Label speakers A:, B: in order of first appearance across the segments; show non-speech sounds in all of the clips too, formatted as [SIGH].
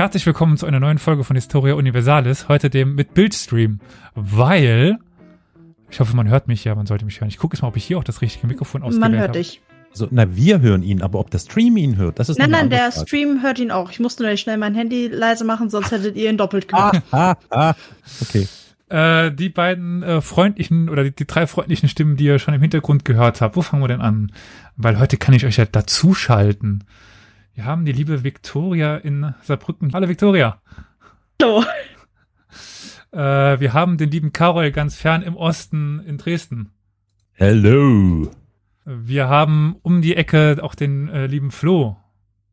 A: Herzlich willkommen zu einer neuen Folge von Historia Universalis, heute dem mit Bildstream, weil ich hoffe, man hört mich, ja, man sollte mich hören. Ich gucke jetzt mal, ob ich hier auch das richtige Mikrofon ausgewählt habe.
B: Man hört dich.
C: Also, na, wir hören ihn, aber ob der Stream ihn hört, das ist
B: Nein, nein, der
C: Frage.
B: Stream hört ihn auch. Ich musste nur schnell mein Handy leise machen, sonst hättet ihr ihn doppelt gehört.
C: Ah, ah, okay.
A: Äh, die beiden äh, freundlichen oder die, die drei freundlichen Stimmen, die ihr schon im Hintergrund gehört habt, wo fangen wir denn an? Weil heute kann ich euch ja dazuschalten. Wir haben die liebe Viktoria in Saarbrücken. Hallo Viktoria.
B: Hallo.
A: Äh, wir haben den lieben Karol ganz fern im Osten in Dresden.
C: Hello.
A: Wir haben um die Ecke auch den äh, lieben Flo.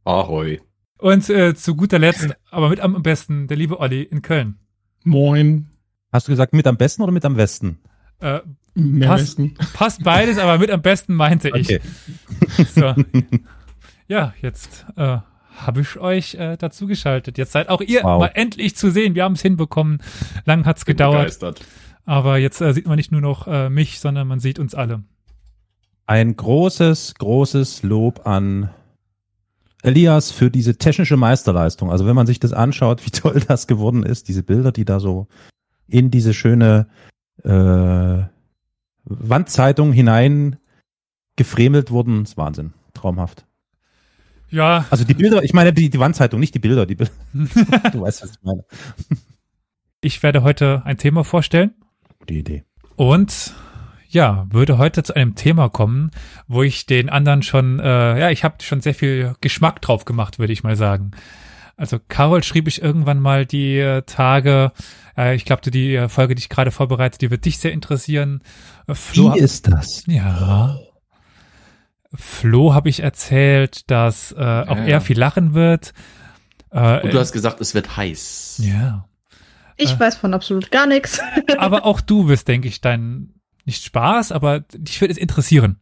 D: Ahoi.
A: Und äh, zu guter Letzt, aber mit am besten, der liebe Olli in Köln.
E: Moin.
C: Hast du gesagt mit am besten oder mit am besten?
A: Äh,
E: Mehr
A: Passt.
E: Westen.
A: passt beides, aber mit am besten meinte ich.
C: Okay.
A: So. [LAUGHS] Ja, jetzt äh, habe ich euch äh, dazu geschaltet. Jetzt seid auch ihr
C: Wow.
A: mal endlich zu sehen. Wir haben es hinbekommen. Lang hat's
D: Bin
A: gedauert,
D: begeistert.
A: aber jetzt äh, sieht man nicht nur noch äh, mich, sondern man sieht uns alle.
C: Ein großes, großes Lob an Elias für diese technische Meisterleistung. Also wenn man sich das anschaut, [LAUGHS] wie toll das geworden ist, diese Bilder, die da so in diese schöne äh, Wandzeitung hinein gefremelt wurden, ist Wahnsinn. Traumhaft.
A: Ja,
C: Also die Bilder, ich meine die, die Wandzeitung, nicht die Bilder. Die Bilder. [LAUGHS] du weißt, was ich meine.
A: ich werde heute ein Thema vorstellen
C: Gute Idee.
A: und ja, würde heute zu einem Thema kommen, wo ich den anderen schon, äh, ja, ich habe schon sehr viel Geschmack drauf gemacht, würde ich mal sagen. Also Carol schrieb ich irgendwann mal die äh, Tage, äh, ich glaube, die äh, Folge, die ich gerade vorbereite, die wird dich sehr interessieren. Äh, Flo,
C: Wie ist das?
A: ja. Flo habe ich erzählt, dass äh, auch
D: Ja.
A: er viel lachen wird. Äh,
D: Und du hast gesagt, es wird heiß.
A: ja.
B: Ich
A: Äh.
B: weiß von absolut gar nichts. [LAUGHS]
A: Aber auch du wirst, denke ich, dein nicht Spaß, aber dich wird es interessieren.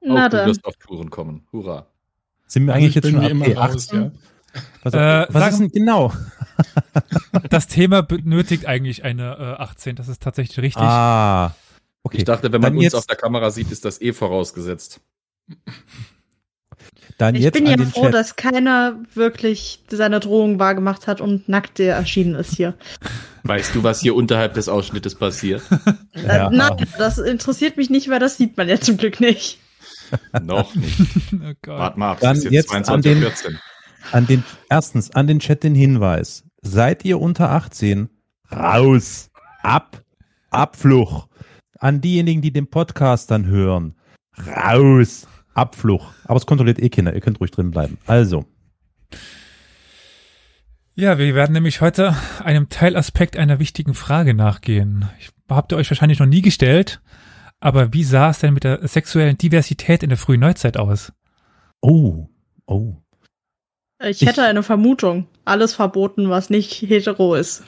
B: Na
D: Auch du
B: dann.
D: wirst auf Touren kommen. Hurra.
C: Sind wir
E: Also
C: eigentlich
E: ich
C: jetzt schon ab
E: immer
C: P8?
E: raus, ja.
C: Was,
A: Äh,
C: was
A: sagen-
C: ist denn genau? [LAUGHS]
A: Das Thema benötigt eigentlich eine äh, 18. Das ist tatsächlich richtig.
C: Ah, okay.
D: Ich dachte, wenn man
C: Dann
D: uns
C: jetzt-
D: auf der Kamera sieht, ist das eh vorausgesetzt.
C: Dann
B: Ich
C: jetzt
B: bin
C: an
B: ja
C: den
B: froh,
C: Chat.
B: dass keiner wirklich seine Drohung wahrgemacht hat und nackt erschienen ist hier.
D: Weißt du, was hier unterhalb des Ausschnittes passiert?
C: Ja.
B: Äh, nein, das interessiert mich nicht, weil das sieht man ja zum Glück nicht.
D: Noch nicht. [LAUGHS]
A: Oh Gott.
D: Wart mal ab,
C: Dann
D: es ist
C: jetzt
D: jetzt
C: an den-
D: 22.14
C: An den, erstens, an den Chat den Hinweis. Seid ihr unter 18? Raus! Ab! Abfluch! An diejenigen, die den Podcast dann hören. Raus! Abfluch. Aber es kontrolliert eh Kinder. Ihr könnt ruhig drin bleiben. Also,
A: Ja, wir werden nämlich heute einem Teilaspekt einer wichtigen Frage nachgehen. Ich habt ihr euch wahrscheinlich noch nie gestellt, aber wie sah es denn mit der sexuellen Diversität in der frühen Neuzeit aus?
C: oh, oh.
B: Ich
C: Ich-
B: hätte eine Vermutung. Alles verboten, was nicht hetero ist.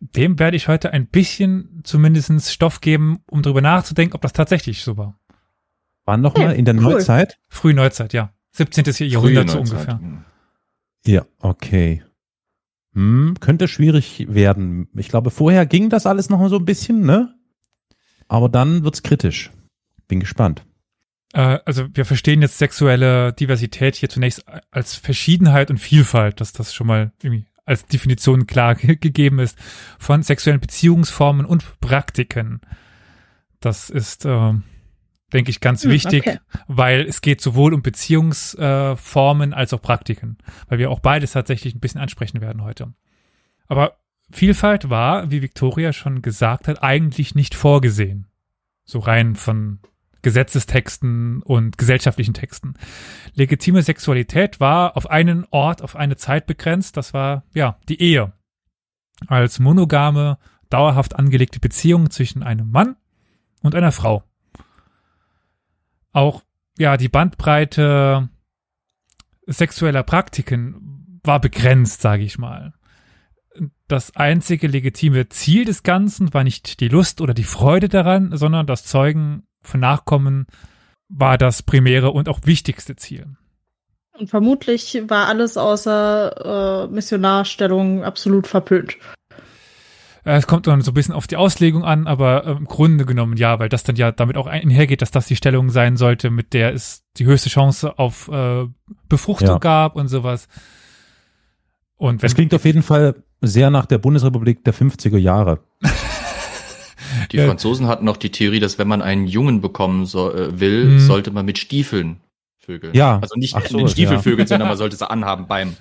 A: Dem werde ich heute ein bisschen zumindestens Stoff geben, um darüber nachzudenken, ob das tatsächlich so war.
C: Wann nochmal?
B: Hey,
C: In der
B: cool.
C: Neuzeit?
A: Frühe Neuzeit, ja. 17. Jahrhundert so ungefähr.
D: Hm.
C: Ja, okay. Hm, könnte schwierig werden. Ich glaube, vorher ging das alles noch so ein bisschen, ne? Aber dann wird's kritisch. Bin gespannt.
A: Äh, also wir verstehen jetzt sexuelle Diversität hier zunächst als Verschiedenheit und Vielfalt, dass das schon mal irgendwie als Definition klar ge- gegeben ist von sexuellen Beziehungsformen und Praktiken. Das ist äh, denke ich, ganz
B: Hm,
A: wichtig,
B: okay.
A: weil es geht sowohl um Beziehungsformen äh, als auch Praktiken, weil wir auch beides tatsächlich ein bisschen ansprechen werden heute. Aber Vielfalt war, wie Victoria schon gesagt hat, eigentlich nicht vorgesehen. So rein von Gesetzestexten und gesellschaftlichen Texten. Legitime Sexualität war auf einen Ort, auf eine Zeit begrenzt. Das war, ja, die Ehe. Als monogame, dauerhaft angelegte Beziehung zwischen einem Mann und einer Frau. Auch, ja, die Bandbreite sexueller Praktiken war begrenzt, sage ich mal. Das einzige legitime Ziel des Ganzen war nicht die Lust oder die Freude daran, sondern das Zeugen von Nachkommen war das primäre und auch wichtigste Ziel.
B: Und vermutlich war alles außer äh, Missionarstellung absolut verpönt.
A: Äh, Es kommt dann so ein bisschen auf die Auslegung an, aber äh, im Grunde genommen ja, weil das dann ja damit auch einhergeht, dass das die Stellung sein sollte, mit der es die höchste Chance auf äh, Befruchtung
C: Ja.
A: gab und sowas. Und wenn
C: Das klingt auf jeden Fall sehr nach der Bundesrepublik der 50er Jahre. [LAUGHS]
D: Die. Franzosen hatten noch die Theorie, dass wenn man einen Jungen bekommen so, äh, will,
A: Mhm.
D: sollte man mit Stiefeln vögeln.
C: Ja.
D: Also nicht
C: Ach
D: mit
C: so,
D: den Stiefel
C: ja.
D: sondern [LAUGHS] man sollte sie anhaben beim.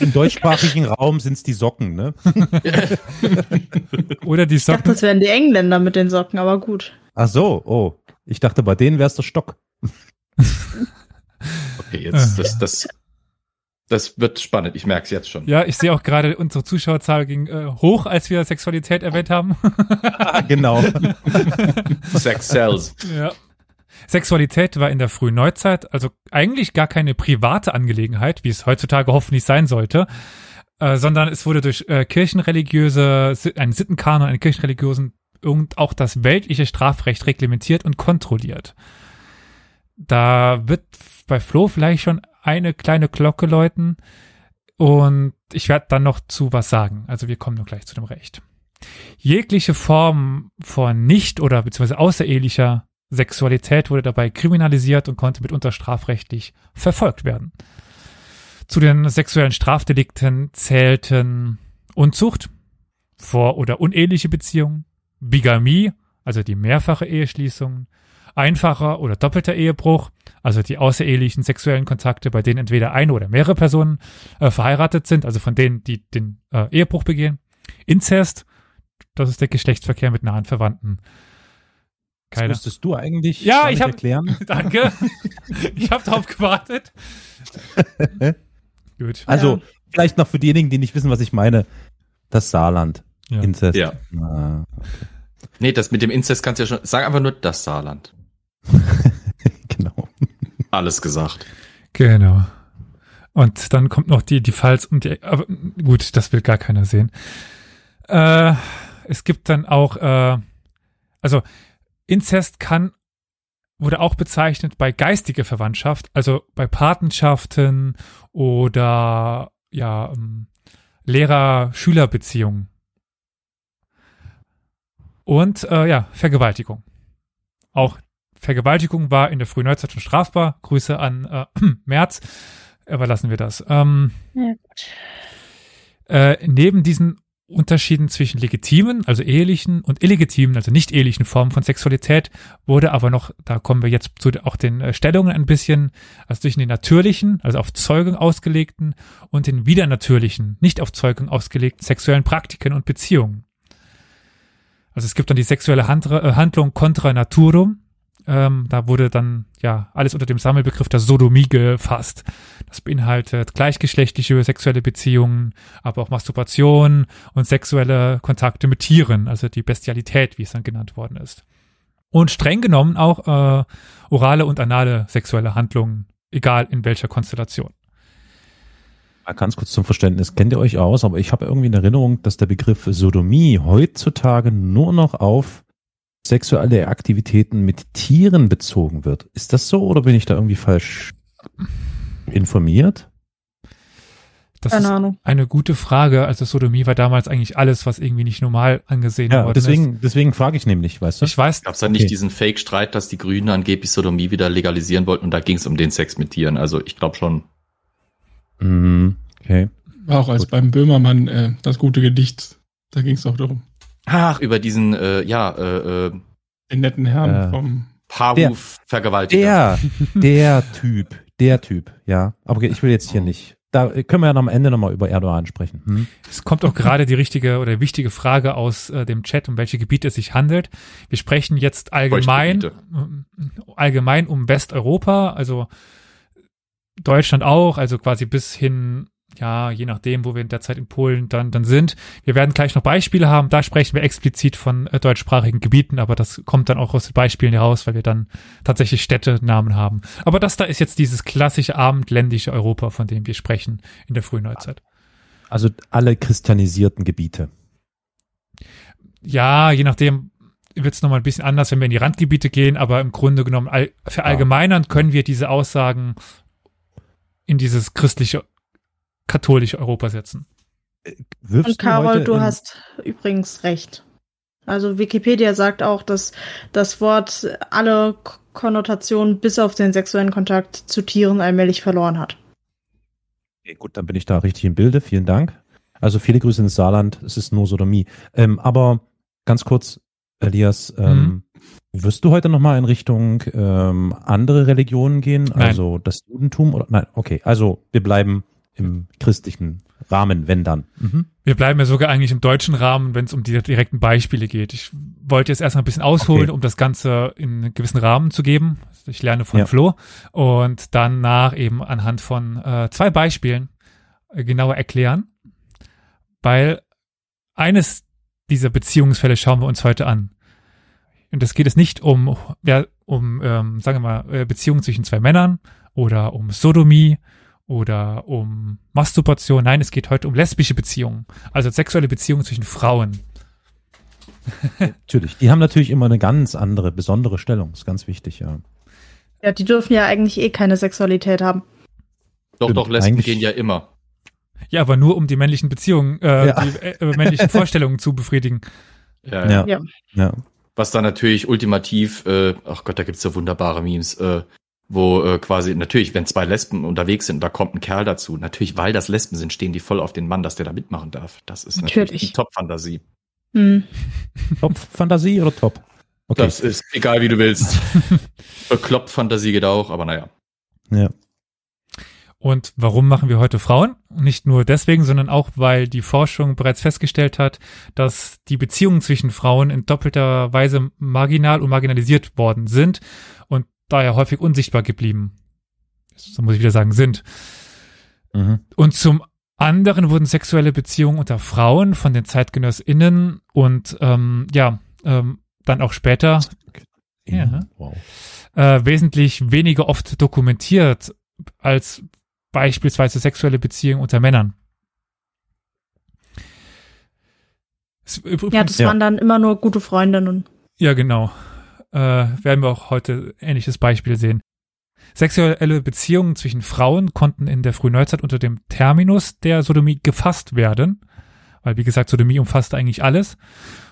C: Im deutschsprachigen Raum sind's die Socken, ne? [LAUGHS]
A: oder die
B: Ich dachte,
A: Socken,
B: das wären die Engländer mit den Socken, aber gut.
C: Ach so, oh. Ich dachte, bei denen wär's der Stock.
D: Okay, jetzt, das, das, das wird spannend. Ich merke es jetzt schon.
A: ja, ich sehe auch gerade unsere Zuschauerzahl ging äh, hoch, als wir Sexualität erwähnt haben.
C: Ah, [LAUGHS] genau. [LAUGHS]
D: Sex sells.
A: Ja. Sexualität war in der frühen Neuzeit also eigentlich gar keine private Angelegenheit, wie es heutzutage hoffentlich sein sollte, äh, sondern es wurde durch äh, kirchenreligiöse, einen Sittenkanon, einen kirchenreligiösen und auch das weltliche Strafrecht reglementiert und kontrolliert. Da wird bei Flo vielleicht schon eine kleine Glocke läuten und ich werde dann noch zu was sagen. Also wir kommen nur gleich zu dem Recht. Jegliche Form von nicht oder beziehungsweise außerehelicher Sexualität wurde dabei kriminalisiert und konnte mitunter strafrechtlich verfolgt werden. Zu den sexuellen Strafdelikten zählten Unzucht, vor- oder uneheliche Beziehungen, Bigamie, also die mehrfache Eheschließung, einfacher oder doppelter Ehebruch, also die außerehelichen sexuellen Kontakte, bei denen entweder eine oder mehrere Personen äh, verheiratet sind, also von denen, die den äh, Ehebruch begehen, Inzest, das ist der Geschlechtsverkehr mit nahen Verwandten.
C: Das
A: Keine
C: müsstest du eigentlich
A: Ja, ich hab-
C: erklären. [LAUGHS]
A: Danke. Ich habe darauf gewartet. [LAUGHS] Gut.
C: Also,
B: Ja.
C: vielleicht noch für diejenigen, die nicht wissen, was ich meine. Das Saarland.
A: Ja.
C: Inzest.
D: Ja.
C: Ah,
D: Nee, das mit dem Inzest kannst du ja schon. Sag einfach nur das Saarland. [LAUGHS]
C: genau.
D: Alles gesagt.
A: Genau. Und dann kommt noch die, die Falls und die, aber gut, das will gar keiner sehen. Äh, es gibt dann auch, äh, also Inzest kann, wurde auch bezeichnet bei geistiger Verwandtschaft, also bei Patenschaften oder ja, ähm, Lehrer-Schüler-Beziehungen. Und äh, ja, Vergewaltigung. Auch Vergewaltigung war in der frühen Neuzeit schon strafbar. Grüße an äh, [CLEARS THROAT] Merz. Überlassen wir das. Ähm,
B: Ja,
A: äh, neben diesen Unterschieden zwischen legitimen, also ehelichen und illegitimen, also nicht ehelichen Formen von Sexualität, wurde aber noch, da kommen wir jetzt zu auch den äh, Stellungen ein bisschen, also zwischen den natürlichen, also auf Zeugung ausgelegten und den widernatürlichen, nicht auf Zeugung ausgelegten sexuellen Praktiken und Beziehungen. Also es gibt dann die sexuelle Hand, äh, Handlung contra naturum. Ähm, da wurde dann ja alles unter dem Sammelbegriff der Sodomie gefasst. Das beinhaltet gleichgeschlechtliche sexuelle Beziehungen, aber auch Masturbation und sexuelle Kontakte mit Tieren, also die Bestialität, wie es dann genannt worden ist. Und streng genommen auch äh, orale und anale sexuelle Handlungen, egal in welcher Konstellation.
C: Ganz kurz zum Verständnis, kennt ihr euch aus, aber ich habe irgendwie in Erinnerung, dass der Begriff Sodomie heutzutage nur noch auf sexuelle Aktivitäten mit Tieren bezogen wird. Ist das so oder bin ich da irgendwie falsch informiert?
A: Das
B: Keine
A: ist
B: Ahnung.
A: eine gute Frage. Also Sodomie war damals eigentlich alles, was irgendwie nicht normal angesehen
C: Ja,
A: worden ist.
C: deswegen, deswegen frage ich nämlich, weißt du?
A: Ich weiß,
D: Gab es da nicht
C: Okay.
D: diesen Fake-Streit, dass die Grünen angeblich Sodomie wieder legalisieren wollten und da ging es um den Sex mit Tieren? Also ich glaube schon.
C: Mhm, okay.
E: War auch als
C: Gut.
E: beim Böhmermann äh, das gute Gedicht. Da ging es auch darum.
D: Ach, über diesen, äh, ja, äh, äh,
E: Den netten Herrn
C: Äh,
E: vom.
D: Paarruf-Vergewaltiger.
C: Der, [LAUGHS] der Typ, der Typ, ja. Aber okay, ich will jetzt hier nicht. Da können wir ja noch am Ende nochmal über Erdogan sprechen. Hm?
A: Es kommt auch gerade die richtige oder wichtige Frage aus äh, dem Chat, um welche Gebiete es sich handelt. Wir sprechen jetzt allgemein, äh, allgemein um Westeuropa, also Deutschland auch, also quasi bis hin, ja, je nachdem, wo wir in der Zeit in Polen dann, dann sind. Wir werden gleich noch Beispiele haben, da sprechen wir explizit von äh, deutschsprachigen Gebieten, aber das kommt dann auch aus den Beispielen heraus, weil wir dann tatsächlich Städtenamen haben. Aber das da ist jetzt dieses klassische abendländische Europa, von dem wir sprechen in der frühen Neuzeit.
C: Also alle christianisierten Gebiete.
A: Ja, je nachdem wird es nochmal ein bisschen anders, wenn wir in die Randgebiete gehen, aber im Grunde genommen all, verallgemeinern können wir diese Aussagen in dieses christliche, katholische Europa setzen.
C: Wirfst
B: Und Carol, du
C: in-
B: hast übrigens recht. Also Wikipedia sagt auch, dass das Wort alle Konnotationen bis auf den sexuellen Kontakt zu Tieren allmählich verloren hat.
C: Okay, gut, dann bin ich da richtig im Bilde. Vielen Dank. Also viele Grüße ins Saarland. Es ist nur Sodomie. Ähm, aber ganz kurz, Elias, ähm, wirst du heute nochmal in Richtung ähm, andere Religionen gehen?
A: Nein.
C: Also das Judentum oder nein? Okay, also wir bleiben im christlichen Rahmen, wenn dann. Mhm.
A: Wir bleiben ja sogar eigentlich im deutschen Rahmen, wenn es um die direkten Beispiele geht. Ich wollte jetzt erstmal ein bisschen ausholen,
C: Okay.
A: um das Ganze in einen gewissen Rahmen zu geben. Ich lerne von
C: Ja.
A: Flo und danach eben anhand von äh, zwei Beispielen äh, genauer erklären, weil eines dieser Beziehungsfälle schauen wir uns heute an. Und es geht es nicht um, ja, um, ähm, sagen wir mal, äh, Beziehungen zwischen zwei Männern oder um Sodomie oder um Masturbation. Nein, es geht heute um lesbische Beziehungen, also sexuelle Beziehungen zwischen Frauen.
C: Natürlich. Die haben natürlich immer eine ganz andere, besondere Stellung. Ist ganz wichtig, ja.
B: Ja, die dürfen ja eigentlich eh keine Sexualität haben.
D: Doch,
C: Stimmt,
D: doch, Lesben
C: eigentlich-
D: gehen ja immer.
A: Ja, aber nur um die männlichen Beziehungen, äh,
C: Ja.
A: die äh, männlichen [LAUGHS] Vorstellungen zu befriedigen.
D: Ja,
C: Ja.
B: Ja.
C: Ja.
D: Was dann natürlich ultimativ, äh, ach Gott, da gibt's so wunderbare Memes, äh, wo äh, quasi, natürlich, wenn zwei Lesben unterwegs sind, da kommt ein Kerl dazu. Natürlich, weil das Lesben sind, stehen die voll auf den Mann, dass der da mitmachen darf. Das ist natürlich,
B: Natürlich.
D: die Top-Fantasie.
B: Hm.
C: Top Fantasie oder Top? Okay.
D: Das ist egal, wie du willst. [LAUGHS] Bekloppt Fantasie geht auch, aber naja.
C: ja.
A: Und warum machen wir heute Frauen? Nicht nur deswegen, sondern auch, weil die Forschung bereits festgestellt hat, dass die Beziehungen zwischen Frauen in doppelter Weise marginal und marginalisiert worden sind und daher häufig unsichtbar geblieben. So muss ich wieder sagen, sind.
C: Mhm.
A: Und zum anderen wurden sexuelle Beziehungen unter Frauen von den ZeitgenössInnen und ähm, ja, ähm, dann auch später Ja.
C: Wow.
A: äh, wesentlich weniger oft dokumentiert als beispielsweise sexuelle Beziehungen unter Männern.
B: Ja, das
C: Ja.
B: waren dann immer nur gute Freundinnen.
A: Ja, genau. Äh, werden wir auch heute ähnliches Beispiel sehen. Sexuelle Beziehungen zwischen Frauen konnten in der frühen Neuzeit unter dem Terminus der Sodomie gefasst werden, weil wie gesagt, Sodomie umfasst eigentlich alles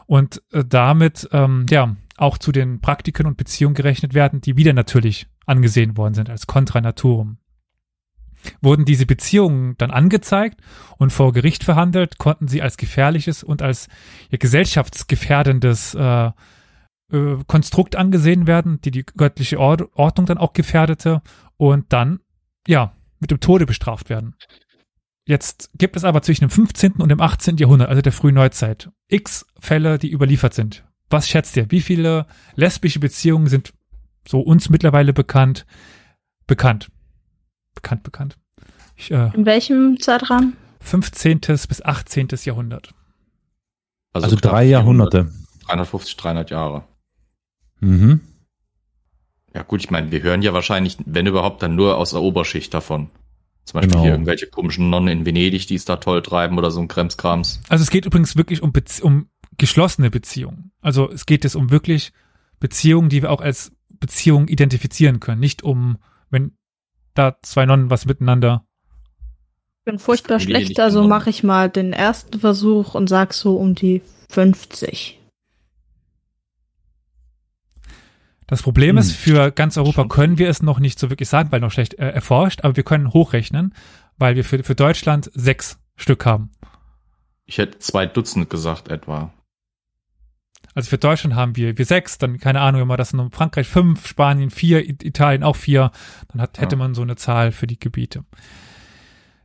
A: und äh, damit ähm, ja auch zu den Praktiken und Beziehungen gerechnet werden, die wieder natürlich angesehen worden sind als Contra Naturum. Wurden diese Beziehungen dann angezeigt und vor Gericht verhandelt, konnten sie als gefährliches und als ja, gesellschaftsgefährdendes äh, äh, Konstrukt angesehen werden, die die göttliche Ord Ordnung dann auch gefährdete und dann, ja, mit dem Tode bestraft werden. Jetzt gibt es aber zwischen dem 15. und dem 18. Jahrhundert, also der frühen Neuzeit, x Fälle, die überliefert sind. Was schätzt ihr? Wie viele lesbische Beziehungen sind so uns mittlerweile bekannt? Bekannt. Bekannt, bekannt. Ich, äh,
B: In welchem Zeitrahmen?
A: 15. bis 18. Jahrhundert.
C: Also,
D: knapp
C: drei
D: 400,
C: Jahrhunderte.
D: 350, 300 Jahre.
C: Mhm.
D: Ja gut, ich meine, wir hören ja wahrscheinlich, wenn überhaupt, dann nur aus der Oberschicht davon. Zum Beispiel
C: Genau.
D: hier irgendwelche komischen Nonnen in Venedig, die es da toll treiben oder so ein Kremskrams.
A: Also es geht übrigens wirklich um, Bezie um geschlossene Beziehungen. Also es geht es um wirklich Beziehungen, die wir auch als Beziehungen identifizieren können. Nicht um, wenn da zwei Nonnen was miteinander.
B: Ich bin furchtbar schlecht, also mache ich mal den ersten Versuch und sag so um die 50.
A: Das Problem
C: Hm.
A: ist, für ganz Europa können wir es noch nicht so wirklich sagen, weil noch schlecht äh, erforscht, aber wir können hochrechnen, weil wir für, für Deutschland sechs Stück haben.
D: Ich hätte zwei Dutzend gesagt etwa.
A: Also für Deutschland haben wir, wir sechs, dann keine Ahnung, wenn man das in Frankreich fünf, Spanien vier, Italien auch vier, dann hat, hätte man so eine Zahl für die Gebiete.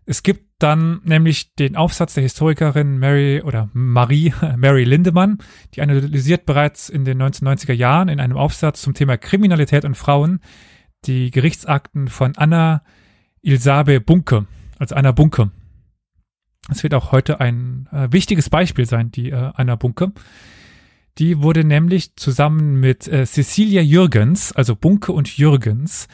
A: Es gibt dann nämlich den Aufsatz der Historikerin Mary oder Marie, [LAUGHS] Mary Lindemann, die analysiert bereits in den 1990er Jahren in einem Aufsatz zum Thema Kriminalität und Frauen die Gerichtsakten von Anna Ilsabe Bunke, also Anna Bunke. Es wird auch heute ein äh, wichtiges Beispiel sein, die äh, Anna Bunke. Die wurde nämlich zusammen mit äh, Cecilia Jürgens, also Bunke und Jürgens,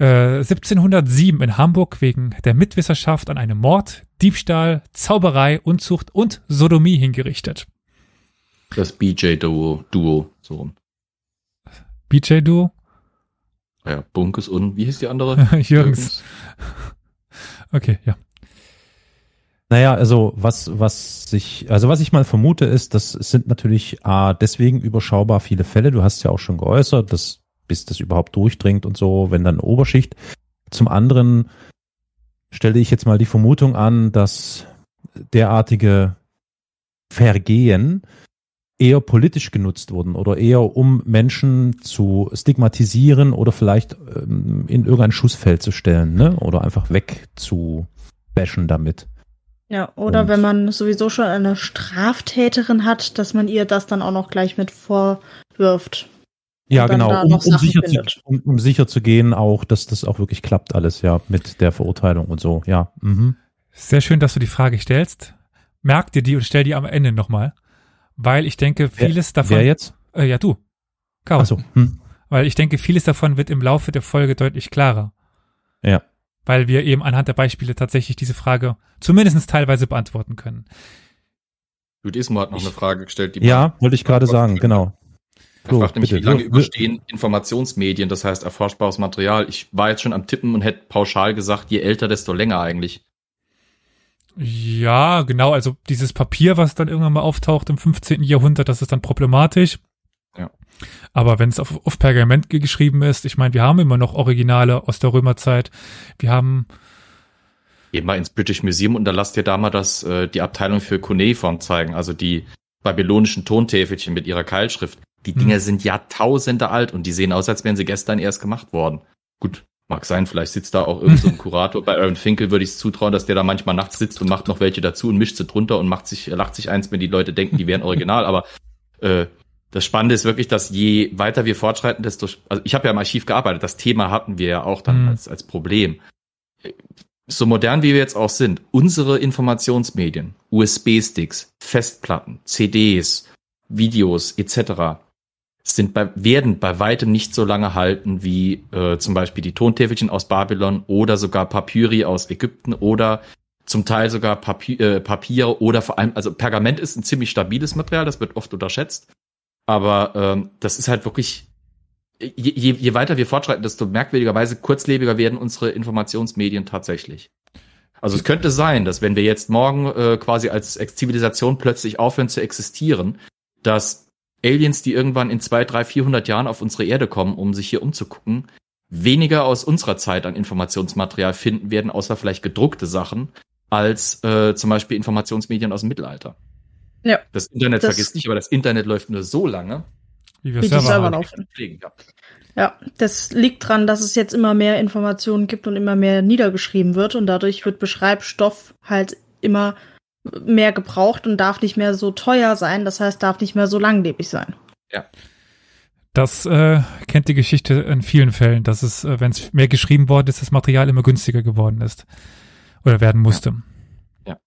A: 1707 äh, in Hamburg wegen der Mitwisserschaft an einem Mord, Diebstahl, Zauberei, Unzucht und Sodomie hingerichtet.
D: Das BJ-Duo, Duo, so rum.
A: BJ-Duo?
D: Ja, Bunkes und, wie hieß die andere? [LAUGHS]
A: Jürgens. [LAUGHS] okay, ja.
C: Naja, also was, was sich, also was ich mal vermute ist, das sind natürlich äh, deswegen überschaubar viele Fälle. Du hast ja auch schon geäußert, dass bis das überhaupt durchdringt und so, wenn dann Oberschicht. Zum anderen stelle ich jetzt mal die Vermutung an, dass derartige Vergehen eher politisch genutzt wurden oder eher um Menschen zu stigmatisieren oder vielleicht ähm, in irgendein Schussfeld zu stellen, ne? Oder einfach weg zu bashen damit.
B: Ja, oder Und wenn man sowieso schon eine Straftäterin hat, dass man ihr das dann auch noch gleich mit vorwirft.
C: Ja, genau, um, um, sicher zu, um, um, sicher zu gehen, auch, dass das auch wirklich klappt alles, ja, mit der Verurteilung und so, ja. Mhm.
A: Sehr schön, dass du die Frage stellst. Merk dir die und stell die am Ende nochmal. Weil ich denke, vieles wer, davon.
C: Wer jetzt?
A: Äh, ja, du.
C: Chaos. Ach so. Hm.
A: Weil ich denke, vieles davon wird im Laufe der Folge deutlich klarer.
C: Ja.
A: Weil wir eben anhand der Beispiele tatsächlich diese Frage zumindest teilweise beantworten können.
D: Judith Ismo hat noch eine Frage gestellt.
C: Die ja, wollte ich gerade sagen, genau.
D: Er fragt nämlich, wie lange überstehen Informationsmedien, das heißt erforschbares Material. Ich war jetzt schon am Tippen und hätte pauschal gesagt, je älter, desto länger eigentlich.
A: Ja, genau, also dieses Papier, was dann irgendwann mal auftaucht im 15. Jahrhundert, das ist dann problematisch.
D: Ja.
A: Aber wenn es auf, auf Pergament geschrieben ist, ich meine, wir haben immer noch Originale aus der Römerzeit. Wir haben
D: Geh mal ins British Museum und da lasst ihr da mal das, äh, die Abteilung für Cuneiform zeigen, also die babylonischen Tontäfelchen mit ihrer Keilschrift. Die Dinger hm. sind Jahrtausende alt und die sehen aus, als wären sie gestern erst gemacht worden. Gut, mag sein, vielleicht sitzt da auch irgendein so [LAUGHS] Kurator. Bei Aaron Finkel würde ich es zutrauen, dass der da manchmal nachts sitzt und macht noch welche dazu und mischt sie drunter und macht sich, lacht sich eins, wenn die Leute denken, die wären [LAUGHS] original. Aber äh, das Spannende ist wirklich, dass je weiter wir fortschreiten, desto, also ich habe ja im Archiv gearbeitet, das Thema hatten wir ja auch dann mhm. als, als Problem. So modern wie wir jetzt auch sind, unsere Informationsmedien, USB-Sticks, Festplatten, CDs, Videos etc sind bei, werden bei weitem nicht so lange halten wie äh, zum Beispiel die Tontäfelchen aus Babylon oder sogar Papyri aus Ägypten oder zum Teil sogar Papier, äh, Papier oder vor allem, also Pergament ist ein ziemlich stabiles Material, das wird oft unterschätzt. Aber ähm, das ist halt wirklich, je, je, je weiter wir fortschreiten, desto merkwürdigerweise kurzlebiger werden unsere Informationsmedien tatsächlich. Also es könnte sein, dass wenn wir jetzt morgen äh, quasi als Zivilisation plötzlich aufhören zu existieren, dass Aliens, die irgendwann in zwei, drei, vierhundert Jahren auf unsere Erde kommen, um sich hier umzugucken, weniger aus unserer Zeit an Informationsmaterial finden werden, außer vielleicht gedruckte Sachen, als äh, zum Beispiel Informationsmedien aus dem Mittelalter.
B: Ja.
D: Das Internet das vergisst nicht, aber das Internet läuft nur so lange,
B: wie wir wie selber, selber laufen. Ja. ja, das liegt dran, dass es jetzt immer mehr Informationen gibt und immer mehr niedergeschrieben wird und dadurch wird Beschreibstoff halt immer mehr gebraucht und darf nicht mehr so teuer sein. Das heißt, darf nicht mehr so langlebig sein.
D: Ja.
A: Das äh, kennt die Geschichte in vielen Fällen, dass es, äh, wenn es mehr geschrieben worden ist, das Material immer günstiger geworden ist oder werden musste.
D: Ja. ja.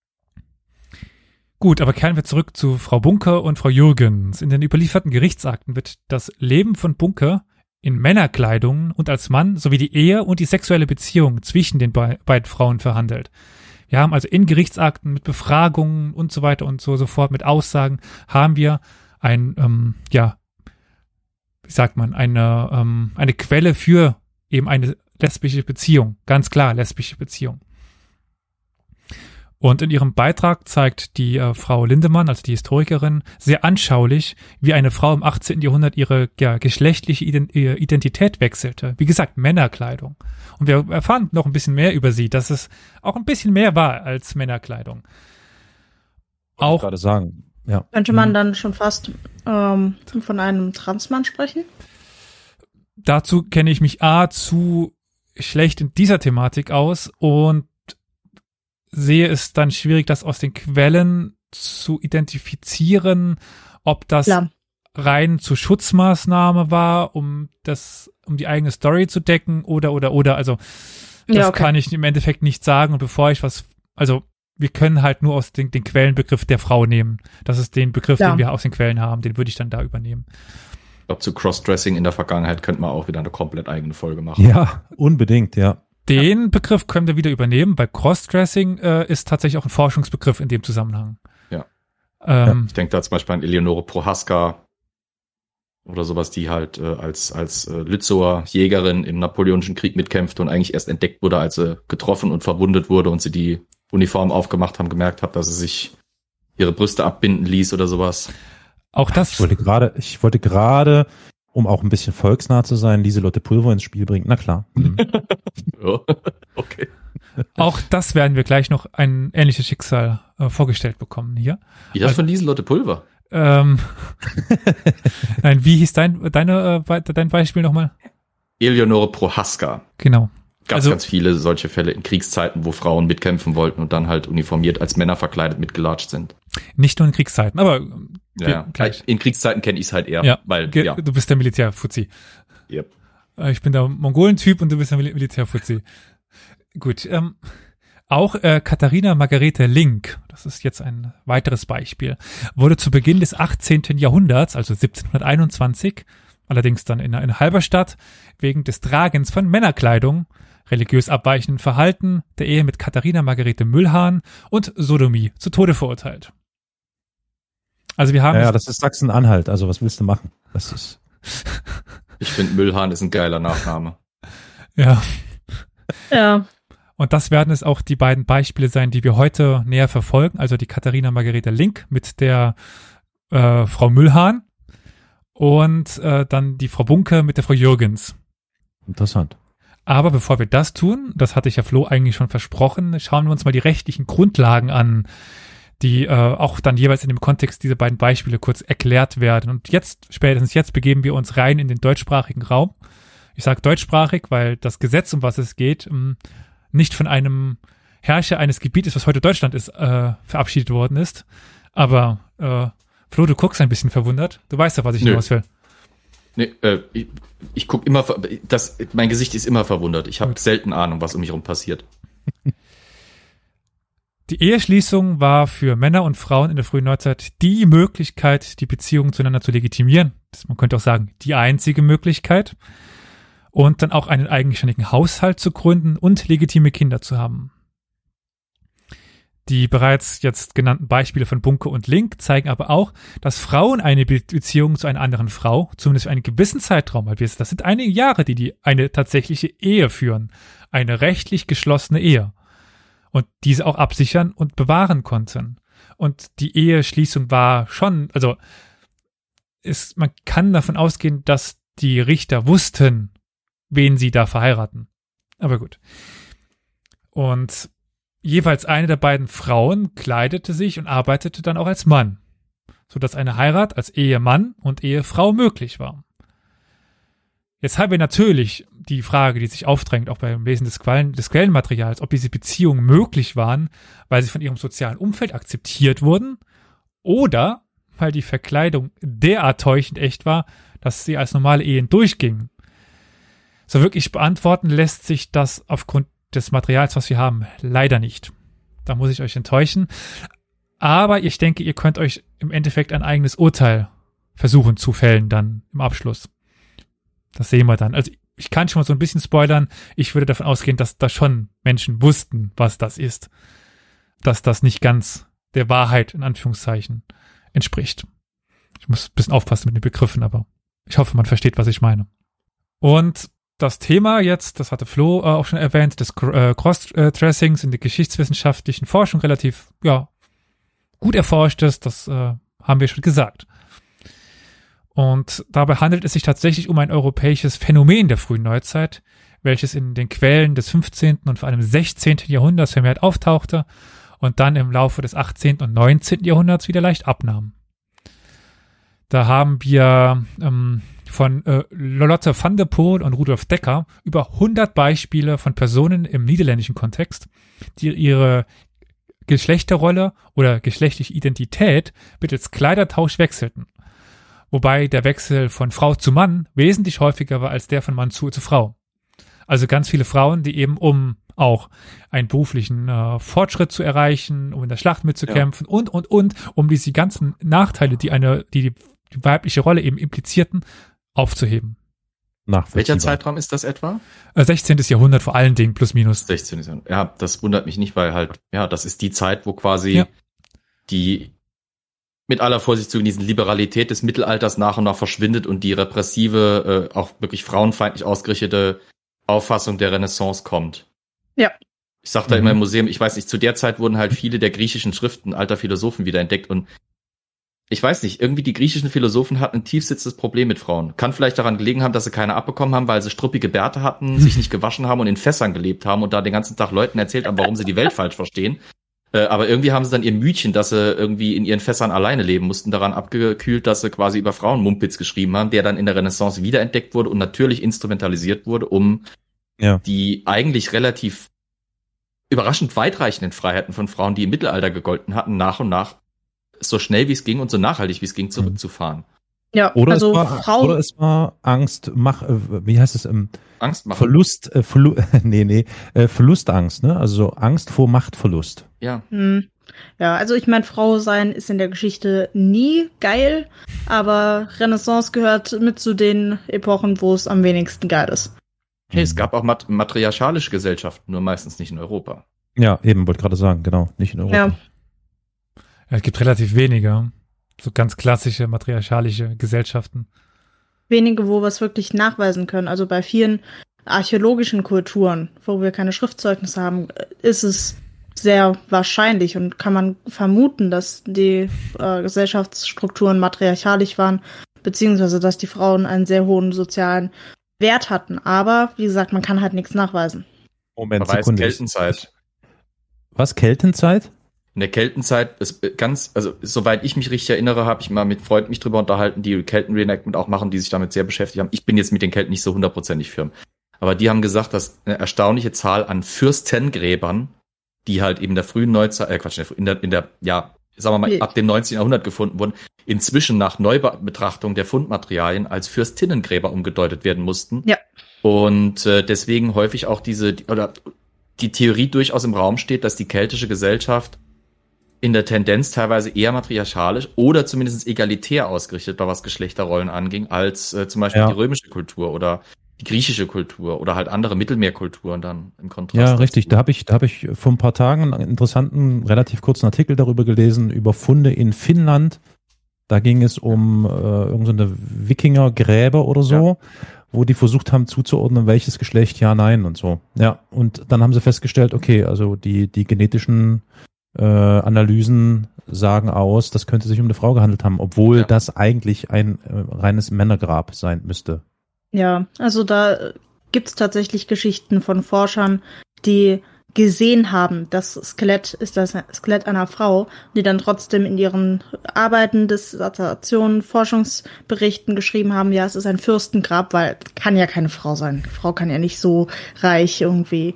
A: Gut, aber kehren wir zurück zu Frau Bunker und Frau Jürgens. In den überlieferten Gerichtsakten wird das Leben von Bunker in Männerkleidung und als Mann sowie die Ehe und die sexuelle Beziehung zwischen den be beiden Frauen verhandelt. Wir haben also in Gerichtsakten mit Befragungen und so weiter und so sofort mit Aussagen haben wir ein, ähm, ja, wie sagt man, eine, ähm, eine Quelle für eben eine lesbische Beziehung. Ganz klar, lesbische Beziehung. Und in ihrem Beitrag zeigt die äh, Frau Lindemann, also die Historikerin, sehr anschaulich, wie eine Frau im 18. Jahrhundert ihre ja, geschlechtliche Identität wechselte. Wie gesagt, Männerkleidung. Und wir erfahren noch ein bisschen mehr über sie, dass es auch ein bisschen mehr war als Männerkleidung.
C: Auch gerade sagen. Ja.
B: Könnte man mhm. dann schon fast ähm, von einem Transmann sprechen?
A: Dazu kenne ich mich A zu schlecht in dieser Thematik aus und sehe es dann schwierig, das aus den Quellen zu identifizieren, ob das Klar. rein zur Schutzmaßnahme war, um das, um die eigene Story zu decken oder oder oder. Also das ja, okay. kann ich im Endeffekt nicht sagen. Und bevor ich was, also wir können halt nur aus den, den Quellenbegriff der Frau nehmen. Das ist den Begriff, ja. den wir aus den Quellen haben, den würde ich dann da übernehmen.
D: Ich glaube, zu Crossdressing in der Vergangenheit könnte man auch wieder eine komplett eigene Folge machen.
C: Ja, unbedingt, ja.
A: Den Begriff können wir wieder übernehmen. Bei Crossdressing äh, ist tatsächlich auch ein Forschungsbegriff in dem Zusammenhang.
D: Ja. Ähm, ja ich denke da zum Beispiel an Eleonore Prohaska oder sowas, die halt äh, als, als äh, Lützower Jägerin im Napoleonischen Krieg mitkämpfte und eigentlich erst entdeckt wurde, als sie getroffen und verwundet wurde und sie die Uniform aufgemacht haben, gemerkt hat, dass sie sich ihre Brüste abbinden ließ oder sowas.
A: Auch das.
C: Ich wollte gerade, ich wollte gerade um auch ein bisschen volksnah zu sein, Lieselotte Pulver ins Spiel bringt. Na klar. [LAUGHS] Mhm.
A: okay. Auch das werden wir gleich noch ein ähnliches Schicksal äh, vorgestellt bekommen hier.
D: Wie das also, von Lieselotte Pulver?
A: Ähm, [LAUGHS] Nein, wie hieß dein, deine, äh, dein Beispiel nochmal?
D: Eleonore Prohaska.
A: Genau.
D: Gab also, ganz viele solche Fälle in Kriegszeiten, wo Frauen mitkämpfen wollten und dann halt uniformiert als Männer verkleidet mitgelatscht sind.
A: Nicht nur in Kriegszeiten, aber
D: ja, gleich. In Kriegszeiten kenne ich es halt eher, ja, weil ja.
A: du bist der Militärfuzzi.
D: Yep.
A: Äh, ich bin der Mongolentyp und du bist der Mil Militärfuzzi. Gut, ähm, auch äh, Katharina Margarete Link, das ist jetzt ein weiteres Beispiel, wurde zu Beginn des 18. Jahrhunderts, also 1721, allerdings dann in, in Halberstadt, wegen des Tragens von Männerkleidung, religiös abweichenden Verhalten, der Ehe mit Katharina Margarete Müllhahn und Sodomie zu Tode verurteilt. Also wir haben.
C: Ja, ja das ist Sachsen-Anhalt. Also was willst du machen? Das ist. [LAUGHS]
D: ich finde Müllhahn ist ein geiler Nachname.
A: Ja.
B: Ja.
A: Und das werden es auch die beiden Beispiele sein, die wir heute näher verfolgen. Also die Katharina Margarete Link mit der äh, Frau Müllhahn und äh, dann die Frau Bunke mit der Frau Jürgens.
C: Interessant.
A: Aber bevor wir das tun, das hatte ich ja Flo eigentlich schon versprochen, schauen wir uns mal die rechtlichen Grundlagen an, die äh, auch dann jeweils in dem Kontext dieser beiden Beispiele kurz erklärt werden. Und jetzt, spätestens jetzt, begeben wir uns rein in den deutschsprachigen Raum. Ich sage deutschsprachig, weil das Gesetz, um was es geht, ähm, nicht von einem Herrscher eines Gebietes, was heute Deutschland ist, äh, verabschiedet worden ist. Aber äh, Flo, du guckst ein bisschen verwundert. Du weißt ja, was ich hinaus will.
D: Nee, äh, ich, ich guck immer, das, mein Gesicht ist immer verwundert. Ich habe selten Ahnung, was um mich herum passiert. [LAUGHS]
A: Die Eheschließung war für Männer und Frauen in der frühen Neuzeit die Möglichkeit, die Beziehungen zueinander zu legitimieren. Man könnte auch sagen, die einzige Möglichkeit. Und dann auch einen eigenständigen Haushalt zu gründen und legitime Kinder zu haben. Die bereits jetzt genannten Beispiele von Bunke und Link zeigen aber auch, dass Frauen eine Beziehung zu einer anderen Frau, zumindest für einen gewissen Zeitraum, weil das sind einige Jahre, die die eine tatsächliche Ehe führen, eine rechtlich geschlossene Ehe und diese auch absichern und bewahren konnten. Und die Eheschließung war schon, also ist, man kann davon ausgehen, dass die Richter wussten, wen sie da verheiraten. Aber gut. Und jeweils eine der beiden Frauen kleidete sich und arbeitete dann auch als Mann, so dass eine Heirat als Ehemann und Ehefrau möglich war. Jetzt haben wir natürlich die Frage, die sich aufdrängt, auch beim Lesen des, Quellen, des Quellenmaterials, ob diese Beziehungen möglich waren, weil sie von ihrem sozialen Umfeld akzeptiert wurden oder weil die Verkleidung derart täuschend echt war, dass sie als normale Ehen durchgingen. So wirklich beantworten lässt sich das aufgrund des Materials, was wir haben, leider nicht. Da muss ich euch enttäuschen. Aber ich denke, ihr könnt euch im Endeffekt ein eigenes Urteil versuchen zu fällen dann im Abschluss. Das sehen wir dann. Also ich kann schon mal so ein bisschen spoilern. Ich würde davon ausgehen, dass da schon Menschen wussten, was das ist. Dass das nicht ganz der Wahrheit in Anführungszeichen entspricht. Ich muss ein bisschen aufpassen mit den Begriffen, aber ich hoffe, man versteht, was ich meine. Und das Thema jetzt, das hatte Flo äh, auch schon erwähnt, des äh, Cross-Dressings in der geschichtswissenschaftlichen Forschung relativ, ja, gut erforscht ist, das äh, haben wir schon gesagt. Und dabei handelt es sich tatsächlich um ein europäisches Phänomen der frühen Neuzeit, welches in den Quellen des 15. und vor allem 16. Jahrhunderts vermehrt auftauchte und dann im Laufe des 18. und 19. Jahrhunderts wieder leicht abnahm. Da haben wir ähm, von äh, Lotte van der Poel und Rudolf Decker über 100 Beispiele von Personen im niederländischen Kontext, die ihre Geschlechterrolle oder geschlechtliche Identität mittels Kleidertausch wechselten. Wobei der Wechsel von Frau zu Mann wesentlich häufiger war als der von Mann zu, zu Frau. Also ganz viele Frauen, die eben um auch einen beruflichen äh, Fortschritt zu erreichen, um in der Schlacht mitzukämpfen ja. und, und, und, um diese ganzen Nachteile, die eine, die, die weibliche Rolle eben implizierten, aufzuheben.
D: Welcher Zeitraum ist das etwa?
A: 16. Äh, Jahrhundert vor allen Dingen, plus minus.
D: 16. Jahrhundert. Ja, das wundert mich nicht, weil halt, ja, das ist die Zeit, wo quasi ja. die mit aller Vorsicht zu genießen Liberalität des Mittelalters nach und nach verschwindet und die repressive, äh, auch wirklich frauenfeindlich ausgerichtete Auffassung der Renaissance kommt.
B: Ja.
D: Ich sag da mhm. immer im Museum, ich weiß nicht, zu der Zeit wurden halt viele der griechischen Schriften alter Philosophen wiederentdeckt und ich weiß nicht, irgendwie die griechischen Philosophen hatten ein tiefsitzes Problem mit Frauen. Kann vielleicht daran gelegen haben, dass sie keine abbekommen haben, weil sie struppige Bärte hatten, sich [LAUGHS] nicht gewaschen haben und in Fässern gelebt haben und da den ganzen Tag Leuten erzählt haben, warum sie die Welt falsch verstehen. Äh, aber irgendwie haben sie dann ihr Mütchen, dass sie irgendwie in ihren Fässern alleine leben mussten, daran abgekühlt, dass sie quasi über Frauen Mumpitz geschrieben haben, der dann in der Renaissance wiederentdeckt wurde und natürlich instrumentalisiert wurde, um ja. die eigentlich relativ überraschend weitreichenden Freiheiten von Frauen, die im Mittelalter gegolten hatten, nach und nach so schnell wie es ging und so nachhaltig wie es ging zurückzufahren.
C: Ja, oder also es war, Frau oder es war Angst, mach, äh, wie heißt es? Ähm,
D: Angst machen.
C: Verlust, äh, Verlu [LAUGHS] nee, nee, äh, Verlustangst, ne? Also so Angst vor Machtverlust.
D: Ja.
B: Hm. Ja, also ich meine, Frau sein ist in der Geschichte nie geil, aber Renaissance gehört mit zu den Epochen, wo es am wenigsten geil ist.
D: Hey, es gab auch mat matriarchalische Gesellschaften, nur meistens nicht in Europa.
C: Ja, eben, wollte gerade sagen, genau, nicht in Europa. Ja.
A: Ja, es gibt relativ wenige. So ganz klassische matriarchalische Gesellschaften.
B: Wenige, wo wir es wirklich nachweisen können. Also bei vielen archäologischen Kulturen, wo wir keine Schriftzeugnisse haben, ist es sehr wahrscheinlich und kann man vermuten, dass die äh, Gesellschaftsstrukturen matriarchalisch waren, beziehungsweise dass die Frauen einen sehr hohen sozialen Wert hatten. Aber wie gesagt, man kann halt nichts nachweisen.
D: Moment, Sekunde. Keltenzeit.
C: Was, Keltenzeit?
D: In der Keltenzeit ist ganz, also soweit ich mich richtig erinnere, habe ich mal mit Freunden mich drüber unterhalten, die Kelten-Reenactment auch machen, die sich damit sehr beschäftigt haben. Ich bin jetzt mit den Kelten nicht so hundertprozentig firm. Aber die haben gesagt, dass eine erstaunliche Zahl an Fürstengräbern, die halt eben der frühen Neuzeit, äh Quatsch, in der, in der, ja, sagen wir mal, ab dem 19. Jahrhundert gefunden wurden, inzwischen nach Neubetrachtung der Fundmaterialien als Fürstinnengräber umgedeutet werden mussten.
B: Ja.
D: Und äh, deswegen häufig auch diese, oder die Theorie durchaus im Raum steht, dass die keltische Gesellschaft in der Tendenz teilweise eher matriarchalisch oder zumindest egalitär ausgerichtet war, was Geschlechterrollen anging, als äh, zum Beispiel ja. die römische Kultur oder die griechische Kultur oder halt andere Mittelmeerkulturen dann im Kontrast.
C: Ja, richtig. Da habe ich, da habe ich vor ein paar Tagen einen interessanten, relativ kurzen Artikel darüber gelesen über Funde in Finnland. Da ging es um äh, irgendeine Wikingergräber oder so. Ja wo die versucht haben zuzuordnen, welches Geschlecht, ja, nein und so. Ja, und dann haben sie festgestellt, okay, also die, die genetischen äh, Analysen sagen aus, das könnte sich um eine Frau gehandelt haben, obwohl ja. das eigentlich ein äh, reines Männergrab sein müsste.
B: Ja, also da gibt's tatsächlich Geschichten von Forschern, die gesehen haben, das Skelett ist das Skelett einer Frau, die dann trotzdem in ihren Arbeiten, Dissertationen, Forschungsberichten geschrieben haben, ja, es ist ein Fürstengrab, weil kann ja keine Frau sein. Frau kann ja nicht so reich irgendwie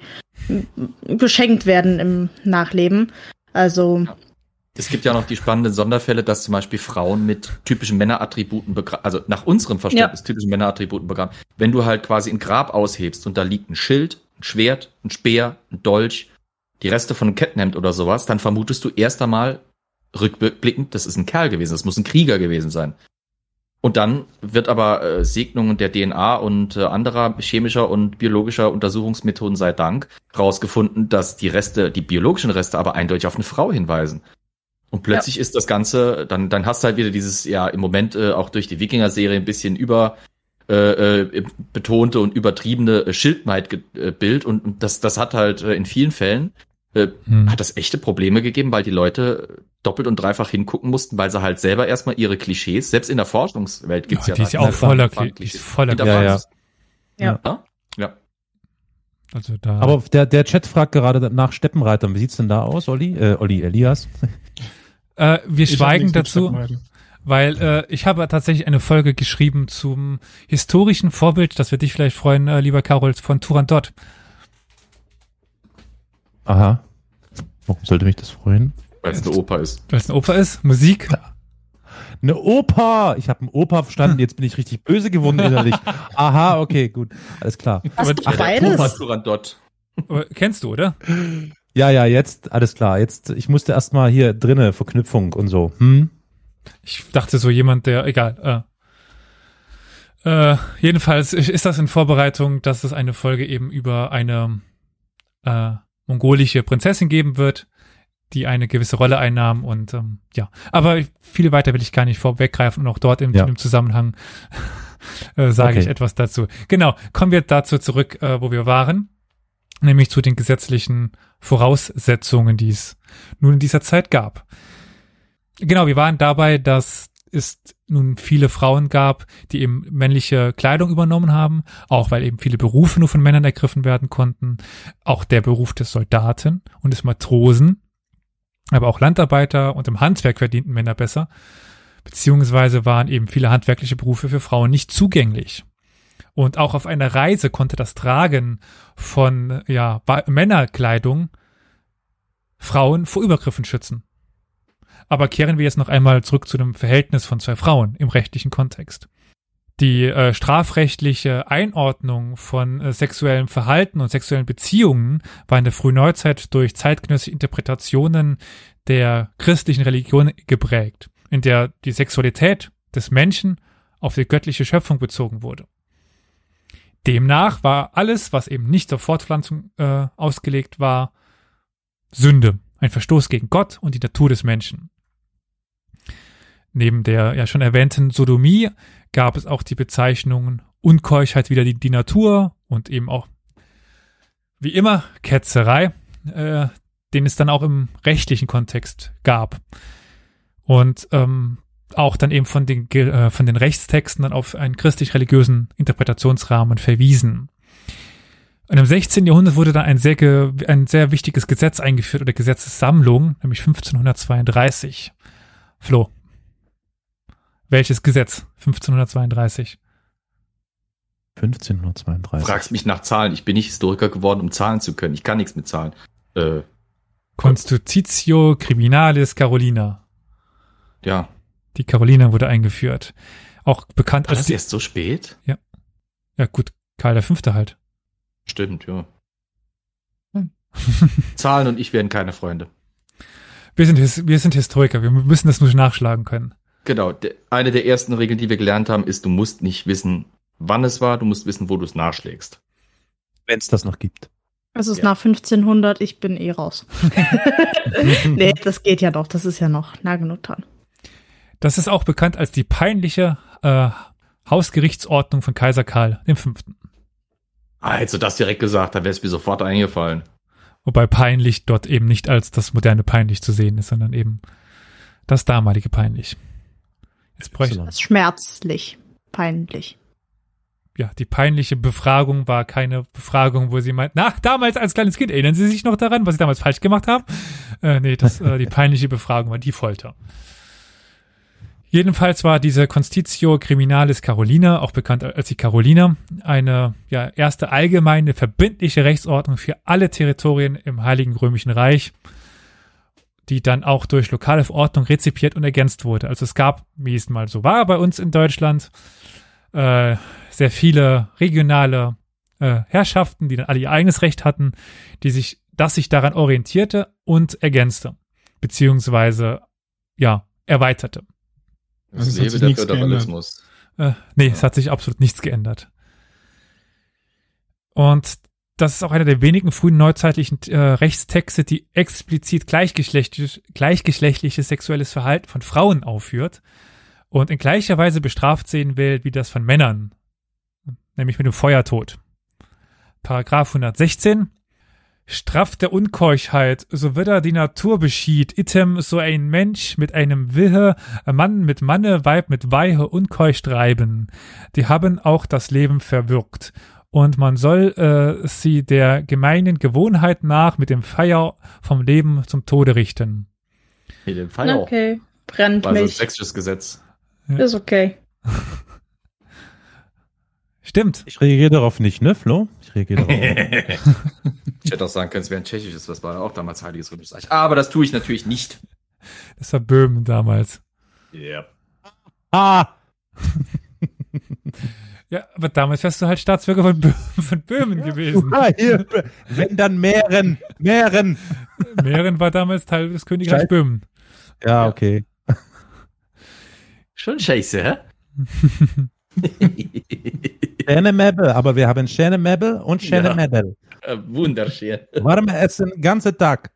B: beschenkt werden im Nachleben. Also.
D: Es gibt ja noch die spannenden Sonderfälle, dass zum Beispiel Frauen mit typischen Männerattributen begraben, also nach unserem Verständnis ja. typischen Männerattributen begraben. Wenn du halt quasi ein Grab aushebst und da liegt ein Schild, ein Schwert, ein Speer, ein Dolch, die Reste von einem Kettenhemd oder sowas, dann vermutest du erst einmal rückblickend, das ist ein Kerl gewesen, das muss ein Krieger gewesen sein. Und dann wird aber äh, Segnungen der DNA und äh, anderer chemischer und biologischer Untersuchungsmethoden sei Dank rausgefunden, dass die Reste, die biologischen Reste aber eindeutig auf eine Frau hinweisen. Und plötzlich ja. ist das Ganze, dann, dann hast du halt wieder dieses, ja, im Moment äh, auch durch die Wikinger-Serie ein bisschen über äh, äh, betonte und übertriebene äh, Schildmeid-Bild und, und das, das hat halt äh, in vielen Fällen äh, hm. hat das echte Probleme gegeben, weil die Leute doppelt und dreifach hingucken mussten, weil sie halt selber erstmal ihre Klischees, selbst in der Forschungswelt gibt's ja,
A: ja die ist ja auch voller, die ist voller
C: ja, ja.
B: ja.
D: ja.
C: Also da. Aber der, der Chat fragt gerade nach Steppenreitern. Wie sieht's denn da aus, Olli? Äh, Olli, Elias?
A: Äh, wir ich schweigen dazu, weil äh, ich habe tatsächlich eine Folge geschrieben zum historischen Vorbild, das wird dich vielleicht freuen, äh, lieber Carol, von Turandot.
C: Aha. Warum sollte mich das freuen?
D: Weil es eine Oper ist.
A: Weil es eine Oper ist? Musik?
C: Eine Oper! Ich habe eine Oper verstanden, jetzt bin ich richtig böse geworden innerlich. Aha, okay, gut. Alles klar.
B: Hast du beides?
D: Turandot.
A: Kennst du, oder?
C: Ja, ja, jetzt, alles klar. Jetzt, ich musste erstmal hier drinnen Verknüpfung und so. Hm?
A: Ich dachte so jemand, der, egal. Äh, äh, jedenfalls ist das in Vorbereitung, dass es eine Folge eben über eine äh, mongolische Prinzessin geben wird, die eine gewisse Rolle einnahm und ähm, ja. Aber viele weiter will ich gar nicht vorweggreifen und auch dort im, ja. im Zusammenhang [LAUGHS] äh, sage okay. ich etwas dazu. Genau, kommen wir dazu zurück, äh, wo wir waren nämlich zu den gesetzlichen Voraussetzungen, die es nun in dieser Zeit gab. Genau, wir waren dabei, dass es nun viele Frauen gab, die eben männliche Kleidung übernommen haben, auch weil eben viele Berufe nur von Männern ergriffen werden konnten, auch der Beruf des Soldaten und des Matrosen, aber auch Landarbeiter und im Handwerk verdienten Männer besser, beziehungsweise waren eben viele handwerkliche Berufe für Frauen nicht zugänglich. Und auch auf einer Reise konnte das Tragen von ja, Männerkleidung Frauen vor Übergriffen schützen. Aber kehren wir jetzt noch einmal zurück zu dem Verhältnis von zwei Frauen im rechtlichen Kontext. Die äh, strafrechtliche Einordnung von äh, sexuellem Verhalten und sexuellen Beziehungen war in der Frühneuzeit durch zeitgenössische Interpretationen der christlichen Religion geprägt, in der die Sexualität des Menschen auf die göttliche Schöpfung bezogen wurde. Demnach war alles, was eben nicht zur Fortpflanzung äh, ausgelegt war, Sünde, ein Verstoß gegen Gott und die Natur des Menschen. Neben der ja schon erwähnten Sodomie gab es auch die Bezeichnungen Unkeuschheit wieder die, die Natur und eben auch wie immer Ketzerei, äh, den es dann auch im rechtlichen Kontext gab. Und ähm, auch dann eben von den, äh, von den Rechtstexten dann auf einen christlich-religiösen Interpretationsrahmen verwiesen. Und im 16. Jahrhundert wurde dann ein sehr, ein sehr wichtiges Gesetz eingeführt oder Gesetzessammlung, nämlich 1532. Flo. Welches Gesetz? 1532.
C: 1532.
D: Fragst mich nach Zahlen. Ich bin nicht Historiker geworden, um Zahlen zu können. Ich kann nichts mit Zahlen. Äh,
A: Constitutio Criminalis Carolina.
D: Ja,
A: die Carolina wurde eingeführt. Auch bekannt
D: War als. Das erst so spät?
A: Ja. Ja, gut. Karl der Fünfte halt.
D: Stimmt, ja. Hm. [LAUGHS] Zahlen und ich werden keine Freunde.
A: Wir sind, wir sind Historiker. Wir müssen das nur nachschlagen können.
D: Genau. Eine der ersten Regeln, die wir gelernt haben, ist, du musst nicht wissen, wann es war. Du musst wissen, wo du es nachschlägst.
C: Wenn es das noch gibt.
B: Es ist ja. nach 1500. Ich bin eh raus. [LAUGHS] [LAUGHS] nee, das geht ja doch. Das ist ja noch nah genug dran.
A: Das ist auch bekannt als die peinliche äh, Hausgerichtsordnung von Kaiser Karl V.
D: Ah, hättest du das direkt gesagt, dann wäre es mir sofort eingefallen.
A: Wobei peinlich dort eben nicht als das moderne peinlich zu sehen ist, sondern eben das damalige peinlich.
B: Jetzt bräuchte das schmerzlich, peinlich.
A: Ja, die peinliche Befragung war keine Befragung, wo sie meint, na, damals als kleines Kind, erinnern Sie sich noch daran, was Sie damals falsch gemacht haben? Äh, nee, das, äh, die peinliche Befragung war die Folter. Jedenfalls war diese Constitutio Criminalis Carolina, auch bekannt als die Carolina, eine ja, erste allgemeine verbindliche Rechtsordnung für alle Territorien im Heiligen Römischen Reich, die dann auch durch lokale Verordnung rezipiert und ergänzt wurde. Also es gab, wie es mal so war bei uns in Deutschland, äh, sehr viele regionale äh, Herrschaften, die dann alle ihr eigenes Recht hatten, die sich, das sich daran orientierte und ergänzte, beziehungsweise ja, erweiterte.
D: Also es lebe der Föderalismus.
A: Äh, nee, ja. es hat sich absolut nichts geändert. Und das ist auch einer der wenigen frühen neuzeitlichen äh, Rechtstexte, die explizit gleichgeschlechtlich, gleichgeschlechtliches sexuelles Verhalten von Frauen aufführt und in gleicher Weise bestraft sehen will, wie das von Männern, nämlich mit dem Feuertod. Paragraph 116 Straff der Unkeuchheit, so wird er die Natur beschied, item so ein Mensch mit einem Wille, Mann mit Manne, Weib mit Weihe unkeucht reiben. Die haben auch das Leben verwirkt. Und man soll äh, sie der gemeinen Gewohnheit nach mit dem Feier vom Leben zum Tode richten.
D: Mit dem Feier?
B: Okay, brennt
D: War so ein
B: mich.
D: sächsisches Gesetz.
B: Ist okay. [LAUGHS]
A: Stimmt.
C: Ich reagiere darauf nicht, ne, Flo? Ich reagiere darauf. [LAUGHS]
D: Ich hätte auch sagen können, es wäre ein tschechisches, das war auch damals Heiliges Römisches Reich. Aber das tue ich natürlich nicht.
A: Das war Böhmen damals.
D: Ja.
C: ah! [LAUGHS]
A: Ja, aber damals wärst du halt Staatsbürger von, Bö [LAUGHS] von Böhmen gewesen.
C: Ah, hier, wenn dann Mähren, Mähren.
A: Mähren war damals Teil des Königreichs
C: Scheiße.
A: Böhmen.
C: Ja, okay.
D: Schon scheiße, hä? [LAUGHS]
C: Schöne Mebel, aber wir haben schöne Mebel und schöne
D: Ja.
C: Mebel.
D: Äh, Wunderschön.
C: Warme Essen, ganze Tag.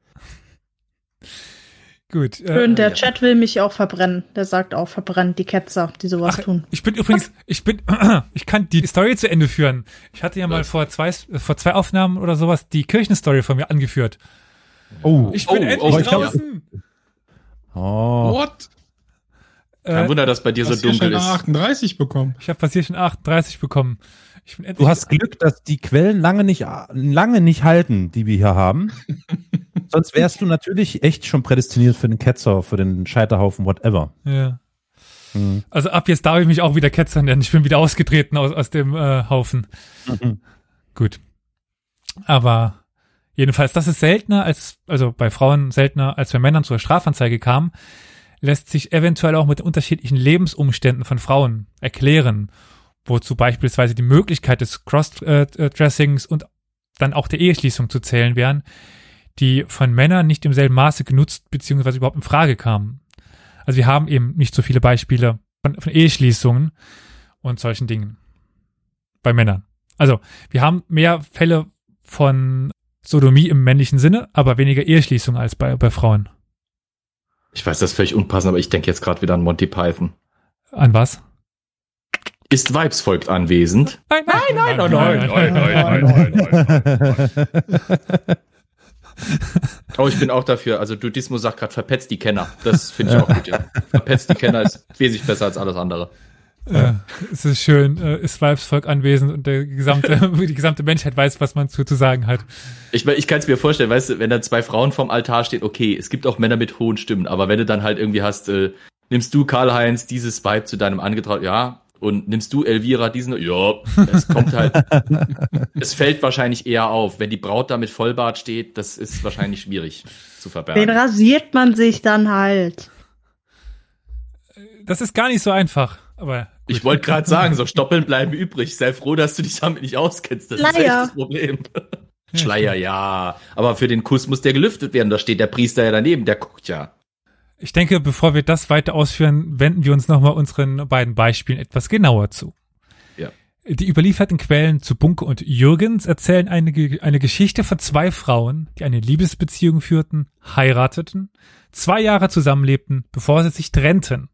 A: Gut.
B: Schön,
A: Äh,
B: der
D: ja.
B: Chat will mich auch verbrennen. Der sagt auch, verbrennt die Ketzer, die sowas
A: Ach,
B: tun.
A: ich bin übrigens, ich bin, [CLEARS THROAT] ich kann die Story zu Ende führen. Ich hatte ja mal
D: Was?
A: vor zwei, vor zwei Aufnahmen oder sowas die Kirchenstory von mir angeführt.
C: Oh.
A: Ich bin
D: Oh,
A: endlich
D: oh, ich hab-
A: draußen.
C: oh.
E: What?
D: Kein
A: Äh,
D: Wunder, dass bei dir so
E: Hast du ja
D: dunkel
E: schon
D: ist.
E: 38 bekommen?
A: ich habe Passierchen 38 bekommen. Ich bin endlich
C: Du hast Glück, dass die Quellen lange nicht, lange nicht halten, die wir hier haben. [LAUGHS] Sonst wärst du natürlich echt schon prädestiniert für den Ketzer, für den Scheiterhaufen, whatever.
A: Ja.
C: Hm.
A: Also ab jetzt darf ich mich auch wieder Ketzer nennen. Ich bin wieder ausgetreten aus, aus dem äh, Haufen.
C: Mhm.
A: Gut. Aber jedenfalls, das ist seltener als, also bei Frauen seltener als bei Männern zur Strafanzeige kam, lässt sich eventuell auch mit den unterschiedlichen Lebensumständen von Frauen erklären, wozu beispielsweise die Möglichkeit des Cross-Dressings und dann auch der Eheschließung zu zählen wären, die von Männern nicht im selben Maße genutzt bzw. überhaupt in Frage kamen. Also wir haben eben nicht so viele Beispiele von, von Eheschließungen und solchen Dingen bei Männern. Also wir haben mehr Fälle von Sodomie im männlichen Sinne, aber weniger Eheschließungen als bei, bei Frauen.
D: Ich weiß, das ist völlig unpassend, aber ich denke jetzt gerade wieder an Monty Python.
A: An was?
D: Ist Weibsvolk anwesend?
A: Nein, nein, nein,
D: nein, nein, nein, nein, [LAUGHS] Oh, ich bin auch dafür. Also Dudismo sagt gerade, verpetzt die Kenner. Das finde ich auch gut, ja. Verpetzt die Kenner ist wesentlich besser als alles andere.
A: Äh, es ist schön, äh, ist Weibsvolk anwesend und der gesamte, [LAUGHS] die gesamte Menschheit weiß, was man zu, zu sagen hat.
D: Ich, ich kann es mir vorstellen, weißt du, wenn da zwei Frauen vorm Altar stehen, okay, es gibt auch Männer mit hohen Stimmen, aber wenn du dann halt irgendwie hast, äh, nimmst du Karl-Heinz dieses Vibe zu deinem angetraut, ja, und nimmst du Elvira diesen, ja, es kommt halt, [LAUGHS] es fällt wahrscheinlich eher auf. Wenn die Braut da mit Vollbart steht, das ist wahrscheinlich schwierig zu
B: Den
D: verbergen.
B: rasiert man sich dann halt.
A: Das ist gar nicht so einfach, aber gut.
D: Ich wollte gerade sagen, so [LAUGHS] Stoppeln bleiben übrig. Sei froh, dass du dich damit nicht auskennst. Das ist echt
B: Schleier.
D: das Problem. Schleier, ja. Aber für den Kuss muss der gelüftet werden. Da steht der Priester ja daneben, der guckt ja.
A: Ich denke, bevor wir das weiter ausführen, wenden wir uns nochmal unseren beiden Beispielen etwas genauer zu.
D: Ja.
A: Die überlieferten Quellen zu Bunke und Jürgens erzählen eine, eine Geschichte von zwei Frauen, die eine Liebesbeziehung führten, heirateten, zwei Jahre zusammenlebten, bevor sie sich trennten.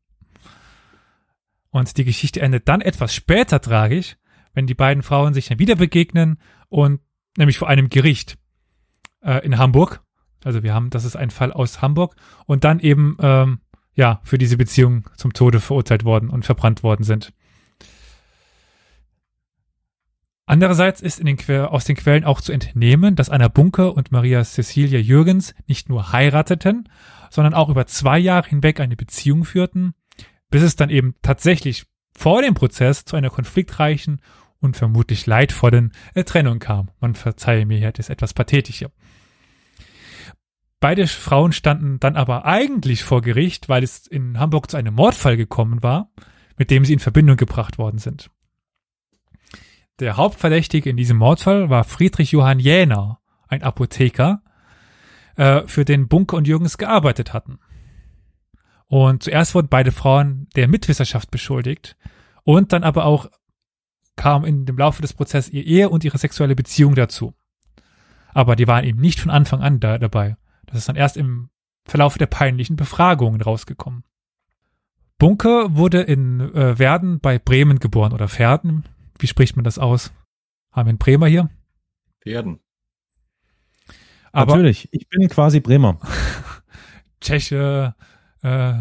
A: Und die Geschichte endet dann etwas später tragisch, wenn die beiden Frauen sich dann wieder begegnen und nämlich vor einem Gericht äh, in Hamburg. Also wir haben, das ist ein Fall aus Hamburg und dann eben ähm, ja für diese Beziehung zum Tode verurteilt worden und verbrannt worden sind. Andererseits ist den aus den Quellen auch zu entnehmen, dass Anna Bunke und Maria Cecilia Jürgens nicht nur heirateten, sondern auch über zwei Jahre hinweg eine Beziehung führten, bis es dann eben tatsächlich vor dem Prozess zu einer konfliktreichen und vermutlich leidvollen Trennung kam. Man verzeihe mir hier das etwas pathetische. Beide Frauen standen dann aber eigentlich vor Gericht, weil es in Hamburg zu einem Mordfall gekommen war, mit dem sie in Verbindung gebracht worden sind. Der Hauptverdächtige in diesem Mordfall war Friedrich Johann Jäner, ein Apotheker, äh, für den Bunke und Jürgens gearbeitet hatten. Und zuerst wurden beide Frauen der Mitwisserschaft beschuldigt und dann aber auch kam in dem Laufe des Prozesses ihr Ehe und ihre sexuelle Beziehung dazu. Aber die waren eben nicht von Anfang an da, dabei. Das ist dann erst im Verlauf der peinlichen Befragungen rausgekommen. Bunke wurde in äh, Werden bei Bremen geboren oder Verden. Wie spricht man das aus? Haben wir einen Bremer hier?
D: Werden.
A: Aber
C: Natürlich, ich bin quasi Bremer. [LAUGHS]
A: Tscheche, äh,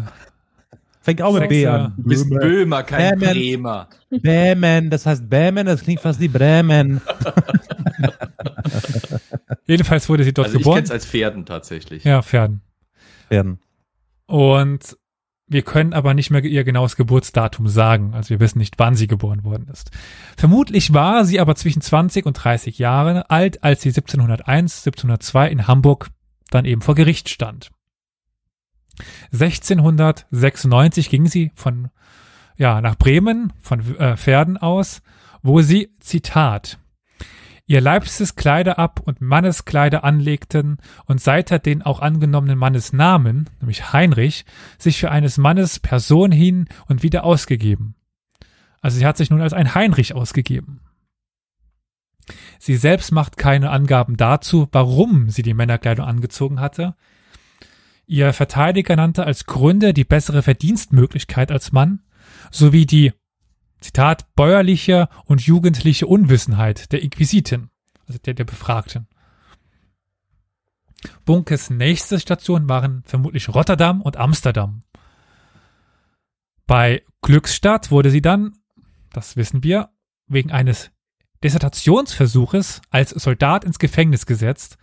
C: Fängt auch mit B an.
D: Du bist Böhmer, kein
C: Bämen.
D: Bremer.
C: Bämen, das heißt Bämen, das klingt fast wie Bremen. [LAUGHS]
A: Jedenfalls wurde sie dort
D: Also ich
A: geboren.
D: kenn's als Pferden tatsächlich.
A: Ja, Pferden.
C: Werden.
A: Und wir können aber nicht mehr ihr genaues Geburtsdatum sagen. Also wir wissen nicht, wann sie geboren worden ist. Vermutlich war sie aber zwischen 20 und 30 Jahre alt, als sie 1701, 1702 in Hamburg dann eben vor Gericht stand. 1696 ging sie von, ja, nach Bremen, von äh, Pferden aus, wo sie, Zitat, ihr Leibstes Kleider ab und Manneskleider anlegten und seither den auch angenommenen Mannesnamen, nämlich Heinrich, sich für eines Mannes Person hin und wieder ausgegeben. Also sie hat sich nun als ein Heinrich ausgegeben. Sie selbst macht keine Angaben dazu, warum sie die Männerkleidung angezogen hatte. Ihr Verteidiger nannte als Gründe die bessere Verdienstmöglichkeit als Mann sowie die Zitat, bäuerliche und jugendliche Unwissenheit der Inquisitin, also der, der Befragten. Bunkes nächste Station waren vermutlich Rotterdam und Amsterdam. Bei Glückstadt wurde sie dann, das wissen wir, wegen eines Dissertationsversuches als Soldat ins Gefängnis gesetzt,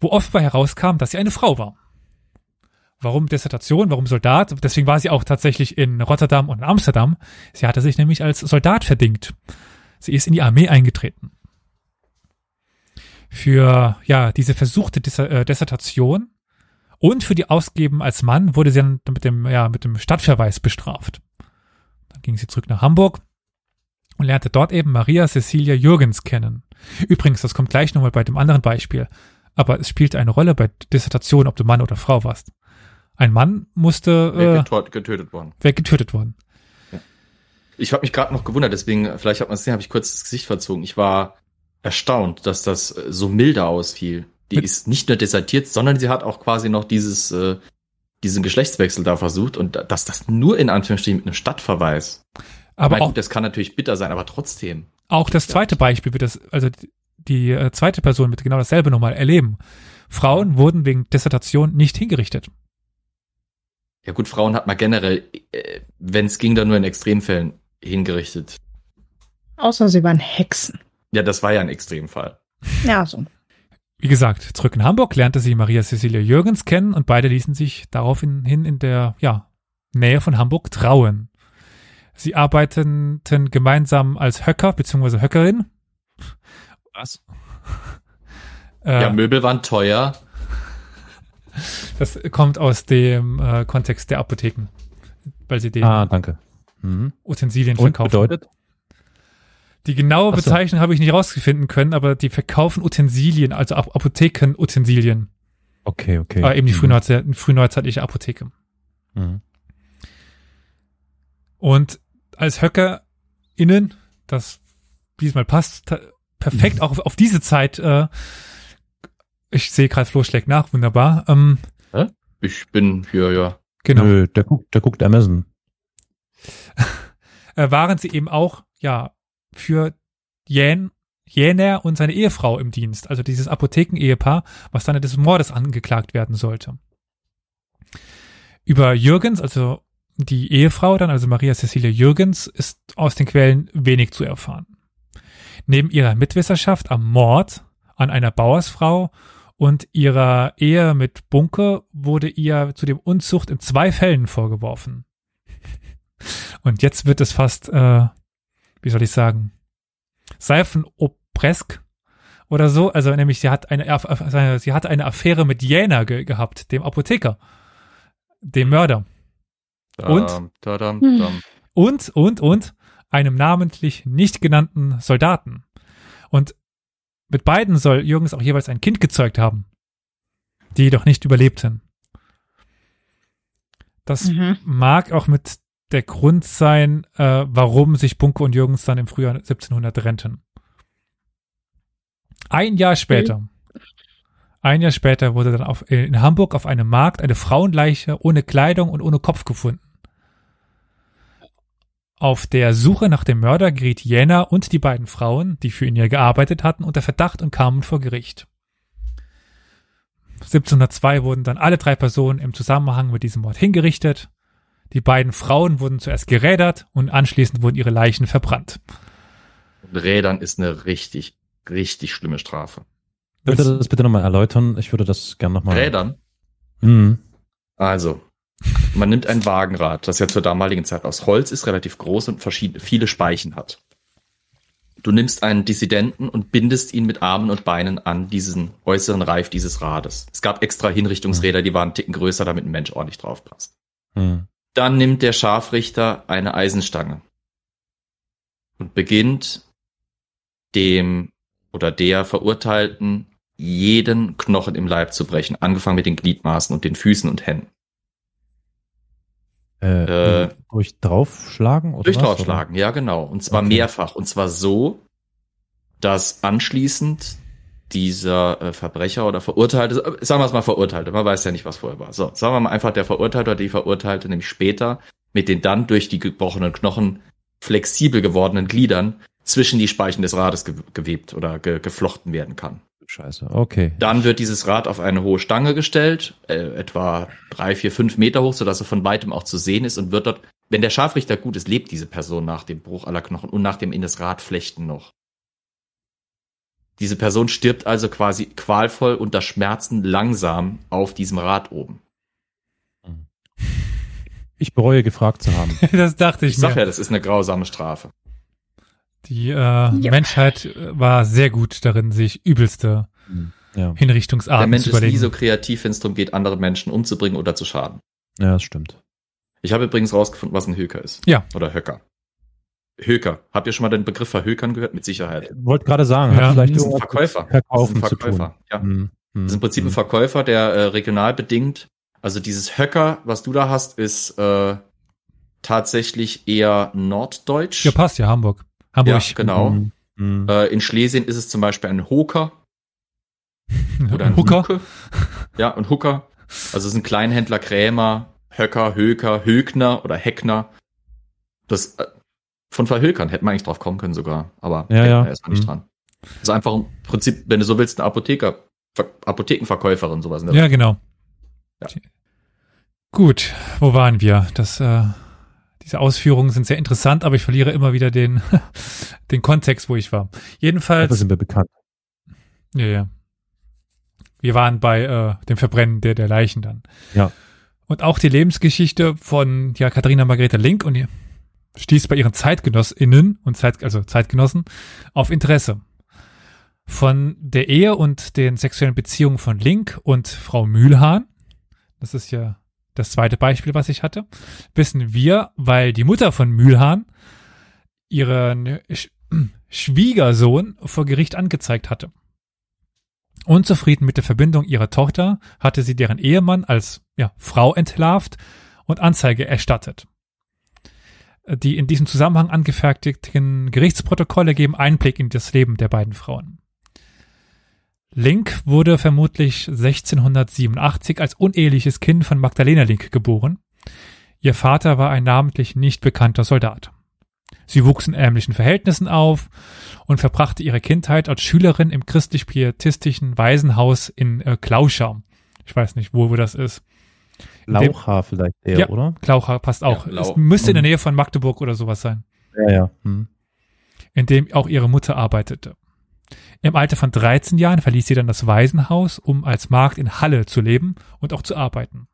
A: wo offenbar herauskam, dass sie eine Frau war. Warum Dissertation, warum Soldat? Deswegen war sie auch tatsächlich in Rotterdam und in Amsterdam. Sie hatte sich nämlich als Soldat verdingt. Sie ist in die Armee eingetreten. Für ja diese versuchte äh, Dissertation und für die Ausgeben als Mann wurde sie dann mit dem ja mit dem Stadtverweis bestraft. Dann ging sie zurück nach Hamburg und lernte dort eben Maria Cecilia Jürgens kennen. Übrigens, das kommt gleich nochmal bei dem anderen Beispiel. Aber es spielte eine Rolle bei Dissertation, ob du Mann oder Frau warst. Ein Mann musste
D: Wer
A: äh,
D: getötet worden.
A: wäre getötet worden.
D: Ich habe mich gerade noch gewundert, deswegen, vielleicht hat man es gesehen, habe ich kurz das Gesicht verzogen. Ich war erstaunt, dass das äh, so milder ausfiel. Die
A: Mit-
D: ist nicht nur desertiert, sondern sie hat auch quasi noch dieses, äh, diesen Geschlechtswechsel da versucht und da- dass das nur in Anführungsstrichen mit einem Stadtverweis.
A: Aber
D: mein,
A: auch,
D: gut, das kann natürlich bitter sein, aber trotzdem.
A: auch das zweite Beispiel wird das, also die, die äh, zweite Person wird genau dasselbe nochmal erleben. Frauen wurden wegen Dissertation nicht hingerichtet.
D: Ja gut, Frauen hat man generell, äh, wenn es ging, dann nur in Extremfällen hingerichtet.
B: Außer sie waren Hexen.
D: Ja, das war ja ein Extremfall.
B: Ja, so.
A: Wie gesagt, zurück in Hamburg lernte sie Maria Cecilia Jürgens kennen und beide ließen sich daraufhin hin in der ja, Nähe von Hamburg trauen. Sie arbeiteten gemeinsam als Höcker bzw. Höckerin.
C: Was?
A: Äh,
D: Ja, Möbel waren teuer.
A: Das kommt aus dem äh, Kontext der Apotheken, weil sie den
C: Ah, danke. Mhm.
A: Utensilien
C: Und
A: verkaufen.
C: bedeutet?
A: Die genaue
C: so.
A: Bezeichnung habe ich nicht rausfinden können, aber die verkaufen Utensilien, also Ap Apotheken-Utensilien.
C: Okay, okay.
A: Aber eben die
C: Mhm.
A: frühneuze frühneuzeitliche Apotheke.
C: Mhm.
A: Und als HöckerInnen, das diesmal passt, perfekt [LAUGHS] auch auf, auf diese Zeit, äh, ich sehe gerade Flo schlägt nach, wunderbar. Ähm,
D: Ich bin hier, ja.
A: genau.
C: Nö, der guckt, der guckt Amazon. [LAUGHS]
A: Äh, waren sie eben auch, ja, für Jan, Jäner und seine Ehefrau im Dienst, also dieses Apotheken-Ehepaar, was dann des Mordes angeklagt werden sollte. Über Jürgens, also die Ehefrau dann, also Maria Cecilia Jürgens, ist aus den Quellen wenig zu erfahren. Neben ihrer Mitwisserschaft am Mord an einer Bauersfrau und ihrer Ehe mit Bunke wurde ihr zudem Unzucht in zwei Fällen vorgeworfen. Und jetzt wird es fast, äh, wie soll ich sagen, Seifenopresk oder so. Also nämlich sie hat eine, Aff- sie hatte eine Affäre mit Jäner ge gehabt, dem Apotheker, dem Mörder. Und?
D: Tadam, tadam,
B: Hm.
D: tadam.
A: Und, und, und einem namentlich nicht genannten Soldaten. Und mit beiden soll Jürgens auch jeweils ein Kind gezeugt haben, die jedoch nicht überlebten. Das
B: Mhm.
A: mag auch mit der Grund sein, äh, warum sich Bunke und Jürgens dann im Frühjahr 1700 trennten. Ein Jahr später, ein Jahr später wurde dann auf, in Hamburg auf einem Markt eine Frauenleiche ohne Kleidung und ohne Kopf gefunden. Auf der Suche nach dem Mörder geriet Jena und die beiden Frauen, die für ihn ja gearbeitet hatten, unter Verdacht und kamen vor Gericht. 1702 wurden dann alle drei Personen im Zusammenhang mit diesem Mord hingerichtet. Die beiden Frauen wurden zuerst gerädert und anschließend wurden ihre Leichen verbrannt.
D: Rädern ist eine richtig, richtig schlimme Strafe.
C: Könnt ihr das bitte nochmal erläutern? Ich würde das gerne nochmal.
D: Rädern? Mhm. Also, man nimmt ein Wagenrad, das ja zur damaligen Zeit aus Holz ist, relativ groß und verschiedene, viele Speichen hat. Du nimmst einen Dissidenten und bindest ihn mit Armen und Beinen an diesen äußeren Reif dieses Rades. Es gab extra Hinrichtungsräder, die waren einen Ticken größer, damit ein Mensch ordentlich drauf passt. Mhm. Dann nimmt der Scharfrichter eine Eisenstange und beginnt dem oder der Verurteilten jeden Knochen im Leib zu brechen, angefangen mit den Gliedmaßen und den Füßen und Händen.
C: Äh, äh, durch draufschlagen?
D: Oder durch was, draufschlagen, oder? ja genau. Und zwar okay. mehrfach. Und zwar so, dass anschließend dieser äh, Verbrecher oder Verurteilte, äh, sagen wir es mal Verurteilte, man weiß ja nicht, was vorher war. So, sagen wir mal einfach der Verurteilte oder die Verurteilte, nämlich später mit den dann durch die gebrochenen Knochen flexibel gewordenen Gliedern zwischen die Speichen des Rades ge gewebt oder ge geflochten werden kann.
C: Scheiße, okay.
D: Dann wird dieses Rad auf eine hohe Stange gestellt, äh, etwa drei, vier, fünf Meter hoch, sodass er von weitem auch zu sehen ist und wird dort, wenn der Scharfrichter gut ist, lebt diese Person nach dem Bruch aller Knochen und nach dem in das Rad flechten noch. Diese Person stirbt also quasi qualvoll unter Schmerzen langsam auf diesem Rad oben.
C: Ich bereue gefragt zu haben. [LAUGHS]
A: das dachte ich,
D: ich mir. Ich sag ja, das ist eine grausame Strafe.
A: Die äh, ja. Menschheit äh, war sehr gut darin, sich übelste hm, ja. Hinrichtungsarten
D: Der Mensch ist nie so kreativ, wenn es darum geht, andere Menschen umzubringen oder zu schaden.
C: Ja, das stimmt.
D: Ich habe übrigens rausgefunden, was ein Höker ist.
A: Ja.
D: Oder Höcker. Höker. Habt ihr schon mal den Begriff Verhökern gehört? Mit Sicherheit.
C: Wollte gerade sagen,
D: ja. vielleicht das ist ein Verkäufer. Verkaufen das ist ein Verkäufer. Ja. Hm, hm, das ist im Prinzip hm. ein Verkäufer, der äh, regional bedingt. Also dieses Höcker, was du da hast, ist äh, tatsächlich eher norddeutsch.
A: Ja, passt ja, Hamburg.
D: Hamburg. Ja, genau. Mhm. mhm. Äh, in Schlesien ist es zum Beispiel ein Hoker. [LAUGHS]
A: Oder ein Hooker.
D: Huke. Ja, ein Hooker. Also es sind Kleinhändler, Krämer, Höcker, Höker, Högner oder Heckner. Das äh, von Verhökern hätte man eigentlich drauf kommen können sogar, aber
C: ja, ja.
D: ist man nicht mhm. dran. Das ist einfach im Prinzip, wenn du so willst, eine Apotheker, Apothekenverkäuferin, sowas.
A: In der ja, genau. Ja. Gut, wo waren wir? Das äh, diese Ausführungen sind sehr interessant, aber ich verliere immer wieder den, [LAUGHS] den Kontext, wo ich war. Jedenfalls.
C: Das sind wir bekannt.
A: Ja, ja. Wir waren bei äh, dem Verbrennen der, der Leichen dann.
C: Ja.
A: Und auch die Lebensgeschichte von ja, Katharina Margareta Link und ihr stieß bei ihren ZeitgenossInnen und Zeit, also Zeitgenossen auf Interesse. Von der Ehe und den sexuellen Beziehungen von Link und Frau Mühlhahn, das ist ja das zweite Beispiel, was ich hatte, wissen wir, weil die Mutter von Mühlhahn ihren Sch [CLEARS THROAT] Schwiegersohn vor Gericht angezeigt hatte. Unzufrieden mit der Verbindung ihrer Tochter hatte sie deren Ehemann als ja, Frau entlarvt und Anzeige erstattet. Die in diesem Zusammenhang angefertigten Gerichtsprotokolle geben Einblick in das Leben der beiden Frauen. Link wurde vermutlich 1687 als uneheliches Kind von Magdalena Link geboren. Ihr Vater war ein namentlich nicht bekannter Soldat. Sie wuchs in ärmlichen Verhältnissen auf und verbrachte ihre Kindheit als Schülerin im christlich-pietistischen Waisenhaus in äh, Klauschau. Ich weiß nicht, wo, wo das ist.
C: Lauchhaar vielleicht eher,
A: ja,
C: oder?
A: Klauchhaar passt auch. Ja, Lau es müsste in der Nähe von Magdeburg oder sowas sein.
C: Ja, ja. Hm.
A: In dem auch ihre Mutter arbeitete. Im Alter von 13 Jahren verließ sie dann das Waisenhaus, um als Magd in Halle zu leben und auch zu arbeiten.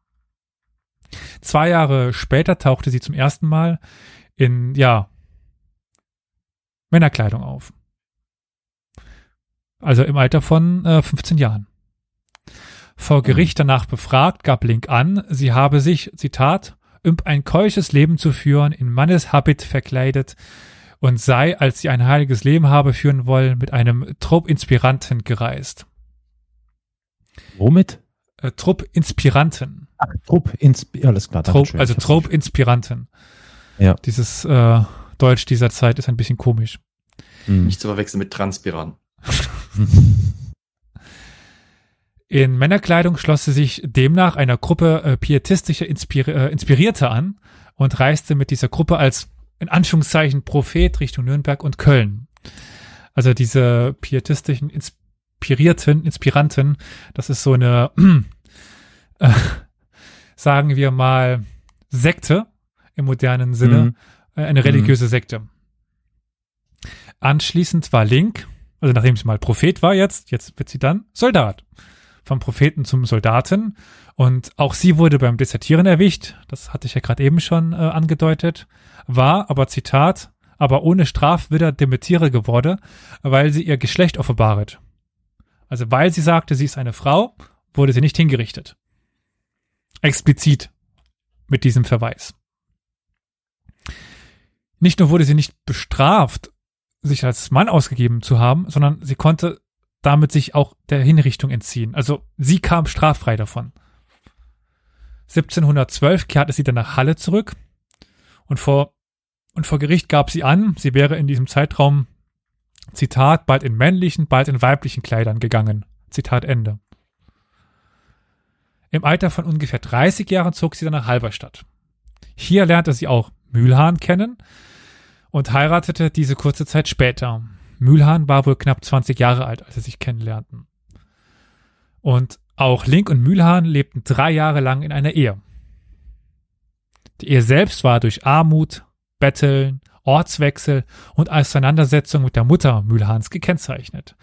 A: Zwei Jahre später tauchte sie zum ersten Mal in, ja, Männerkleidung auf. Also im Alter von äh, 15 Jahren. Vor Gericht danach befragt, gab Link an, sie habe sich, Zitat, um ein keusches Leben zu führen, in Manneshabit verkleidet, und sei, als sie ein heiliges Leben habe führen wollen, mit einem Trupp-Inspiranten gereist.
C: Womit?
A: Äh, Trupp-Inspiranten.
C: Ach, Trupp-Inspiranten, alles klar.
A: Trupp, also Trupp-Inspiranten.
C: Ja.
A: Dieses äh, Deutsch dieser Zeit ist ein bisschen komisch.
D: Hm. Nicht zu verwechseln mit Transpiran. [LAUGHS]
A: In Männerkleidung schloss sie sich demnach einer Gruppe äh, pietistischer Inspiri äh, Inspirierter an und reiste mit dieser Gruppe als in Anführungszeichen Prophet Richtung Nürnberg und Köln. Also diese pietistischen inspirierten, Inspiranten, das ist so eine, [CLEARS THROAT] äh, sagen wir mal, Sekte, im modernen Sinne, mhm. Äh, eine religiöse mhm. Sekte. Anschließend war Link, also nachdem sie mal Prophet war jetzt, jetzt wird sie dann Soldat. Vom Propheten zum Soldaten. Und auch sie wurde beim Desertieren erwischt. Das hatte ich ja gerade eben schon äh, angedeutet. War, aber Zitat, aber ohne Straf wieder Demetiere geworden, weil sie ihr Geschlecht offenbaret. Also weil sie sagte, sie ist eine Frau, wurde sie nicht hingerichtet. Explizit mit diesem Verweis. Nicht nur wurde sie nicht bestraft, sich als Mann ausgegeben zu haben, sondern sie konnte damit sich auch der Hinrichtung entziehen. Also sie kam straffrei davon. 1712 kehrte sie dann nach Halle zurück und vor, und vor Gericht gab sie an, sie wäre in diesem Zeitraum, Zitat, bald in männlichen, bald in weiblichen Kleidern gegangen. Zitat Ende. Im Alter von ungefähr 30 Jahren zog sie dann nach Halberstadt. Hier lernte sie auch Mühlhahn kennen, und heiratete diese kurze Zeit später. Mühlhahn war wohl knapp 20 Jahre alt, als sie sich kennenlernten. Und auch Link und Mühlhahn lebten drei Jahre lang in einer Ehe. Die Ehe selbst war durch Armut, Betteln, Ortswechsel und Auseinandersetzung mit der Mutter Mühlhahns gekennzeichnet.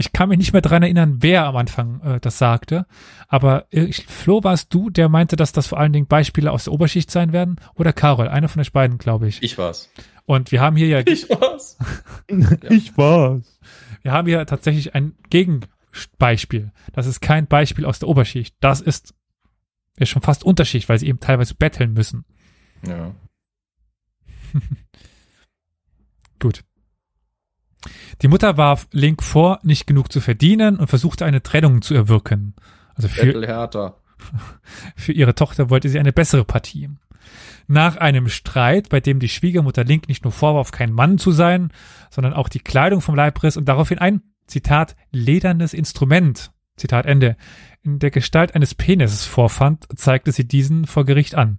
A: Ich kann mich nicht mehr dran erinnern, wer am Anfang äh, das sagte, aber äh, Flo, warst du, der meinte, dass das vor allen Dingen Beispiele aus der Oberschicht sein werden? Oder Carol, einer von euch beiden, glaube ich.
D: Ich war's.
A: Und wir haben hier ja.
C: Ich war's. [LAUGHS] ich war's.
A: Wir haben hier tatsächlich ein Gegenbeispiel. Das ist kein Beispiel aus der Oberschicht. Das ist, ist schon fast Unterschicht, weil sie eben teilweise betteln müssen.
D: Ja. [LAUGHS]
A: Gut. Die Mutter warf Link vor, nicht genug zu verdienen und versuchte eine Trennung zu erwirken. Also für, [LAUGHS] für ihre Tochter wollte sie eine bessere Partie. Nach einem Streit, bei dem die Schwiegermutter Link nicht nur vorwarf, kein Mann zu sein, sondern auch die Kleidung vom Leib riss und daraufhin ein, Zitat, ledernes Instrument, Zitat Ende, in der Gestalt eines Penises vorfand, zeigte sie diesen vor Gericht an.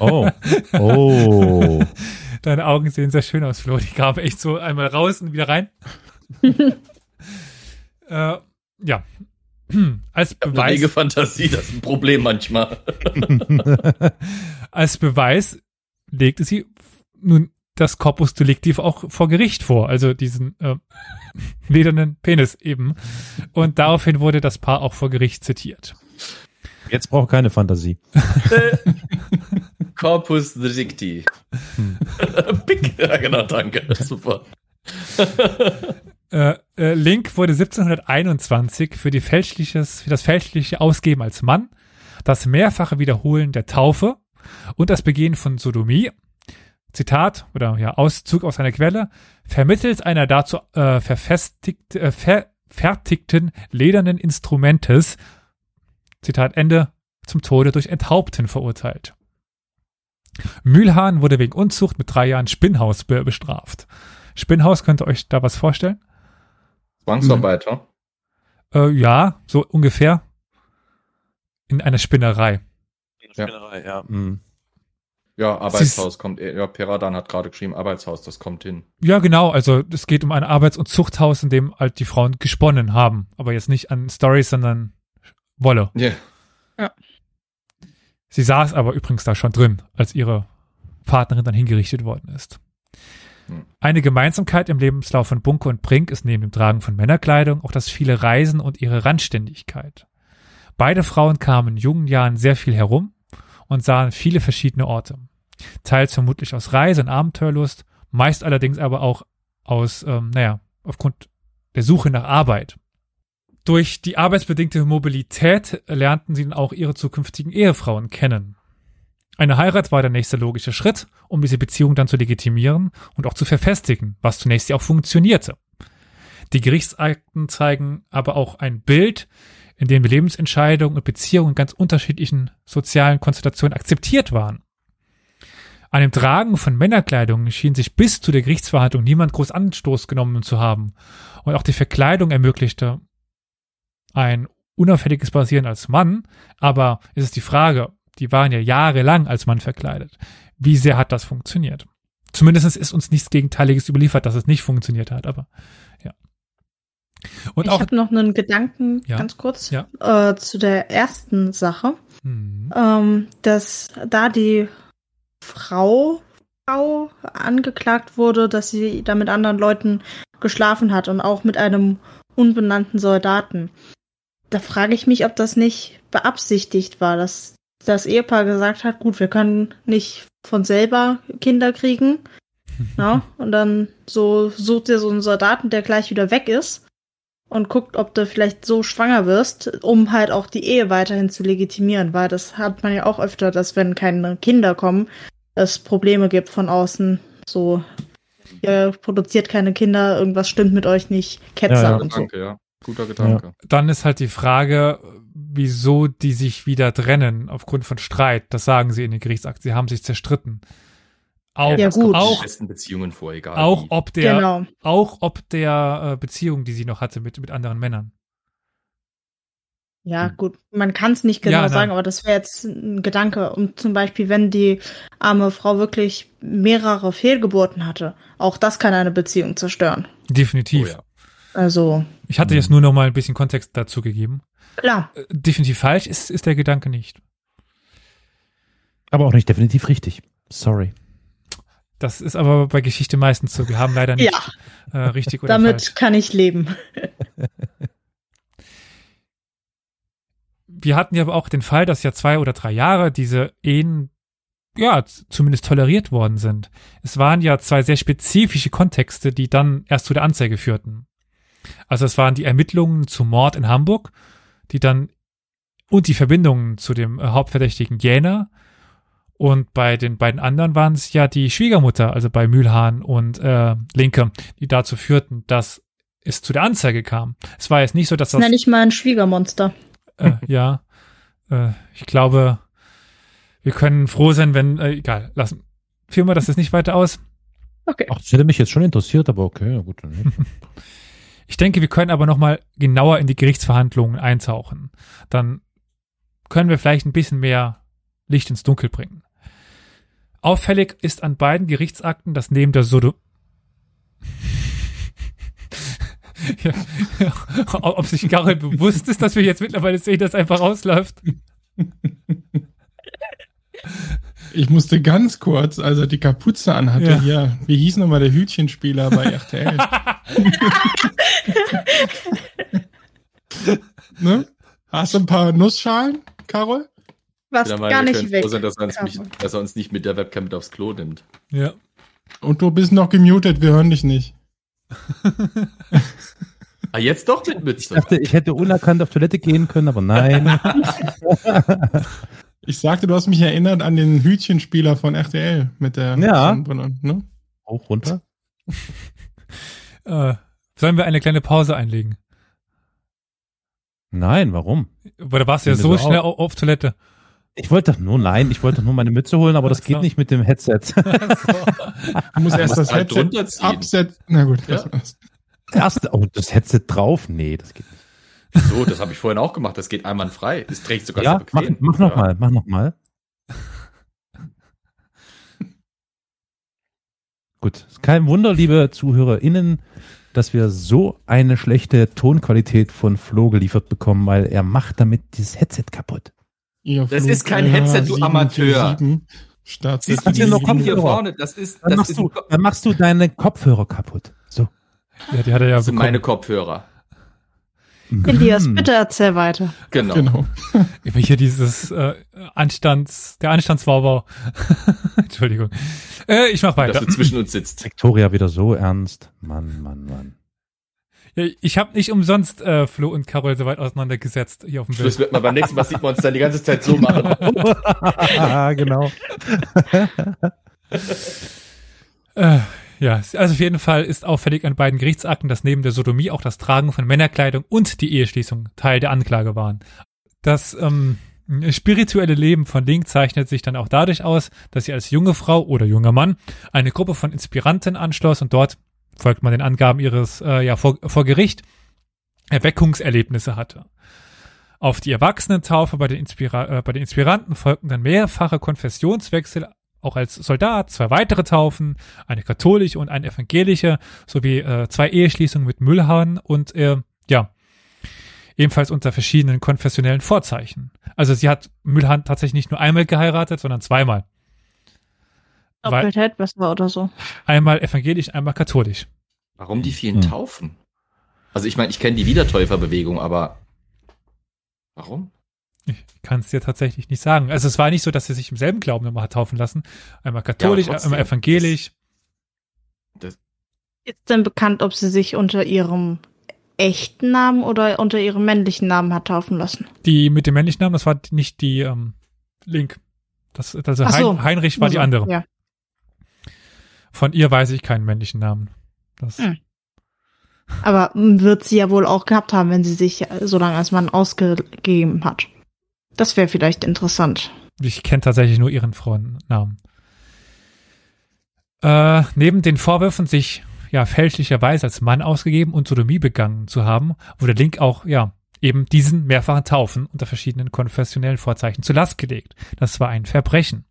C: Oh. Oh. [LAUGHS]
A: Deine Augen sehen sehr schön aus, Flo. Die gaben echt so einmal raus und wieder rein. [LAUGHS] äh, ja, [CLEARS THROAT] als Beweis.
D: Eine Fantasie, das ist ein Problem manchmal. [LAUGHS]
A: als Beweis legte sie nun das Corpus Delicti auch vor Gericht vor, also diesen äh, [LAUGHS] ledernen Penis eben. Und daraufhin wurde das Paar auch vor Gericht zitiert.
C: Jetzt braucht keine Fantasie. [LAUGHS]
D: Corpus Delicti. Hm. ja, genau, danke. Super.
A: Äh, äh, Link wurde 1721 für, die fälschliches, für das fälschliche Ausgeben als Mann, das mehrfache Wiederholen der Taufe und das Begehen von Sodomie, Zitat oder ja Auszug aus einer Quelle, vermittels einer dazu äh, verfestigt, äh, verfertigten ledernen Instrumentes, Zitat Ende, zum Tode durch Enthaupten verurteilt. Mühlhahn wurde wegen Unzucht mit drei Jahren Spinnhaus bestraft. Spinnhaus, könnt ihr euch da was vorstellen?
D: Zwangsarbeiter?
A: Äh, ja, so ungefähr. In einer Spinnerei.
D: In einer Spinnerei, ja. Mhm. Ja, Arbeitshaus kommt, ja, Peradan hat gerade geschrieben, Arbeitshaus, das kommt hin.
A: Ja, genau, also es geht um ein Arbeits- und Zuchthaus, in dem halt die Frauen gesponnen haben, aber jetzt nicht an Stories, sondern Wolle.
D: Yeah.
B: Ja.
A: Sie saß aber übrigens da schon drin, als ihre Partnerin dann hingerichtet worden ist. Eine Gemeinsamkeit im Lebenslauf von Bunke und Brink ist neben dem Tragen von Männerkleidung auch das viele Reisen und ihre Randständigkeit. Beide Frauen kamen in jungen Jahren sehr viel herum und sahen viele verschiedene Orte. Teils vermutlich aus Reise- und Abenteuerlust, meist allerdings aber auch aus, ähm, naja, aufgrund der Suche nach Arbeit. Durch die arbeitsbedingte Mobilität lernten sie dann auch ihre zukünftigen Ehefrauen kennen. Eine Heirat war der nächste logische Schritt, um diese Beziehung dann zu legitimieren und auch zu verfestigen, was zunächst ja auch funktionierte. Die Gerichtsakten zeigen aber auch ein Bild, in dem Lebensentscheidungen und Beziehungen in ganz unterschiedlichen sozialen Konstellationen akzeptiert waren. An dem Tragen von Männerkleidung schien sich bis zu der Gerichtsverhandlung niemand groß Anstoß genommen zu haben. Und auch die Verkleidung ermöglichte ein unauffälliges Basieren als Mann, aber es ist die Frage, die waren ja jahrelang als Mann verkleidet. Wie sehr hat das funktioniert? Zumindest ist uns nichts Gegenteiliges überliefert, dass es nicht funktioniert hat, aber ja.
B: Und ich habe noch einen Gedanken,
A: ja,
B: ganz kurz,
A: ja.
B: äh, zu der ersten Sache. mhm. ähm, dass da die Frau, Frau angeklagt wurde, dass sie da mit anderen Leuten geschlafen hat und auch mit einem unbenannten Soldaten. Da frage ich mich, ob das nicht beabsichtigt war, dass das Ehepaar gesagt hat, gut, wir können nicht von selber Kinder kriegen. Ja, [LAUGHS] und dann so sucht ihr so einen Soldaten, der gleich wieder weg ist und guckt, ob du vielleicht so schwanger wirst, um halt auch die Ehe weiterhin zu legitimieren, weil das hat man ja auch öfter, dass wenn keine Kinder kommen, es Probleme gibt von außen, so ihr produziert keine Kinder, irgendwas stimmt mit euch nicht, Ketzer ja, ja. und so. Danke, ja.
A: Guter Gedanke. Ja. Dann ist halt die Frage, wieso die sich wieder trennen aufgrund von Streit. Das sagen sie in den Gerichtsakt. Sie haben sich zerstritten. Auch, ja, gut. auch,
D: Beziehungen vor, egal
A: auch ob der, genau. auch ob der äh, Beziehung, die sie noch hatte mit, mit anderen Männern.
B: Ja, hm. gut, man kann es nicht genau ja, sagen, aber das wäre jetzt ein Gedanke. Und zum Beispiel, wenn die arme Frau wirklich mehrere Fehlgeburten hatte, auch das kann eine Beziehung zerstören.
A: Definitiv. Oh, ja.
B: Also.
A: Ich hatte jetzt nur noch mal ein bisschen Kontext dazu gegeben.
B: Klar.
A: Äh, definitiv falsch ist, ist der Gedanke nicht.
C: Aber auch nicht definitiv richtig. Sorry.
A: Das ist aber bei Geschichte meistens so. Wir haben leider nicht ja. äh, richtig oder
B: Damit
A: falsch.
B: kann ich leben. [LAUGHS]
A: Wir hatten ja aber auch den Fall, dass ja zwei oder drei Jahre diese Ehen ja, zumindest toleriert worden sind. Es waren ja zwei sehr spezifische Kontexte, die dann erst zu der Anzeige führten. Also es waren die Ermittlungen zum Mord in Hamburg, die dann und die Verbindungen zu dem äh, Hauptverdächtigen Jäner. Und bei den beiden anderen waren es ja die Schwiegermutter, also bei Mühlhahn und äh, Linke, die dazu führten, dass es zu der Anzeige kam. Es war jetzt nicht so, dass das.
B: das nenne ich mal ein Schwiegermonster.
A: Äh, ja. Äh, ich glaube, wir können froh sein, wenn, äh, egal, lassen. Führen wir das jetzt nicht weiter aus.
C: Okay. Ach, das hätte mich jetzt schon interessiert, aber okay, gut. Dann [LAUGHS]
A: Ich denke, wir können aber nochmal genauer in die Gerichtsverhandlungen eintauchen. Dann können wir vielleicht ein bisschen mehr Licht ins Dunkel bringen. Auffällig ist an beiden Gerichtsakten, dass neben der Sodo [LAUGHS] ja, ob sich Garel bewusst ist, dass wir jetzt mittlerweile sehen, dass einfach ausläuft.
E: Ich musste ganz kurz, also die Kapuze anhatte, ja. hier, wie hieß nochmal der Hütchenspieler bei RTL? [LAUGHS] ne? Hast du ein paar Nussschalen, Carol?
B: Was gar nicht weg.
D: Sein, dass, er mich, dass er uns nicht mit der Webcam mit aufs Klo nimmt.
A: Ja.
E: Und du bist noch gemutet, wir hören dich nicht. [LAUGHS]
D: ah, jetzt doch mit Mütze.
C: Ich dachte, ich hätte unerkannt auf Toilette gehen können, aber nein. [LAUGHS]
E: Ich sagte, du hast mich erinnert an den Hütchenspieler von RTL mit der
C: ja. Sonnenbrille, ne? Hoch runter. [LAUGHS]
A: äh, sollen wir eine kleine Pause einlegen?
C: Nein, warum?
A: Oder warst du ja so schnell auf, auf Toilette?
C: Ich wollte doch nur, nein, ich wollte doch nur meine Mütze holen, aber das so. geht nicht mit dem Headset. [LAUGHS]
E: du musst [LAUGHS] erst das halt Headset absetzen. Na gut, ja. das
C: Erst, oh, das Headset drauf? Nee, das geht nicht.
D: So, das habe ich vorhin auch gemacht. Das geht einwandfrei. Es trägt sogar
C: ja, sehr bequem. Mach, mach ja. noch mal, mach noch mal. [LAUGHS] Gut, kein Wunder, liebe ZuhörerInnen, dass wir so eine schlechte Tonqualität von Flo geliefert bekommen, weil er macht damit dieses Headset kaputt.
D: Ja, das ist kein Headset, du Amateur.
C: Siehst du diese Kopfhörer hier vorne? Das ist, dann, das machst ist du, dann machst du deine Kopfhörer kaputt. So.
A: Ja, die hat er ja
D: das sind meine Kopfhörer.
B: Elias, bitte erzähl weiter.
D: Genau. genau.
A: Immer hier dieses äh, Anstands, der Anstandswaubau. [LAUGHS] Entschuldigung. Äh, ich mach weiter. Dass
D: du zwischen uns sitzt.
C: Victoria wieder so ernst. Mann, Mann, Mann.
A: Ja, ich habe nicht umsonst äh, Flo und Carol so weit auseinandergesetzt hier auf dem
D: Bild. Das wird man beim nächsten Mal sieht man uns dann die ganze Zeit so machen. [LAUGHS] [LAUGHS]
C: genau.
A: äh, ja, also auf jeden Fall ist auffällig an beiden Gerichtsakten, dass neben der Sodomie auch das Tragen von Männerkleidung und die Eheschließung Teil der Anklage waren. Das ähm, spirituelle Leben von Link zeichnet sich dann auch dadurch aus, dass sie als junge Frau oder junger Mann eine Gruppe von Inspiranten anschloss und dort, folgt man den Angaben ihres, äh, ja, vor, vor Gericht, Erweckungserlebnisse hatte. Auf die Erwachsenentaufe bei den, Inspira äh, bei den Inspiranten folgten dann mehrfache Konfessionswechsel auch als Soldat, zwei weitere Taufen, eine katholische und eine evangelische, sowie äh, zwei Eheschließungen mit Müllhahn und äh, ja, ebenfalls unter verschiedenen konfessionellen Vorzeichen. Also sie hat Mühlhahn tatsächlich nicht nur einmal geheiratet, sondern zweimal.
B: Doppeltheit besser oder so.
A: Einmal evangelisch, einmal katholisch.
D: Warum die vielen hm. Taufen? Also ich meine, ich kenne die Wiedertäuferbewegung, aber warum?
A: Ich kann es dir tatsächlich nicht sagen. Also es war nicht so, dass sie sich im selben Glauben immer hat taufen lassen. Einmal katholisch, ja, einmal evangelisch.
B: Das, das Ist denn bekannt, ob sie sich unter ihrem echten Namen oder unter ihrem männlichen Namen hat taufen lassen?
A: Die mit dem männlichen Namen, das war nicht die ähm, Link. Das, also so. Heinrich war also, die andere. Ja. Von ihr weiß ich keinen männlichen Namen. Das hm.
B: Aber wird sie ja wohl auch gehabt haben, wenn sie sich so lange als Mann ausgegeben hat. Das wäre vielleicht interessant.
A: Ich kenne tatsächlich nur ihren Frauennamen. Äh, neben den Vorwürfen, sich ja fälschlicherweise als Mann ausgegeben und Sodomie begangen zu haben, wurde Link auch ja eben diesen mehrfachen Taufen unter verschiedenen konfessionellen Vorzeichen zu Last gelegt. Das war ein Verbrechen.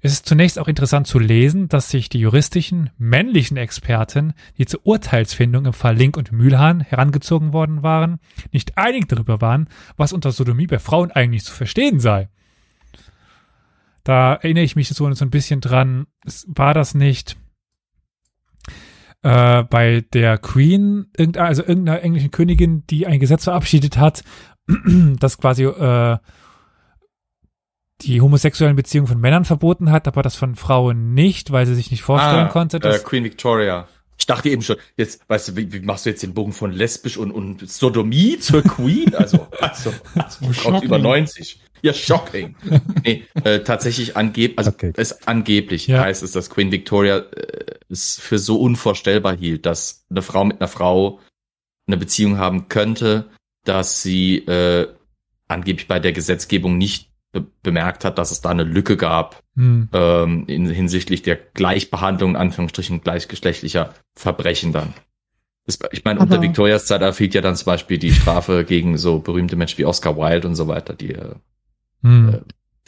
A: Es ist zunächst auch interessant zu lesen, dass sich die juristischen männlichen Experten, die zur Urteilsfindung im Fall Link und Mühlhahn herangezogen worden waren, nicht einig darüber waren, was unter Sodomie bei Frauen eigentlich zu verstehen sei. Da erinnere ich mich so, ein bisschen dran, war das nicht äh, bei der Queen, also irgendeiner englischen Königin, die ein Gesetz verabschiedet hat, [CLEARS THROAT] das quasi äh, die homosexuellen Beziehungen von Männern verboten hat, aber das von Frauen nicht, weil sie sich nicht vorstellen ah, konnte.
D: Dass äh, Queen Victoria. Ich dachte eben schon, jetzt, weißt du, wie, wie machst du jetzt den Bogen von lesbisch und, und Sodomie zur Queen? Also, [LAUGHS] also, also über 90. Ja, shocking. nee, äh, tatsächlich angeb also okay. es angeblich ja. heißt es, dass Queen Victoria äh, es für so unvorstellbar hielt, dass eine Frau mit einer Frau eine Beziehung haben könnte, dass sie äh, angeblich bei der Gesetzgebung nicht be bemerkt hat, dass es da eine Lücke gab hm. ähm, in, hinsichtlich der Gleichbehandlung, in Anführungsstrichen gleichgeschlechtlicher Verbrechen dann. Das, ich meine, unter Victorias Zeit erfiel ja dann zum Beispiel die Strafe gegen so berühmte Menschen wie Oscar Wilde und so weiter, die äh, hm. äh,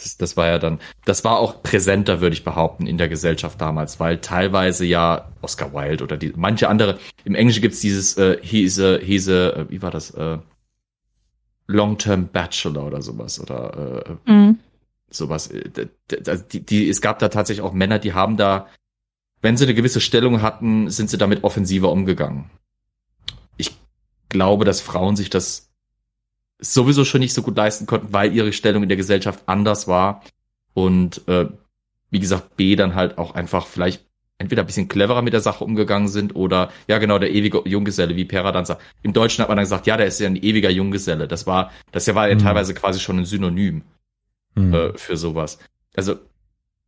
D: das, das war ja dann, das war auch präsenter, würde ich behaupten, in der Gesellschaft damals, weil teilweise ja Oscar Wilde oder die manche andere, im Englischen gibt's dieses äh, he's a, he's a, äh, wie war das, äh, Long-Term Bachelor oder sowas oder äh, mhm. sowas. Äh, die, die, es gab da tatsächlich auch Männer, die haben da, wenn sie eine gewisse Stellung hatten, sind sie damit offensiver umgegangen. Ich glaube, dass Frauen sich das sowieso schon nicht so gut leisten konnten, weil ihre Stellung in der Gesellschaft anders war und äh, wie gesagt B dann halt auch einfach vielleicht entweder ein bisschen cleverer mit der Sache umgegangen sind oder, ja genau, der ewige Junggeselle, wie Pera dann sagt. Im Deutschen hat man dann gesagt, ja, der ist ja ein ewiger Junggeselle. Das war, das war ja mhm. teilweise quasi schon ein Synonym mhm. äh, für sowas. Also.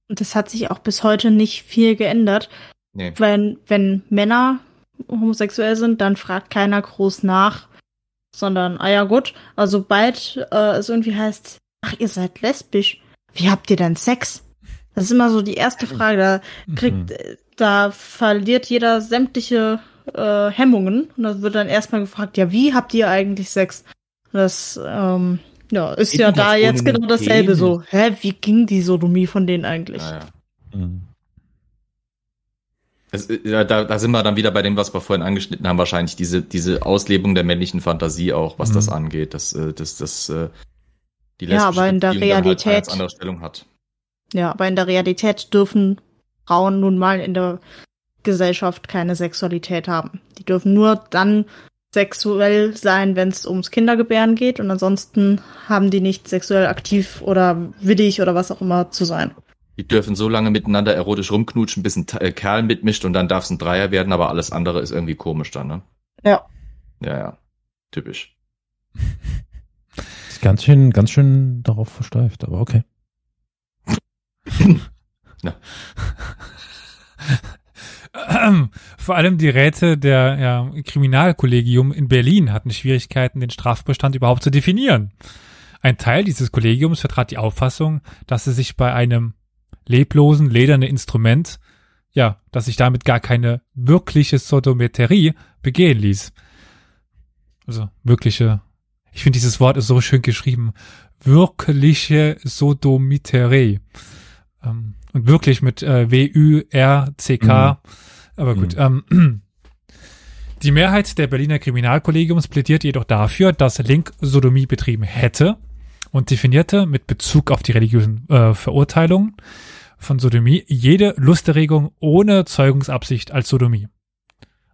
B: Und das hat sich auch bis heute nicht viel geändert. Nee. Wenn, wenn Männer homosexuell sind, dann fragt keiner groß nach, sondern, ah ja gut, also sobald äh, es irgendwie heißt, ach, ihr seid lesbisch, wie habt ihr denn Sex? Das ist immer so die erste Frage. Da kriegt, mhm. Da verliert jeder sämtliche äh, Hemmungen und da wird dann erstmal gefragt, ja, wie habt ihr eigentlich Sex? Das ähm, ja, ist ja da jetzt genau dasselbe so. Hä, wie ging die Sodomie von denen eigentlich? Ah, ja. Mhm.
D: Es, ja, da, da sind wir dann wieder bei dem, was wir vorhin angeschnitten haben, wahrscheinlich diese, diese Auslebung der männlichen Fantasie auch, was mhm. das angeht, dass, äh, dass, dass äh,
B: die lesbische ja, aber in der Realität halt
D: eine andere Stellung hat.
B: Ja, aber in der Realität dürfen Frauen nun mal in der Gesellschaft keine Sexualität haben. Die dürfen nur dann sexuell sein, wenn es ums Kindergebären geht und ansonsten haben die nicht sexuell aktiv oder willig oder was auch immer zu sein.
D: Die dürfen so lange miteinander erotisch rumknutschen, bis ein äh, Kerl mitmischt und dann darf es ein Dreier werden, aber alles andere ist irgendwie komisch dann, ne?
B: Ja.
D: Ja, ja. Typisch.
C: Ist ganz schön, ganz schön darauf versteift, aber okay. [LAUGHS]
A: ja. [LAUGHS] Vor allem die Räte der ja, Kriminalkollegium in Berlin hatten Schwierigkeiten, den Strafbestand überhaupt zu definieren. Ein Teil dieses Kollegiums vertrat die Auffassung, dass es sich bei einem leblosen, ledernen Instrument, ja, dass sich damit gar keine wirkliche Sodometerie begehen ließ. Also wirkliche, ich finde dieses Wort ist so schön geschrieben, wirkliche Sodomiterie. Ähm, und wirklich mit äh, W-U-R-C-K. Mhm. Aber gut. Mhm. Ähm, [CLEARS THROAT] Die Mehrheit der Berliner Kriminalkollegiums plädiert jedoch dafür, dass Link Sodomie betrieben hätte und definierte mit Bezug auf die religiösen äh, Verurteilungen von Sodomie jede Lusterregung ohne Zeugungsabsicht als Sodomie.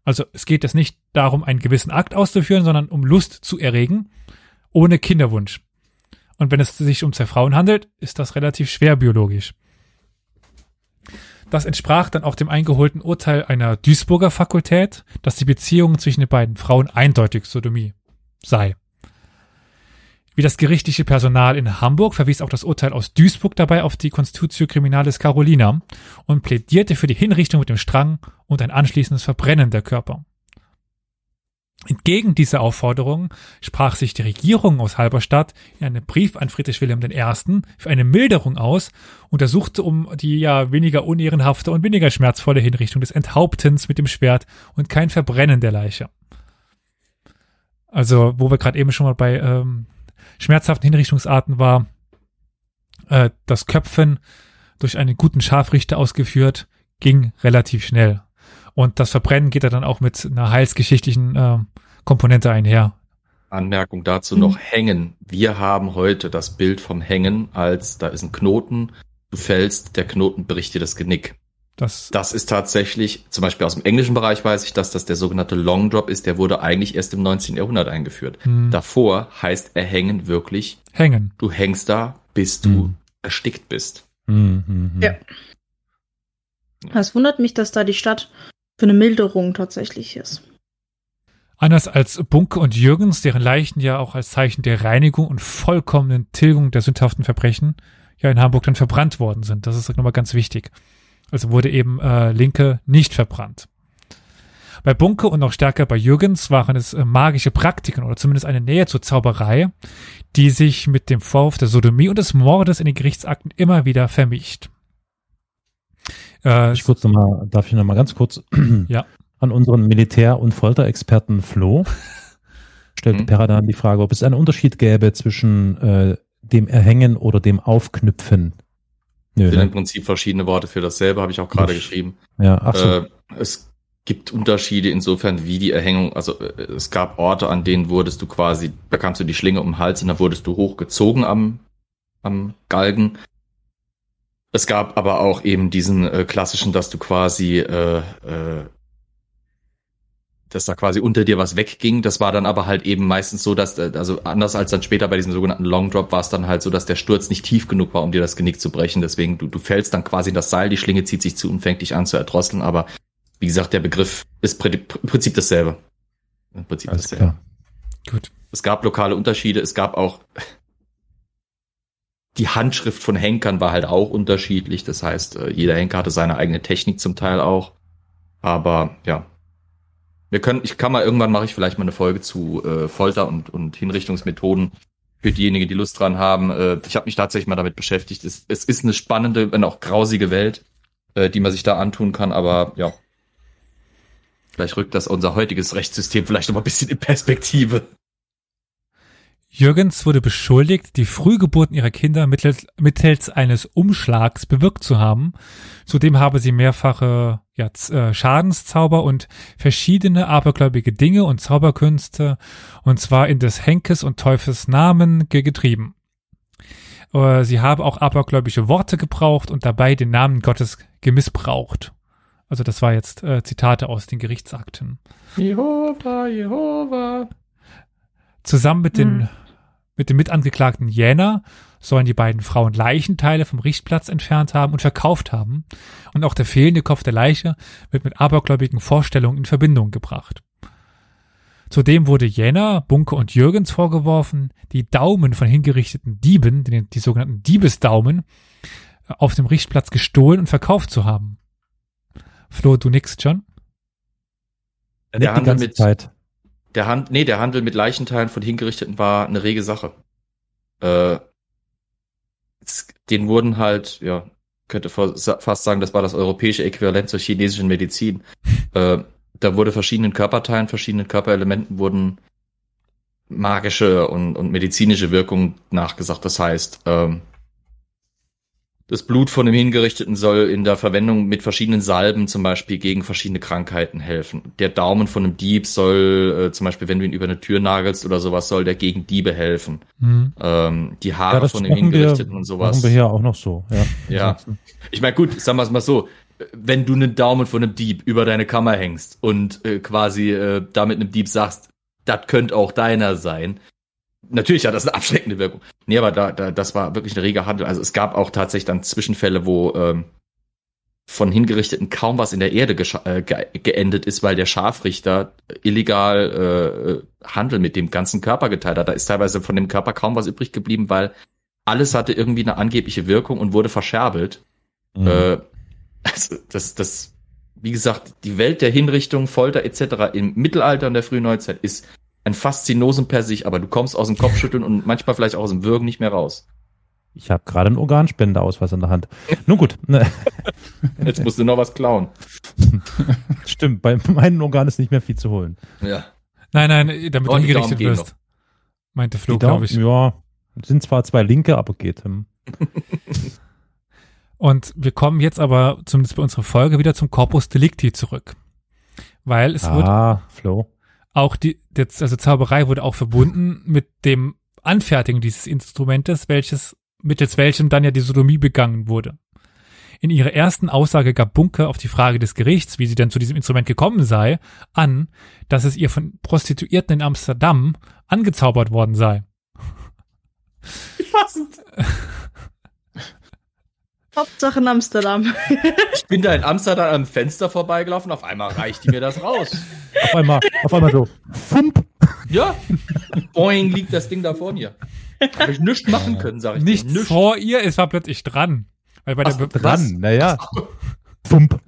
A: Also es geht jetzt nicht darum, einen gewissen Akt auszuführen, sondern um Lust zu erregen, ohne Kinderwunsch. Und wenn es sich um zwei Frauen handelt, ist das relativ schwer biologisch. Das entsprach dann auch dem eingeholten Urteil einer Duisburger Fakultät, dass die Beziehung zwischen den beiden Frauen eindeutig Sodomie sei. Wie das gerichtliche Personal in Hamburg verwies auch das Urteil aus Duisburg dabei auf die Constitutio Criminalis Carolina und plädierte für die Hinrichtung mit dem Strang und ein anschließendes Verbrennen der Körper. Entgegen dieser Aufforderung sprach sich die Regierung aus Halberstadt in einem Brief an Friedrich Wilhelm I. für eine Milderung aus und ersuchte um die ja weniger unehrenhafte und weniger schmerzvolle Hinrichtung des Enthauptens mit dem Schwert und kein Verbrennen der Leiche. Also, wo wir gerade eben schon mal bei ähm, schmerzhaften Hinrichtungsarten war, äh, das Köpfen durch einen guten Scharfrichter ausgeführt, ging relativ schnell. Und das Verbrennen geht ja dann auch mit einer heilsgeschichtlichen äh, Komponente einher.
D: Anmerkung dazu mhm. noch Hängen. Wir haben heute das Bild vom Hängen als, da ist ein Knoten, du fällst, der Knoten bricht dir das Genick. Das, das ist tatsächlich, zum Beispiel aus dem englischen Bereich weiß ich, dass das der sogenannte Long Drop ist, der wurde eigentlich erst im 19. Jahrhundert eingeführt. Hm. Davor heißt erhängen wirklich
A: hängen.
D: Du hängst da, bis du hm. erstickt bist. Hm,
B: hm, hm. ja. Es wundert mich, dass da die Stadt für eine Milderung tatsächlich ist.
A: Anders als Bunke und Jürgens, deren Leichen ja auch als Zeichen der Reinigung und vollkommenen Tilgung der sündhaften Verbrechen ja in Hamburg dann verbrannt worden sind. Das ist nochmal ganz wichtig. Also wurde eben äh, Linke nicht verbrannt. Bei Bunke und noch stärker bei Jürgens waren es äh, magische Praktiken oder zumindest eine Nähe zur Zauberei, die sich mit dem Vorwurf der Sodomie und des Mordes in den Gerichtsakten immer wieder vermischt.
C: Äh, ich kurz noch mal, darf ich noch mal ganz kurz [CLEARS THROAT] ja. an unseren Militär- und Folterexperten Flo [LAUGHS] stellt mhm. Peradan die Frage, ob es einen Unterschied gäbe zwischen äh, dem Erhängen oder dem Aufknüpfen
D: Nö, sind ne? im Prinzip verschiedene Worte für dasselbe, habe ich auch gerade geschrieben.
C: Ja, ach so.
D: Äh, es gibt Unterschiede insofern, wie die Erhängung, also äh, es gab Orte, an denen wurdest du quasi, da kamst du die Schlinge um den Hals und dann wurdest du hochgezogen am, am Galgen. Es gab aber auch eben diesen äh, klassischen, dass du quasi äh, äh, dass da quasi unter dir was wegging. Das war dann aber halt eben meistens so, dass, äh, also anders als dann später bei diesem sogenannten Long Drop war es dann halt so, dass der Sturz nicht tief genug war, um dir das Genick zu brechen. Deswegen, du, du fällst dann quasi in das Seil, die Schlinge zieht sich zu und fängt dich an zu erdrosseln. Aber wie gesagt, der Begriff ist im Prinzip dasselbe. Im Prinzip Alles dasselbe. Klar. Gut. Es gab lokale Unterschiede. Es gab auch die Handschrift von Henkern war halt auch unterschiedlich. Das heißt, äh, jeder Henker hatte seine eigene Technik zum Teil auch. Aber ja, wir können, ich kann mal irgendwann mache ich vielleicht mal eine Folge zu äh, Folter und, und Hinrichtungsmethoden für diejenigen, die Lust dran haben. Äh, ich habe mich tatsächlich mal damit beschäftigt. Es, es ist eine spannende, wenn auch grausige Welt, äh, die man sich da antun kann, aber ja. Vielleicht rückt das unser heutiges Rechtssystem vielleicht noch mal ein bisschen in Perspektive.
A: Jürgens wurde beschuldigt, die Frühgeburten ihrer Kinder mittels, mittels eines Umschlags bewirkt zu haben. Zudem habe sie mehrfache ja, äh, Schadenszauber und verschiedene abergläubige Dinge und Zauberkünste, und zwar in des Henkes und Teufels Namen getrieben. Äh, sie habe auch abergläubische Worte gebraucht und dabei den Namen Gottes gemissbraucht. Also das war jetzt äh, Zitate aus den Gerichtsakten.
E: Jehova, Jehova.
A: Zusammen mit den hm. Mit dem Mitangeklagten Jäner sollen die beiden Frauen Leichenteile vom Richtplatz entfernt haben und verkauft haben. Und auch der fehlende Kopf der Leiche wird mit abergläubigen Vorstellungen in Verbindung gebracht. Zudem wurde Jäner, Bunke und Jürgens vorgeworfen, die Daumen von hingerichteten Dieben, die, die sogenannten Diebesdaumen, auf dem Richtplatz gestohlen und verkauft zu haben. Flo, du nix, John?
D: Der Handel mit Zeit. Der Hand, nee, der Handel mit Leichenteilen von Hingerichteten war eine rege Sache. Äh, den wurden halt, ja, könnte fast sagen, das war das europäische Äquivalent zur chinesischen Medizin. äh, da wurde verschiedenen Körperteilen, verschiedenen Körperelementen wurden magische und, und medizinische Wirkungen nachgesagt. Das heißt, ähm, Das Blut von dem Hingerichteten soll in der Verwendung mit verschiedenen Salben zum Beispiel gegen verschiedene Krankheiten helfen. Der Daumen von einem Dieb soll äh, zum Beispiel, wenn du ihn über eine Tür nagelst oder sowas, soll der gegen Diebe helfen. Mhm. Ähm, die Haare ja, von dem Hingerichteten
C: wir,
D: und sowas.
C: Machen wir hier auch noch so. Ja.
D: ja. Ich meine, gut, sagen wir es mal so. Wenn du einen Daumen von einem Dieb über deine Kammer hängst und äh, quasi äh, da mit einem Dieb sagst, das könnte auch deiner sein, natürlich hat das eine abschreckende Wirkung. Nee, aber da, da, das war wirklich ein reger Handel. Also es gab auch tatsächlich dann Zwischenfälle, wo ähm, von Hingerichteten kaum was in der Erde äh, ge geendet ist, weil der Scharfrichter illegal äh, Handel mit dem ganzen Körper geteilt hat. Da ist teilweise von dem Körper kaum was übrig geblieben, weil alles hatte irgendwie eine angebliche Wirkung und wurde verscherbelt. Mhm. Äh, also das, das, wie gesagt, die Welt der Hinrichtung, Folter etc. im Mittelalter und der frühen Neuzeit ist ein Faszinosum per sich, aber du kommst aus dem Kopfschütteln und manchmal vielleicht auch aus dem Würgen nicht mehr raus.
C: Ich habe gerade einen Organspendeausweis in der Hand. Nun gut.
D: Jetzt musst du noch was klauen. [LAUGHS]
C: Stimmt, bei meinen Organen ist nicht mehr viel zu holen.
D: Ja.
A: Nein, nein, damit oh, du hingerichtet wirst. Meinte Flo, glaube ich.
C: Ja, sind zwar zwei linke, aber geht. Hm. [LAUGHS]
A: Und wir kommen jetzt aber zumindest bei unserer Folge wieder zum Corpus Delicti zurück. Weil es ah, wurde.
C: Flo
A: auch die, also Zauberei wurde auch verbunden mit dem Anfertigen dieses Instrumentes, welches, mittels welchem dann ja die Sodomie begangen wurde. In ihrer ersten Aussage gab Bunker auf die Frage des Gerichts, wie sie denn zu diesem Instrument gekommen sei, an, dass es ihr von Prostituierten in Amsterdam angezaubert worden sei.
B: Passend. [LAUGHS] Hauptsache in Amsterdam.
D: ich bin da in Amsterdam am Fenster vorbeigelaufen, auf einmal reicht die mir das raus.
C: Auf einmal, auf einmal so. Fump.
D: Ja. Boing liegt das Ding da vor mir. Habe ich nichts machen können, sag ich
A: Nicht dir. vor ihr, es war plötzlich dran. Weil bei Ach, der
C: dran, naja. Fump.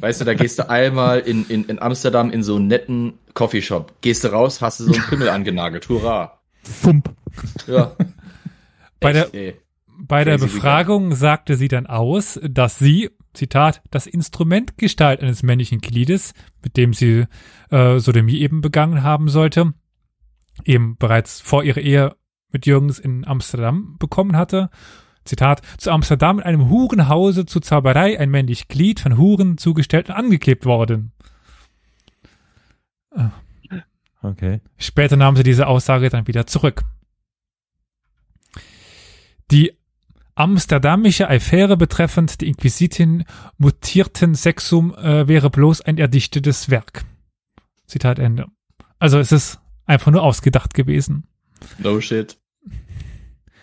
D: Weißt du, da gehst du einmal in, in, in Amsterdam in so einen netten Coffeeshop. Gehst du raus, hast du so einen Pimmel angenagelt. Hurra.
C: Fump.
D: Ja.
A: Bei Echt, der, ey. Bei der Befragung sagte sie dann aus, dass sie, Zitat, das Instrumentgestalt eines männlichen Gliedes, mit dem sie äh, Sodomie eben begangen haben sollte, eben bereits vor ihrer Ehe mit Jürgens in Amsterdam bekommen hatte. Zitat, zu Amsterdam in einem Hurenhause zu Zauberei ein männlich Glied von Huren zugestellt und angeklebt worden.
C: Okay.
A: Später nahm sie diese Aussage dann wieder zurück. Die Amsterdamische Affäre betreffend die Inquisitin mutierten Sexum äh, wäre bloß ein erdichtetes Werk. Zitat Ende. Also es ist einfach nur ausgedacht gewesen.
D: No shit.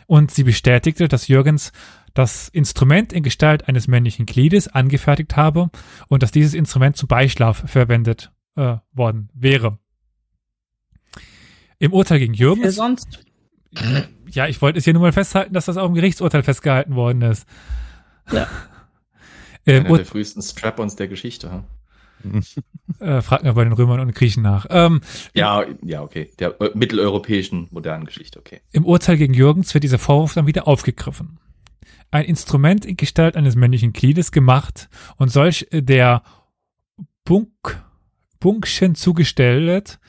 A: Und sie bestätigte, dass Jürgens das Instrument in Gestalt eines männlichen Gliedes angefertigt habe und dass dieses Instrument zum Beischlaf verwendet äh, worden wäre. Im Urteil gegen Jürgens. Wer
B: sonst? [CLEARS THROAT]
A: ja, ich wollte es hier nur mal festhalten, dass das auch im Gerichtsurteil festgehalten worden ist.
B: Ja. [LAUGHS]
D: ähm, Einer der frühesten Strap-ons der Geschichte. Hm? [LAUGHS]
A: äh, frag mal bei den Römern und Griechen nach. Ähm,
D: ja, ja, okay. Der äh, mitteleuropäischen modernen Geschichte, okay.
A: Im Urteil gegen Jürgens wird dieser Vorwurf dann wieder aufgegriffen. Ein Instrument in Gestalt eines männlichen Gliedes gemacht und solch der Bunk, Bunkchen zugestellt,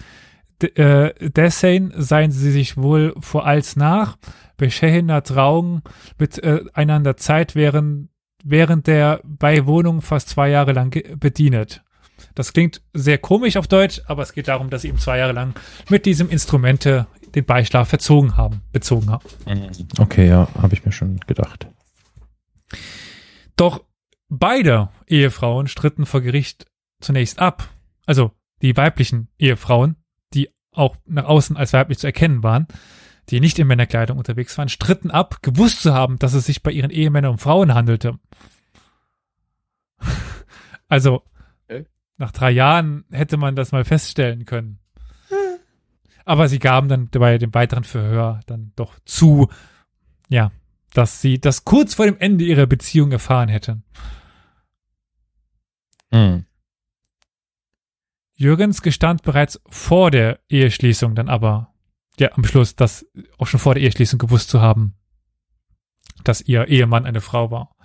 A: äh, Dessen seien sie sich wohl vor als nach, beschehener Trauung miteinander äh, Zeit während, während der Beiwohnung fast zwei Jahre lang bedient. Das klingt sehr komisch auf Deutsch, aber es geht darum, dass sie ihm zwei Jahre lang mit diesem Instrumente den Beischlaf verzogen haben, bezogen haben.
C: Okay, ja, habe ich mir schon gedacht.
A: Doch beide Ehefrauen stritten vor Gericht zunächst ab. Also die weiblichen Ehefrauen auch nach außen als weiblich zu erkennen waren, die nicht in Männerkleidung unterwegs waren, stritten ab, gewusst zu haben, dass es sich bei ihren Ehemännern um Frauen handelte. [LAUGHS] also, okay. nach drei Jahren hätte man das mal feststellen können. Aber sie gaben dann bei dem weiteren Verhör dann doch zu, ja, dass sie das kurz vor dem Ende ihrer Beziehung erfahren hätte. Mhm. Jürgens gestand bereits vor der Eheschließung dann aber, ja, am Schluss, das auch schon vor der Eheschließung gewusst zu haben, dass ihr Ehemann eine Frau war.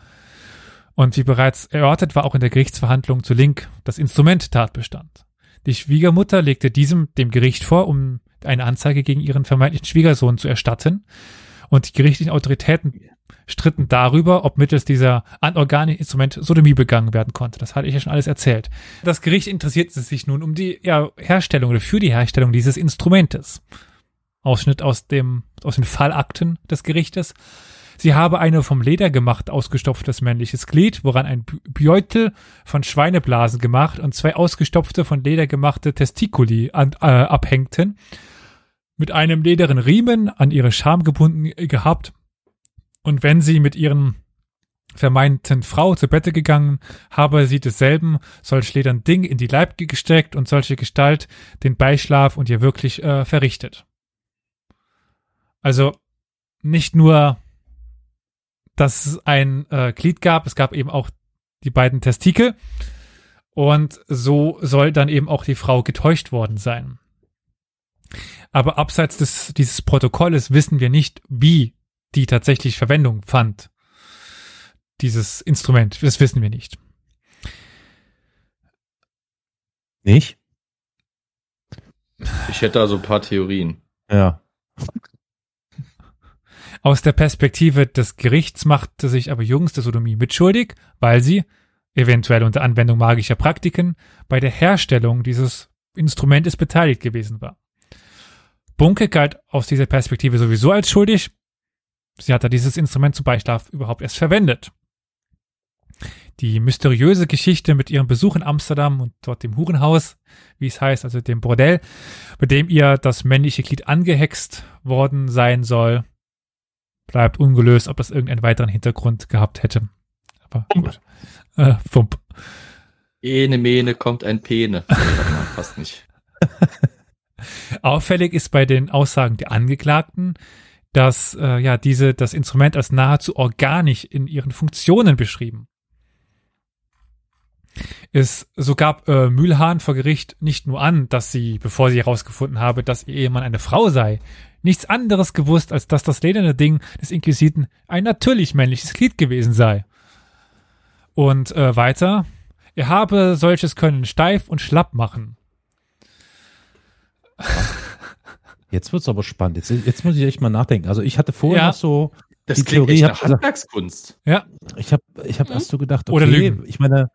A: Und wie bereits erörtert, war auch in der Gerichtsverhandlung zu Link das Instrument Tatbestand. Die Schwiegermutter legte diesem dem Gericht vor, um eine Anzeige gegen ihren vermeintlichen Schwiegersohn zu erstatten. Und die gerichtlichen Autoritäten stritten darüber, ob mittels dieser anorganischen Instrument Sodomie begangen werden konnte. Das hatte ich ja schon alles erzählt. Das Gericht interessierte sich nun um die ja, Herstellung oder für die Herstellung dieses Instrumentes. Ausschnitt aus dem, aus den Fallakten des Gerichtes. Sie habe eine vom Leder gemacht ausgestopftes männliches Glied, woran ein Beutel von Schweineblasen gemacht und zwei ausgestopfte von Leder gemachte Testikuli an, äh, abhängten, mit einem lederen Riemen an ihre Scham gebunden gehabt. Und wenn sie mit ihren vermeinten Frau zu Bette gegangen, habe sie desselben solch ledern Ding in die Leib gesteckt und solche Gestalt den Beischlaf und ihr wirklich äh, verrichtet. Also nicht nur dass es ein äh, Glied gab. Es gab eben auch die beiden Testikel. Und so soll dann eben auch die Frau getäuscht worden sein. Aber abseits des, dieses Protokolles wissen wir nicht, wie die tatsächlich Verwendung fand. Dieses Instrument. Das wissen wir nicht.
C: Nicht?
D: Ich hätte da so ein paar Theorien.
C: Ja.
A: Aus der Perspektive des Gerichts machte sich aber Jungs der Sodomie mitschuldig, weil sie, eventuell unter Anwendung magischer Praktiken, bei der Herstellung dieses Instrumentes beteiligt gewesen war. Bunke galt aus dieser Perspektive sowieso als schuldig. Sie hatte dieses Instrument zum Beischlaf überhaupt erst verwendet. Die mysteriöse Geschichte mit ihrem Besuch in Amsterdam und dort dem Hurenhaus, wie es heißt, also dem Bordell, bei dem ihr das männliche Glied angehext worden sein soll, bleibt ungelöst, ob das irgendeinen weiteren Hintergrund gehabt hätte. Aber gut. Äh, Fump.
D: Ene Mene kommt ein Pene. [LAUGHS] Fast nicht.
A: Auffällig ist bei den Aussagen der Angeklagten, dass äh, ja diese das Instrument als nahezu organisch in ihren Funktionen beschrieben. Es so gab äh, Mühlhahn vor Gericht nicht nur an, dass sie, bevor sie herausgefunden habe, dass ihr Ehemann eine Frau sei, nichts anderes gewusst, als dass das lederne Ding des Inquisiten ein natürlich männliches Glied gewesen sei. Und äh, weiter, er habe solches können steif und schlapp machen.
C: Jetzt wird's aber spannend. Jetzt, jetzt muss ich echt mal nachdenken. Also ich hatte vorher
A: Ja.
C: noch so
D: Das
C: die
D: klingt
C: Theorie,
D: echt Handwerkskunst.
A: Ja,
C: ich habe ich hab
B: Mhm.
C: erst so gedacht,
A: Oder
C: okay,
A: Lügen.
C: ich meine,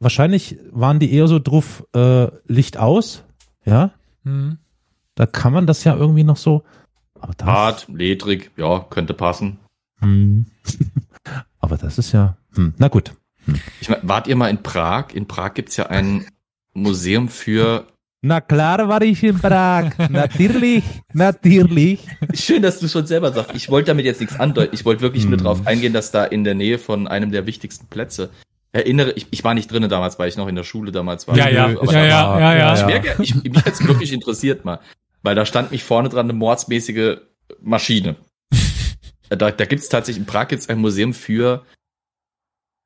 C: wahrscheinlich waren die eher so drauf, äh, Licht aus, ja,
A: hm.
C: da kann man das ja irgendwie noch so, aber das,
D: Hart, ledrig, ja, könnte passen.
C: hm. [LAUGHS] aber das ist ja, hm. na gut,
D: Ich mein, wart ihr mal in Prag? In Prag gibt's ja ein Museum für.
C: Na klar war ich in Prag. [LAUGHS] natürlich, natürlich.
D: Schön, dass du schon selber sagst. Ich wollte damit jetzt nichts andeuten. Ich wollte wirklich nur
C: Hm.
D: drauf eingehen, dass da in der Nähe von einem der wichtigsten Plätze. Erinnere, ich, ich war nicht drinnen damals, weil ich noch in der Schule damals war.
A: Ja, ja, ja, ja, ja, ja.
D: Ich, wär, ich, mich jetzt wirklich interessiert mal. Weil da stand mich vorne dran eine mordsmäßige Maschine. [LAUGHS] Da, da gibt's tatsächlich, in Prag gibt's ein Museum für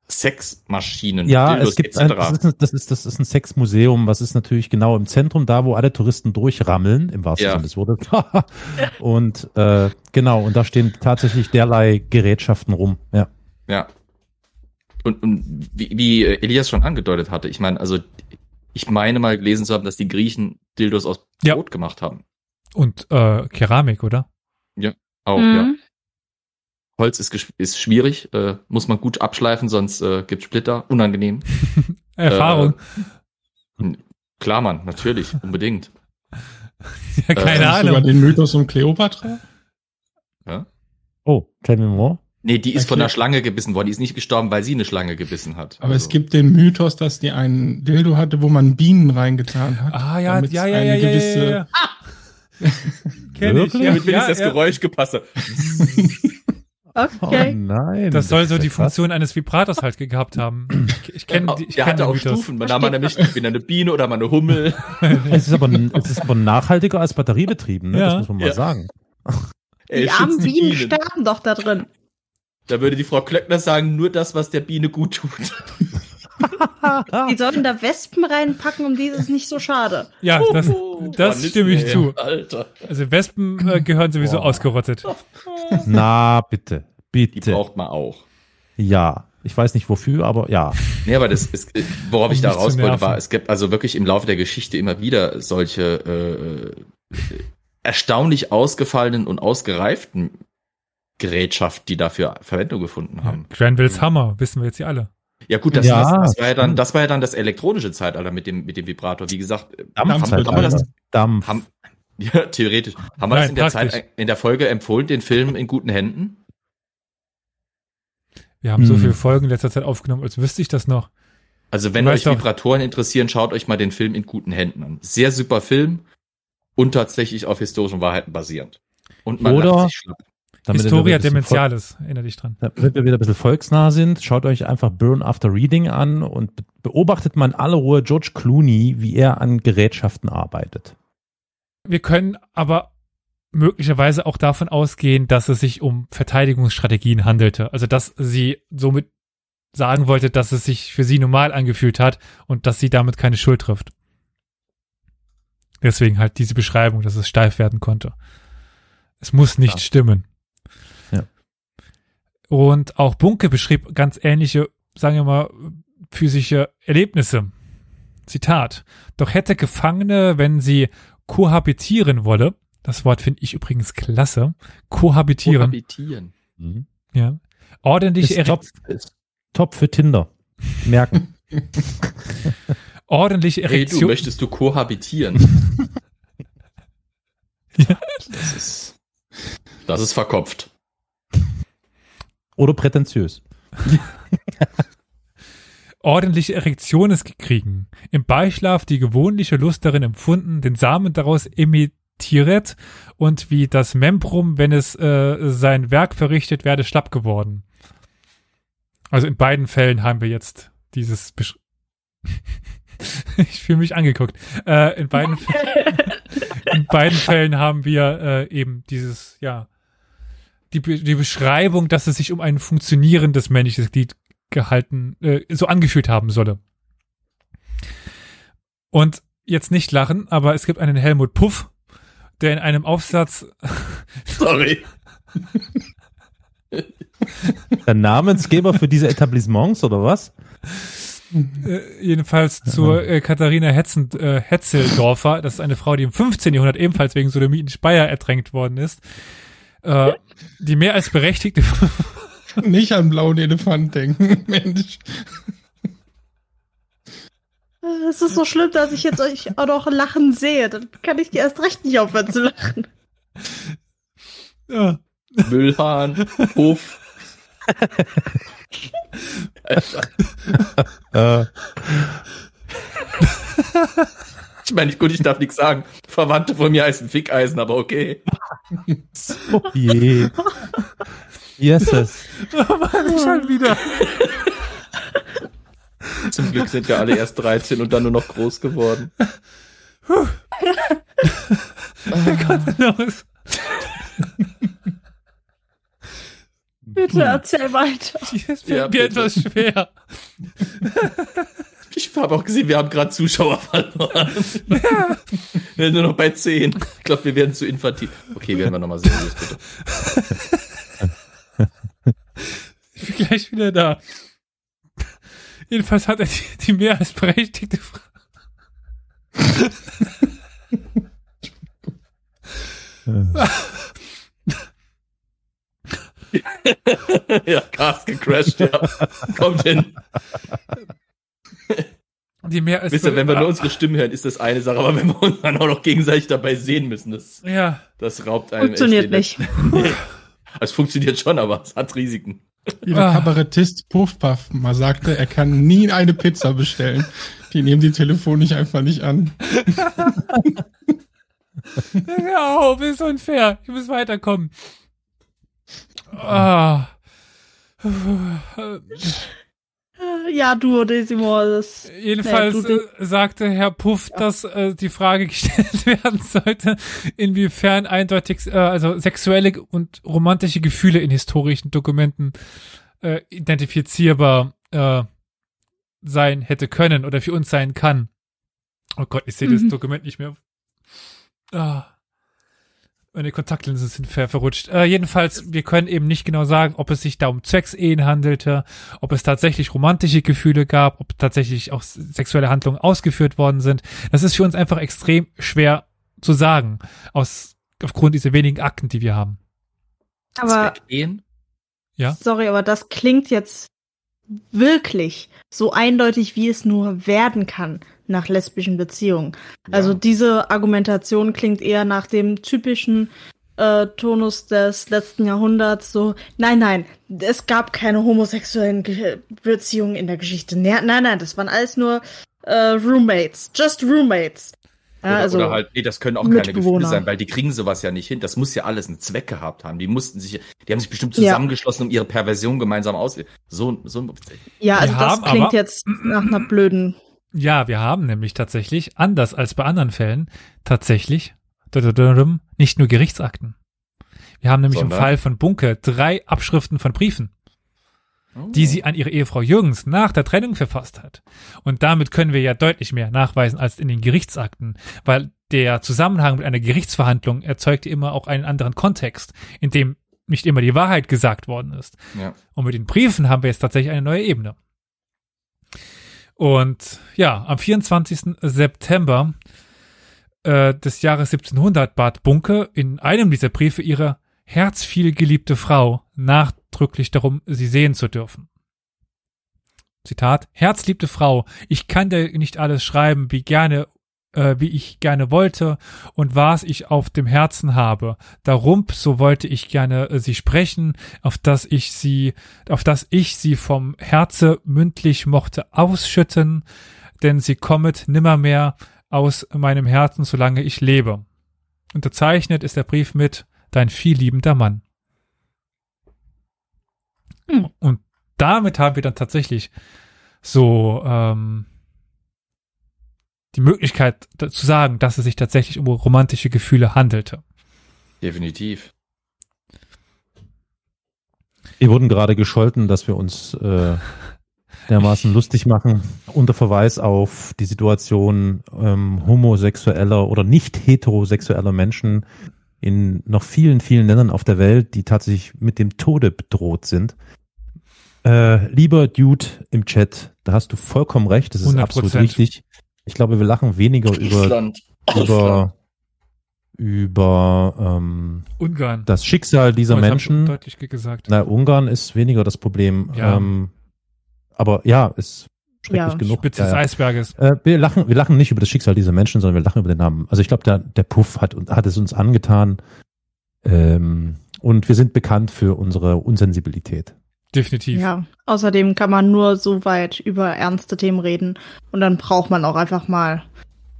D: Sexmaschinen,
C: Ja,
D: Dildos
C: es gibt ein, das, ist, ein- das, ist, das ist ein Sexmuseum, was ist natürlich genau im Zentrum, da wo alle Touristen durchrammeln, im wahrsten
D: Ja.
C: Sinne des Wortes. [LAUGHS] und äh, genau, und da stehen tatsächlich derlei Gerätschaften rum. Ja.
D: Ja. Und, und wie, wie Elias schon angedeutet hatte, ich meine, also ich meine mal gelesen zu haben, dass die Griechen Dildos aus
A: Ja.
D: Brot gemacht haben.
A: Und äh, Keramik, oder?
D: Auch, ja. Holz ist, ist schwierig, äh, muss man gut abschleifen, sonst äh, gibt Splitter. Unangenehm. [LAUGHS]
A: Erfahrung.
D: Äh, klar, Mann, natürlich, unbedingt. [LAUGHS]
A: ja, keine
D: äh,
A: Ahnung.
E: den Mythos um Kleopatra?
C: Oh, tell me more.
D: Nee, die ist von
E: Okay.
D: einer Schlange gebissen worden. Die ist nicht gestorben, weil sie eine Schlange gebissen hat.
E: Aber
D: Also,
E: es gibt den Mythos, dass die einen Dildo hatte, wo man Bienen reingetan hat.
A: Ah ja,
E: damit
A: ja, ja,
E: eine
A: ja, ja,
E: gewisse,
A: ja, ja. [LAUGHS] Kenn ich.
C: Wirklich?
A: Ja,
D: damit
A: ja,
D: wenigstens das
A: ja.
D: Geräusch gepasst hat.
C: Oh
B: Okay.
C: nein.
A: Das soll so die. Funktion eines Vibrators halt ge- gehabt haben. Ich, ich kenne die, ich
D: Der
A: kenn
D: hatte auch
A: Mythos.
D: Stufen. Man nahm man nämlich [LAUGHS] entweder eine Biene oder mal eine Hummel. [LAUGHS]
C: Es ist aber, es ist aber nachhaltiger als batteriebetrieben, ne?
A: Ja.
C: das muss man mal
D: Ja.
C: sagen. [LAUGHS]
D: Ey,
B: Die armen Bienen
D: Bienen.
B: sterben doch da drin.
D: Da würde die Frau Klöckner sagen, nur das, was der Biene gut tut.
B: Die sollen da Wespen reinpacken, um die ist es nicht so schade.
A: Ja, das, das stimme ich zu.
D: Alter.
A: Also Wespen äh, gehören sowieso
C: Boah.
A: ausgerottet.
C: Na, bitte.
D: Die
C: Bitte.
D: braucht man auch.
C: Ja. Ich weiß nicht wofür, aber ja.
D: Nee, aber das ist, worauf ich
A: Um
D: da
A: nicht zu
D: raus wollte, war, es gibt also wirklich im Laufe der Geschichte immer wieder solche äh, erstaunlich ausgefallenen und ausgereiften Gerätschaft, die dafür Verwendung gefunden haben.
A: Ja, Granvilles Hammer, wissen wir jetzt hier alle.
D: Ja gut, das, ja, das, das, war ja dann, das war ja dann das elektronische Zeitalter mit dem, mit dem Vibrator. Wie gesagt,
C: Dampf, haben, haben wir das,
D: Dampf. Haben, [LAUGHS] ja, theoretisch. Haben wir Nein, das in der praktisch. Zeit, in der Folge empfohlen, den Film in guten Händen?
A: Wir haben hm. so viele Folgen in letzter Zeit aufgenommen, als wüsste ich das noch.
D: Also wenn euch Vibratoren interessieren, schaut euch mal den Film in guten Händen an. Sehr super Film und tatsächlich auf historischen Wahrheiten basierend. Und
C: man Oder
A: Historia Dementialis, erinnere dich dran.
C: Damit wir wieder ein bisschen volksnah sind, schaut euch einfach Burn After Reading an und beobachtet mal in aller Ruhe George Clooney, wie er an Gerätschaften arbeitet.
A: Wir können aber möglicherweise auch davon ausgehen, dass es sich um Verteidigungsstrategien handelte. Also dass sie somit sagen wollte, dass es sich für sie normal angefühlt hat und dass sie damit keine Schuld trifft. Deswegen halt diese Beschreibung, dass es steif werden konnte. Es muss nicht ja. stimmen. Und auch Bunke beschrieb ganz ähnliche, sagen wir mal, physische Erlebnisse. Zitat. Doch hätte Gefangene, wenn sie kohabitieren wolle, das Wort finde ich übrigens klasse, kohabitieren. Kohabitieren. Mhm. Ja. Ordentlich
C: ist top, für Tinder. Merken. [LAUGHS]
A: Ordentliche Erektion. Hey,
D: du möchtest du kohabitieren? [LAUGHS] ja. Das ist das ist verkopft.
C: Oder prätentiös. [LAUGHS]
A: Ordentliche Erektion ist gekriegen. Im Beischlaf die gewohnliche Lust darin empfunden, den Samen daraus emittiert und wie das Membrum, wenn es äh, sein Werk verrichtet, werde schlapp geworden. Also in beiden Fällen haben wir jetzt dieses Besch [LAUGHS] ich fühle mich angeguckt. Äh, in, beiden [LAUGHS] in beiden Fällen haben wir äh, eben dieses, ja, die, die Beschreibung, dass es sich um ein funktionierendes männliches Glied gehalten, äh, so angefühlt haben solle. Und jetzt nicht lachen, aber es gibt einen Helmut Puff, der in einem Aufsatz. [LAUGHS]
D: Sorry.
C: Der Namensgeber für diese Etablissements oder was?
A: Äh, jedenfalls zur äh, Katharina Hetzen, äh, Hetzeldorfer. Das ist eine Frau, die im 15. Jahrhundert ebenfalls wegen Sodomie in Speyer ertränkt worden ist. Äh, die mehr als berechtigte. [LAUGHS]
E: Nicht an blauen Elefant denken, [LAUGHS] Mensch.
B: Es ist so schlimm, dass ich jetzt euch auch noch lachen sehe. Dann kann ich dir erst recht nicht aufhören zu lachen.
D: Ja. Müllhahn, Puff. [LAUGHS] ich meine, gut, ich darf nichts sagen. Verwandte von mir heißen Fickeisen, aber okay. [LAUGHS]
C: Oh je. Jesus.
A: schon wieder.
D: Zum Glück sind wir alle erst 13 und dann nur noch groß geworden. Puh.
B: Bitte erzähl weiter.
A: Es fällt ja, mir etwas schwer.
D: Ich habe auch gesehen, wir haben gerade Zuschauer verloren. Ja. [LAUGHS] Wir sind nur noch bei 10. Ich glaube, wir werden zu infantil. Okay, werden wir nochmal seriös, bitte.
A: Ich bin gleich wieder da. Jedenfalls hat er die, die mehr als berechtigte Frage. [LAUGHS]
D: ja, Cast gecrashed, ja. Kommt hin. [LAUGHS]
A: Die mehr als
D: Wisst ihr, wenn wir nur unsere Stimmen hören, ist das eine Sache, aber wenn wir uns dann auch noch gegenseitig dabei sehen müssen, das,
A: ja.
D: das raubt einem
B: Funktioniert nicht. [LAUGHS]
D: es funktioniert schon, aber es hat Risiken.
E: Wie der ah. Kabarettist Puffpuff mal sagte, er kann nie eine Pizza bestellen. Die nehmen die Telefon nicht einfach nicht an. [LAUGHS]
A: ja, auf, ist unfair. Ich muss weiterkommen. Ah.
B: Ja, du, Desimos.
A: Jedenfalls nee, du, äh, sagte Herr Puff, ja. dass äh, die Frage [LAUGHS] gestellt werden sollte, inwiefern eindeutig, äh, also sexuelle und romantische Gefühle in historischen Dokumenten äh, identifizierbar äh, sein hätte können oder für uns sein kann. Oh Gott, ich sehe mhm. das Dokument nicht mehr. Ah. Meine Kontaktlinsen sind ver verrutscht. Äh, jedenfalls, wir können eben nicht genau sagen, ob es sich da um Zwecksehen handelte, ob es tatsächlich romantische Gefühle gab, ob tatsächlich auch sexuelle Handlungen ausgeführt worden sind. Das ist für uns einfach extrem schwer zu sagen, aus, aufgrund dieser wenigen Akten, die wir haben.
B: aber, gehen. Ja. Sorry, aber das klingt jetzt wirklich so eindeutig, wie es nur werden kann nach lesbischen Beziehungen. Also diese Argumentation klingt eher nach dem typischen äh, Tonus des letzten Jahrhunderts so, nein, nein, es gab keine homosexuellen Ge Beziehungen in der Geschichte. Nein, nein, nein, das waren alles nur äh, Roommates, just Roommates.
D: Ja, oder, also oder halt, nee, das können auch keine Gefühle sein, weil die kriegen sowas ja nicht hin. Das muss ja alles einen Zweck gehabt haben. Die mussten sich, die haben sich bestimmt zusammengeschlossen, um ihre Perversion gemeinsam aus. So, so.
B: Ja, also das klingt aber, jetzt nach einer blöden.
A: Ja, wir haben nämlich tatsächlich, anders als bei anderen Fällen, tatsächlich nicht nur Gerichtsakten. Wir haben nämlich Sondern? im Fall von Bunke drei Abschriften von Briefen, oh. die sie an ihre Ehefrau Jürgens nach der Trennung verfasst hat. Und damit können wir ja deutlich mehr nachweisen als in den Gerichtsakten, weil der Zusammenhang mit einer Gerichtsverhandlung erzeugte immer auch einen anderen Kontext, in dem nicht immer die Wahrheit gesagt worden ist. Ja. Und mit den Briefen haben wir jetzt tatsächlich eine neue Ebene. Und ja, am 24. September äh, des Jahres 1700 bat Bunke in einem dieser Briefe ihre herzvielgeliebte Frau nachdrücklich darum, sie sehen zu dürfen. Zitat, Herzliebte Frau, ich kann dir nicht alles schreiben, wie gerne äh, wie ich gerne wollte und was ich auf dem Herzen habe. Darum, so wollte ich gerne äh, sie sprechen, auf dass ich sie, auf dass ich sie vom Herze mündlich mochte ausschütten, denn sie kommet nimmermehr aus meinem Herzen, solange ich lebe. Unterzeichnet ist der Brief mit Dein vielliebender Mann. Hm. Und damit haben wir dann tatsächlich so ähm, die Möglichkeit zu sagen, dass es sich tatsächlich um romantische Gefühle handelte.
D: Definitiv.
C: Wir wurden gerade gescholten, dass wir uns äh, dermaßen lustig machen, unter Verweis auf die Situation ähm, homosexueller oder nicht heterosexueller Menschen in noch vielen, vielen Ländern auf der Welt, die tatsächlich mit dem Tode bedroht sind. Äh, lieber Dude im Chat, da hast du vollkommen recht, das ist 100%. absolut richtig. Ich glaube, wir lachen weniger über, über, über ähm,
A: Ungarn.
C: das Schicksal dieser oh, Menschen.
A: Deutlich gesagt.
C: Na, Ungarn ist weniger das Problem. Ja. Ähm, aber ja, ist schrecklich ja. genug.
A: Spitze des ja, Eisberges.
C: Äh, wir lachen, wir lachen nicht über das Schicksal dieser Menschen, sondern wir lachen über den Namen. Also ich glaube, der, der Puff hat, hat es uns angetan. Ähm, und wir sind bekannt für unsere Unsensibilität.
A: Definitiv.
B: Ja, außerdem kann man nur so weit über ernste Themen reden und dann braucht man auch einfach mal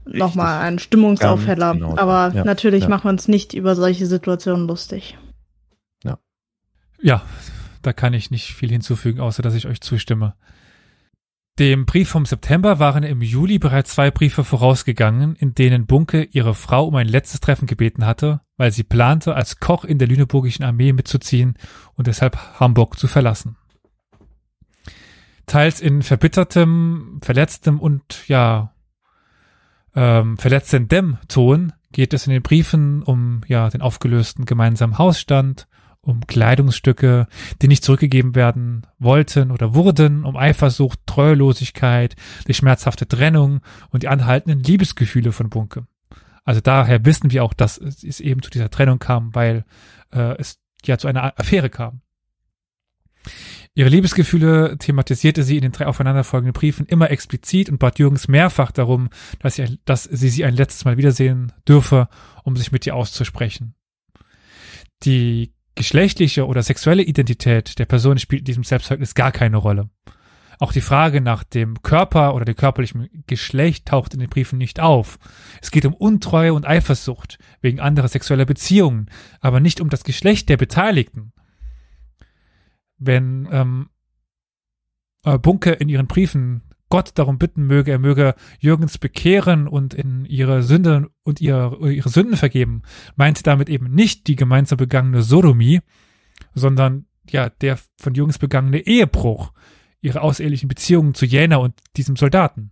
B: nochmal einen Stimmungsaufheller. Genau, Aber ja, natürlich ja. machen wir uns nicht über solche Situationen lustig.
A: Ja. Ja, da kann ich nicht viel hinzufügen, außer dass ich euch zustimme. Dem Brief vom September waren im Juli bereits zwei Briefe vorausgegangen, in denen Bunke ihre Frau um ein letztes Treffen gebeten hatte, weil sie plante, als Koch in der lüneburgischen Armee mitzuziehen und deshalb Hamburg zu verlassen. Teils in verbittertem, verletztem und ja ähm, verletzendem Ton geht es in den Briefen um ja den aufgelösten gemeinsamen Hausstand, um Kleidungsstücke, die nicht zurückgegeben werden wollten oder wurden, um Eifersucht, Treulosigkeit, die schmerzhafte Trennung und die anhaltenden Liebesgefühle von Bunke. Also daher wissen wir auch, dass es eben zu dieser Trennung kam, weil äh, es ja zu einer Affäre kam. Ihre Liebesgefühle thematisierte sie in den drei aufeinanderfolgenden Briefen immer explizit und bat Jürgens mehrfach darum, dass sie, dass sie sie ein letztes Mal wiedersehen dürfe, um sich mit ihr auszusprechen. Die geschlechtliche oder sexuelle Identität der Person spielt in diesem Selbstzeugnis gar keine Rolle. Auch die Frage nach dem Körper oder dem körperlichen Geschlecht taucht in den Briefen nicht auf. Es geht um Untreue und Eifersucht wegen anderer sexueller Beziehungen, aber nicht um das Geschlecht der Beteiligten. Wenn ähm, äh, Bunke in ihren Briefen Gott darum bitten möge, er möge Jürgens bekehren und in ihre Sünde und ihr, ihre Sünden vergeben, meinte damit eben nicht die gemeinsam begangene Sodomie, sondern ja, der von Jürgens begangene Ehebruch, ihre ausehelichen Beziehungen zu Jäner und diesem Soldaten.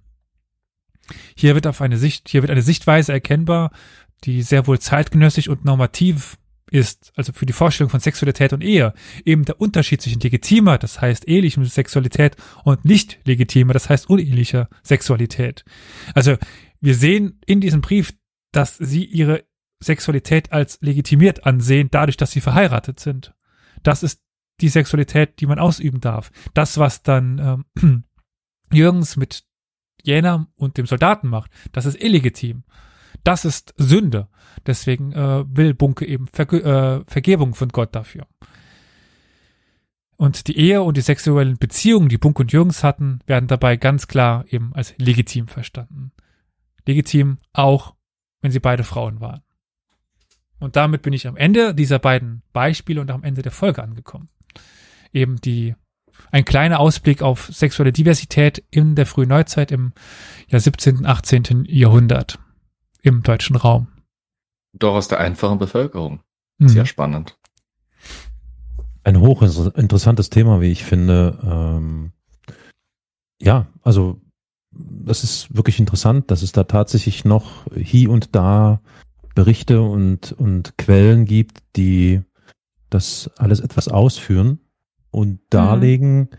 A: Hier wird auf eine Sicht, hier wird eine Sichtweise erkennbar, die sehr wohl zeitgenössisch und normativ ist, also für die Vorstellung von Sexualität und Ehe, eben der Unterschied zwischen legitimer, das heißt ehelichem Sexualität und nicht legitimer, das heißt unehelicher Sexualität. Also wir sehen in diesem Brief, dass sie ihre Sexualität als legitimiert ansehen, dadurch, dass sie verheiratet sind. das ist die Sexualität, die man ausüben darf. Das, was dann ähm, [CLEARS THROAT] Jürgens mit Jena und dem Soldaten macht, das ist illegitim. Das ist Sünde. Deswegen äh, will Bunke eben Verge äh, Vergebung von Gott dafür. Und die Ehe und die sexuellen Beziehungen, die Bunke und Jürgens hatten, werden dabei ganz klar eben als legitim verstanden. Legitim auch, wenn sie beide Frauen waren. Und damit bin ich am Ende dieser beiden Beispiele und am Ende der Folge angekommen. Eben die ein kleiner Ausblick auf sexuelle Diversität in der frühen Neuzeit im ja, 17., 18. Jahrhundert im deutschen Raum.
D: Doch aus der einfachen Bevölkerung. Sehr mhm. spannend.
C: Ein hochinteressantes Thema, wie ich finde. Ähm, ja, also das ist wirklich interessant, dass es da tatsächlich noch hier und da Berichte und, und Quellen gibt, die das alles etwas ausführen und darlegen, mhm.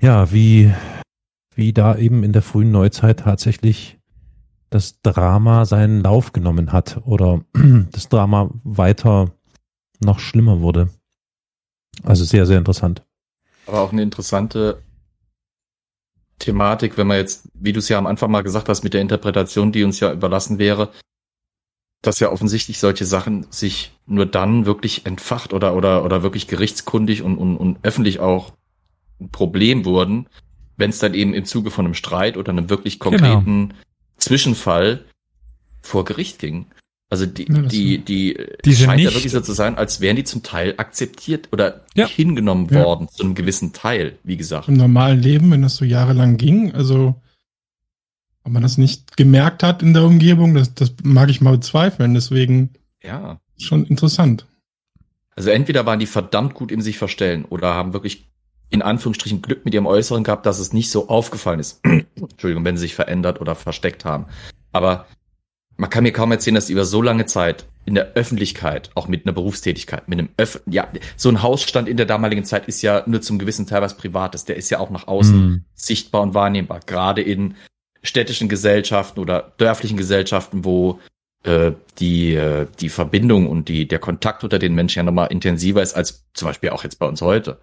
C: ja, wie, wie da eben in der frühen Neuzeit tatsächlich das Drama seinen Lauf genommen hat oder [CLEARS THROAT] das Drama weiter noch schlimmer wurde. Also sehr, sehr interessant.
D: Aber auch eine interessante Thematik, wenn man jetzt, wie du es ja am Anfang mal gesagt hast, mit der Interpretation, die uns ja überlassen wäre, dass ja offensichtlich solche Sachen sich nur dann wirklich entfacht oder, oder, oder wirklich gerichtskundig und, und, und öffentlich auch ein Problem wurden, wenn es dann eben im Zuge von einem Streit oder einem wirklich genau. konkreten genau. Zwischenfall vor Gericht ging. Also die, ja, die, die,
A: die
D: scheint ja wirklich so zu sein, als wären die zum Teil akzeptiert oder ja. hingenommen ja. worden, zu einem gewissen Teil, wie gesagt.
E: Im normalen Leben, wenn das so jahrelang ging, also ob man das nicht gemerkt hat in der Umgebung, das, das mag ich mal bezweifeln. Deswegen
D: ja.
E: schon interessant.
D: Also entweder waren die verdammt gut im sich verstellen oder haben wirklich in Anführungsstrichen Glück mit ihrem Äußeren gehabt, dass es nicht so aufgefallen ist. [CLEARS THROAT] Entschuldigung, wenn sie sich verändert oder versteckt haben. Aber man kann mir kaum erzählen, dass die über so lange Zeit in der Öffentlichkeit, auch mit einer Berufstätigkeit, mit einem Öff ja, so ein Hausstand in der damaligen Zeit ist ja nur zum gewissen Teil was Privates. Der ist ja auch nach außen mm. sichtbar und wahrnehmbar. Gerade in städtischen Gesellschaften oder dörflichen Gesellschaften, wo äh, die, äh, die Verbindung und die, der Kontakt unter den Menschen ja nochmal intensiver ist als zum Beispiel auch jetzt bei uns heute.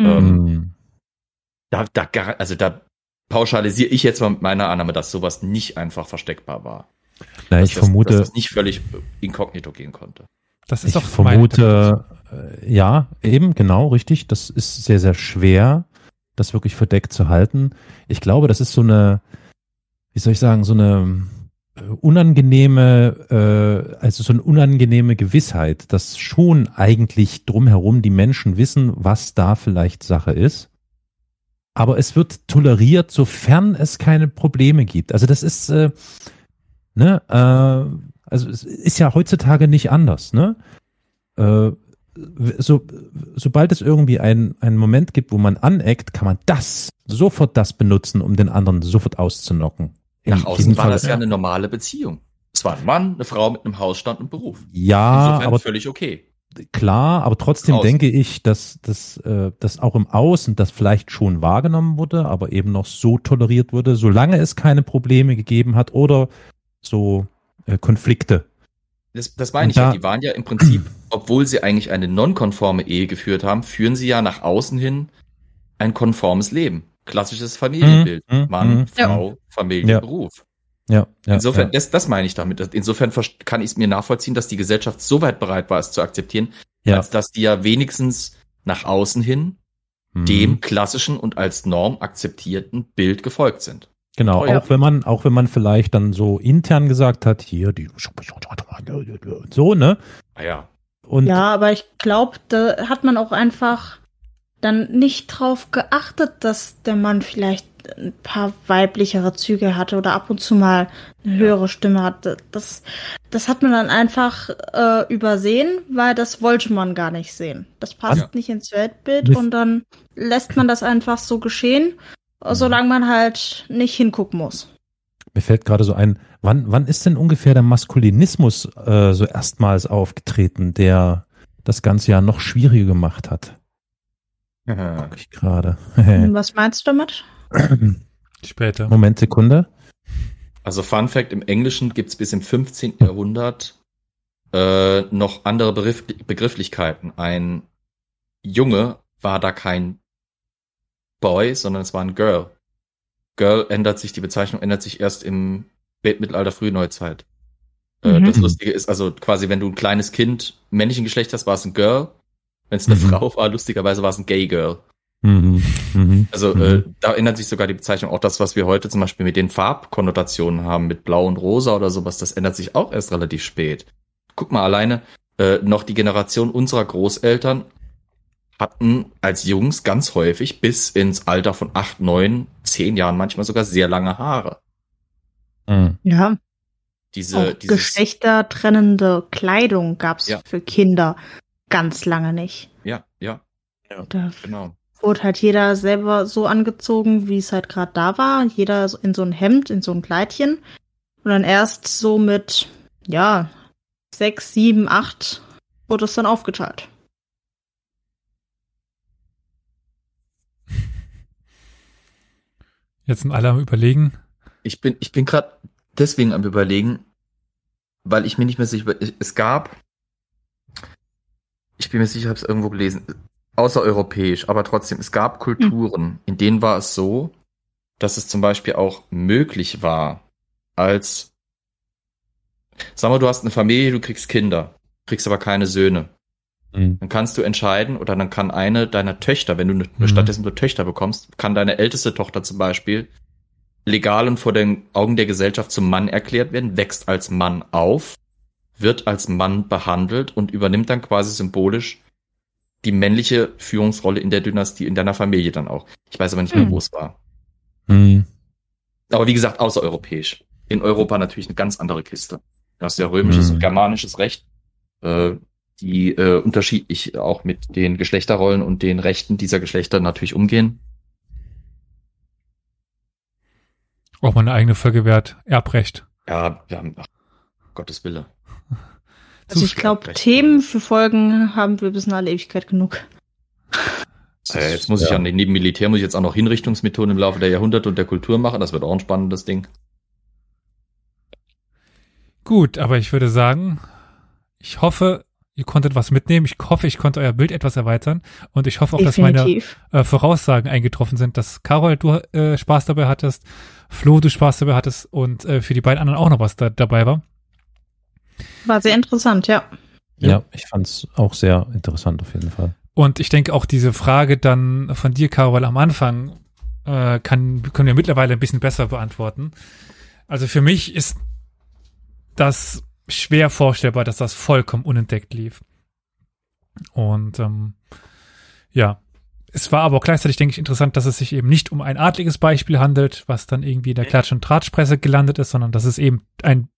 D: Mhm. Ähm, da, da, also da pauschalisiere ich jetzt mal mit meiner Annahme, dass sowas nicht einfach versteckbar war.
C: Na, ich
D: das,
C: vermute,
D: dass das nicht völlig inkognito gehen konnte.
C: Das ist ich vermute, äh, ja, eben, genau, richtig. Das ist sehr, sehr schwer, das wirklich verdeckt zu halten. Ich glaube, das ist so eine, wie soll ich sagen, so eine äh, unangenehme, äh, also so eine unangenehme Gewissheit, dass schon eigentlich drumherum die Menschen wissen, was da vielleicht Sache ist. Aber es wird toleriert, sofern es keine Probleme gibt. Also das ist, äh, ne, äh, also es ist ja heutzutage nicht anders, ne? Äh, so, sobald es irgendwie einen, einen Moment gibt, wo man aneckt, kann man das, sofort das benutzen, um den anderen sofort auszunocken.
D: Nach außen war Fall, das ja eine normale Beziehung. Es war ein Mann, eine Frau mit einem Hausstand und Beruf.
C: Ja, Insofern aber
D: völlig okay.
C: Klar, aber trotzdem Außen. denke ich, dass dass äh, das auch im Außen das vielleicht schon wahrgenommen wurde, aber eben noch so toleriert wurde, solange es keine Probleme gegeben hat oder so äh, Konflikte.
D: Das, das meine ich da, ja. Die waren ja im Prinzip, [CLEARS THROAT] obwohl sie eigentlich eine nonkonforme Ehe geführt haben, führen sie ja nach außen hin ein konformes Leben klassisches Familienbild. Mhm. Mann, mhm. Frau, Familie, ja. Beruf.
C: Ja, ja,
D: Insofern,
C: ja.
D: Das, das meine ich damit. Insofern kann ich es mir nachvollziehen, dass die Gesellschaft so weit bereit war, es zu akzeptieren, ja. als dass die ja wenigstens nach außen hin mhm. dem klassischen und als Norm akzeptierten Bild gefolgt sind.
C: Genau, oh, auch wenn man, auch wenn man vielleicht dann so intern gesagt hat, hier, die so, ne?
D: Ah, ja.
B: Und ja, aber ich glaube, da hat man auch einfach dann nicht drauf geachtet, dass der Mann vielleicht ein paar weiblichere Züge hatte oder ab und zu mal eine höhere Stimme hatte. Das, das hat man dann einfach äh, übersehen, weil das wollte man gar nicht sehen. Das passt ja. nicht ins Weltbild und dann lässt man das einfach so geschehen, mhm. solange man halt nicht hingucken muss.
C: Mir fällt gerade so ein, wann, wann ist denn ungefähr der Maskulinismus äh, so erstmals aufgetreten, der das Ganze ja noch schwieriger gemacht hat? Guck ich gerade. [LAUGHS]
B: Was meinst du damit?
C: Später. Moment, Sekunde.
D: Also Fun Fact, im Englischen gibt es bis im 15. Jahrhundert äh, noch andere Begriff Begrifflichkeiten. Ein Junge war da kein Boy, sondern es war ein Girl. Girl ändert sich, die Bezeichnung ändert sich erst im Spätmittelalter, Frühneuzeit. Äh, mhm. Das Lustige ist also quasi, wenn du ein kleines Kind männlichen Geschlecht hast, war es ein Girl. Wenn es eine mhm. Frau war, lustigerweise war es ein Gay Girl. Mhm. Mhm. Also äh, mhm. da ändert sich sogar die Bezeichnung. Auch das, was wir heute zum Beispiel mit den Farbkonnotationen haben, mit Blau und Rosa oder sowas, das ändert sich auch erst relativ spät. Guck mal alleine, äh, noch die Generation unserer Großeltern hatten als Jungs ganz häufig bis ins Alter von acht, neun, zehn Jahren manchmal sogar sehr lange Haare.
B: Mhm. Ja. Diese, Auch geschlechtertrennende Kleidung gab's ja. für Kinder ganz lange nicht.
D: Ja, ja. ja
B: da genau. Wurde halt jeder selber so angezogen, wie es halt gerade da war. Jeder in so ein Hemd, in so ein Kleidchen. Und dann erst so mit, ja, sechs, sieben, acht wurde es dann aufgeteilt.
A: Jetzt sind alle am überlegen.
D: Ich bin, ich bin gerade deswegen am überlegen, weil ich mir nicht mehr sicher, es gab, ich bin mir sicher, ich habe es irgendwo gelesen, außereuropäisch, aber trotzdem, es gab Kulturen, mhm. in denen war es so, dass es zum Beispiel auch möglich war, als, sag mal, du hast eine Familie, du kriegst Kinder, kriegst aber keine Söhne. Mhm. Dann kannst du entscheiden oder dann kann eine deiner Töchter, wenn du ne, mhm. stattdessen nur Töchter bekommst, kann deine älteste Tochter zum Beispiel legal und vor den Augen der Gesellschaft zum Mann erklärt werden, wächst als Mann auf, wird als Mann behandelt und übernimmt dann quasi symbolisch die männliche Führungsrolle in der Dynastie, in deiner Familie dann auch. Ich weiß aber nicht mehr, mhm. wo es war. Mhm. Aber wie gesagt, außereuropäisch. In Europa natürlich eine ganz andere Kiste. Du hast ja römisches mhm. und germanisches Recht. Äh, die äh, unterschiedlich auch mit den Geschlechterrollen und den Rechten dieser Geschlechter natürlich umgehen.
A: Auch mal eine eigene Folge wert. Erbrecht.
D: Ja, wir haben, ach, Gottes Wille.
B: Also ich glaube, Themen für Folgen haben wir bis in alle Ewigkeit genug.
D: Äh, jetzt muss ja. ich an neben Militär muss ich jetzt auch noch Hinrichtungsmethoden im Laufe der Jahrhunderte und der Kultur machen. Das wird auch ein spannendes Ding.
A: Gut, aber ich würde sagen, ich hoffe, ihr konntet was mitnehmen. Ich hoffe, ich konnte euer Bild etwas erweitern. Und ich hoffe auch, Definitiv. dass meine äh, Voraussagen eingetroffen sind, dass Carol, du äh, Spaß dabei hattest, Flo, du Spaß dabei hattest und äh, für die beiden anderen auch noch was da, dabei war.
B: War sehr interessant, ja.
C: Ja, ich fand es auch sehr interessant auf jeden Fall.
A: Und ich denke auch diese Frage dann von dir, Carol, am Anfang äh, kann, können wir mittlerweile ein bisschen besser beantworten. Also für mich ist das schwer vorstellbar, dass das vollkommen unentdeckt lief. Und ähm, ja, es war aber auch gleichzeitig, denke ich, interessant, dass es sich eben nicht um ein adliges Beispiel handelt, was dann irgendwie in der Klatsch- und Tratschpresse gelandet ist, sondern dass es eben ein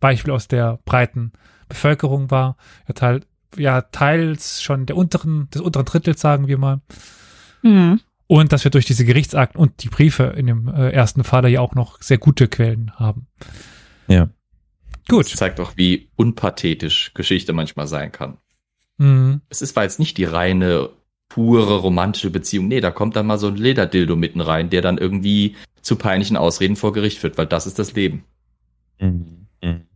A: Beispiel aus der breiten Bevölkerung war. Ja, teil, ja teils schon der unteren, des unteren Drittels, sagen wir mal. Mhm. Und dass wir durch diese Gerichtsakten und die Briefe in dem äh, ersten Falle ja auch noch sehr gute Quellen haben.
C: Ja.
D: Gut. Das zeigt auch, wie unpathetisch Geschichte manchmal sein kann. Mhm. Es ist, war jetzt nicht die reine, pure romantische Beziehung. Nee, da kommt dann mal so ein Lederdildo mitten rein, der dann irgendwie zu peinlichen Ausreden vor Gericht führt, weil das ist das Leben. Mhm. Mhm.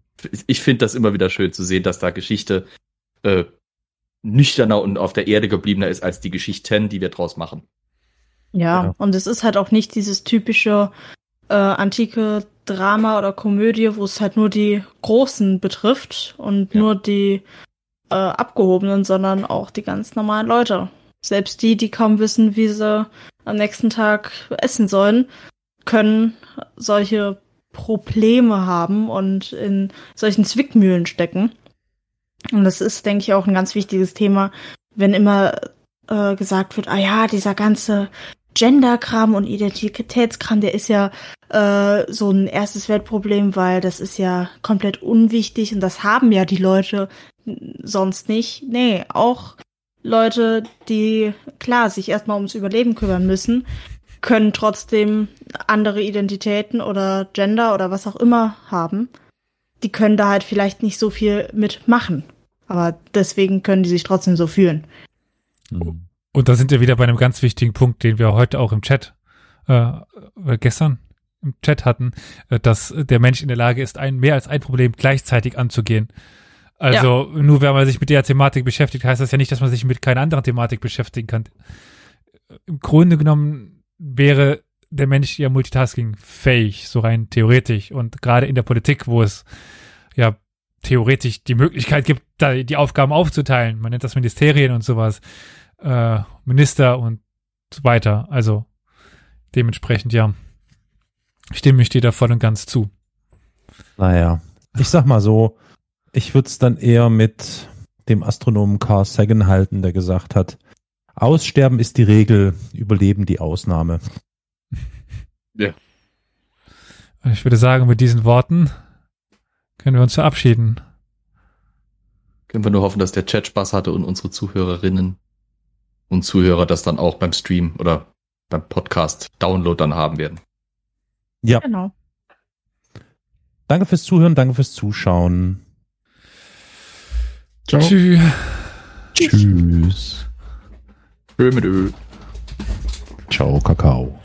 D: Ich finde das immer wieder schön zu sehen, dass da Geschichte äh, nüchterner und auf der Erde gebliebener ist als die Geschichten, die wir draus machen.
B: Ja, ja. und es ist halt auch nicht dieses typische äh, antike Drama oder Komödie, wo es halt nur die Großen betrifft und ja. nur die äh, Abgehobenen, sondern auch die ganz normalen Leute. Selbst die, die kaum wissen, wie sie am nächsten Tag essen sollen, können solche Probleme haben und in solchen Zwickmühlen stecken. Und das ist, denke ich, auch ein ganz wichtiges Thema, wenn immer äh, gesagt wird, ah ja, dieser ganze Gender-Kram und Identitätskram, der ist ja äh, so ein erstes Weltproblem, weil das ist ja komplett unwichtig und das haben ja die Leute sonst nicht. Nee, auch Leute, die klar sich erstmal ums Überleben kümmern müssen, können trotzdem andere Identitäten oder Gender oder was auch immer haben. Die können da halt vielleicht nicht so viel mitmachen. Aber deswegen können die sich trotzdem so fühlen.
A: Mhm. Und da sind wir wieder bei einem ganz wichtigen Punkt, den wir heute auch im Chat, äh, gestern im Chat hatten, äh, dass der Mensch in der Lage ist, ein, mehr als ein Problem gleichzeitig anzugehen. Also ja. nur wenn man sich mit der Thematik beschäftigt, heißt das ja nicht, dass man sich mit keiner anderen Thematik beschäftigen kann. Im Grunde genommen wäre der Mensch ja Multitasking fähig, so rein theoretisch. Und gerade in der Politik, wo es ja theoretisch die Möglichkeit gibt, da die Aufgaben aufzuteilen. Man nennt das Ministerien und sowas, äh, Minister und so weiter. Also dementsprechend, ja, stimme ich dir da voll und ganz zu.
C: Naja, ich sag mal so, ich würde es dann eher mit dem Astronomen Carl Sagan halten, der gesagt hat, Aussterben ist die Regel, Überleben die Ausnahme.
A: Ja. Ich würde sagen, mit diesen Worten können wir uns verabschieden.
D: Können wir nur hoffen, dass der Chat Spaß hatte und unsere Zuhörerinnen und Zuhörer das dann auch beim Stream oder beim Podcast Download dann haben werden.
C: Ja. Genau. Danke fürs Zuhören, danke fürs Zuschauen.
A: Ciao. Tschüss.
C: Tschüss.
D: Ö mit Ö.
C: Ciao, Kakao.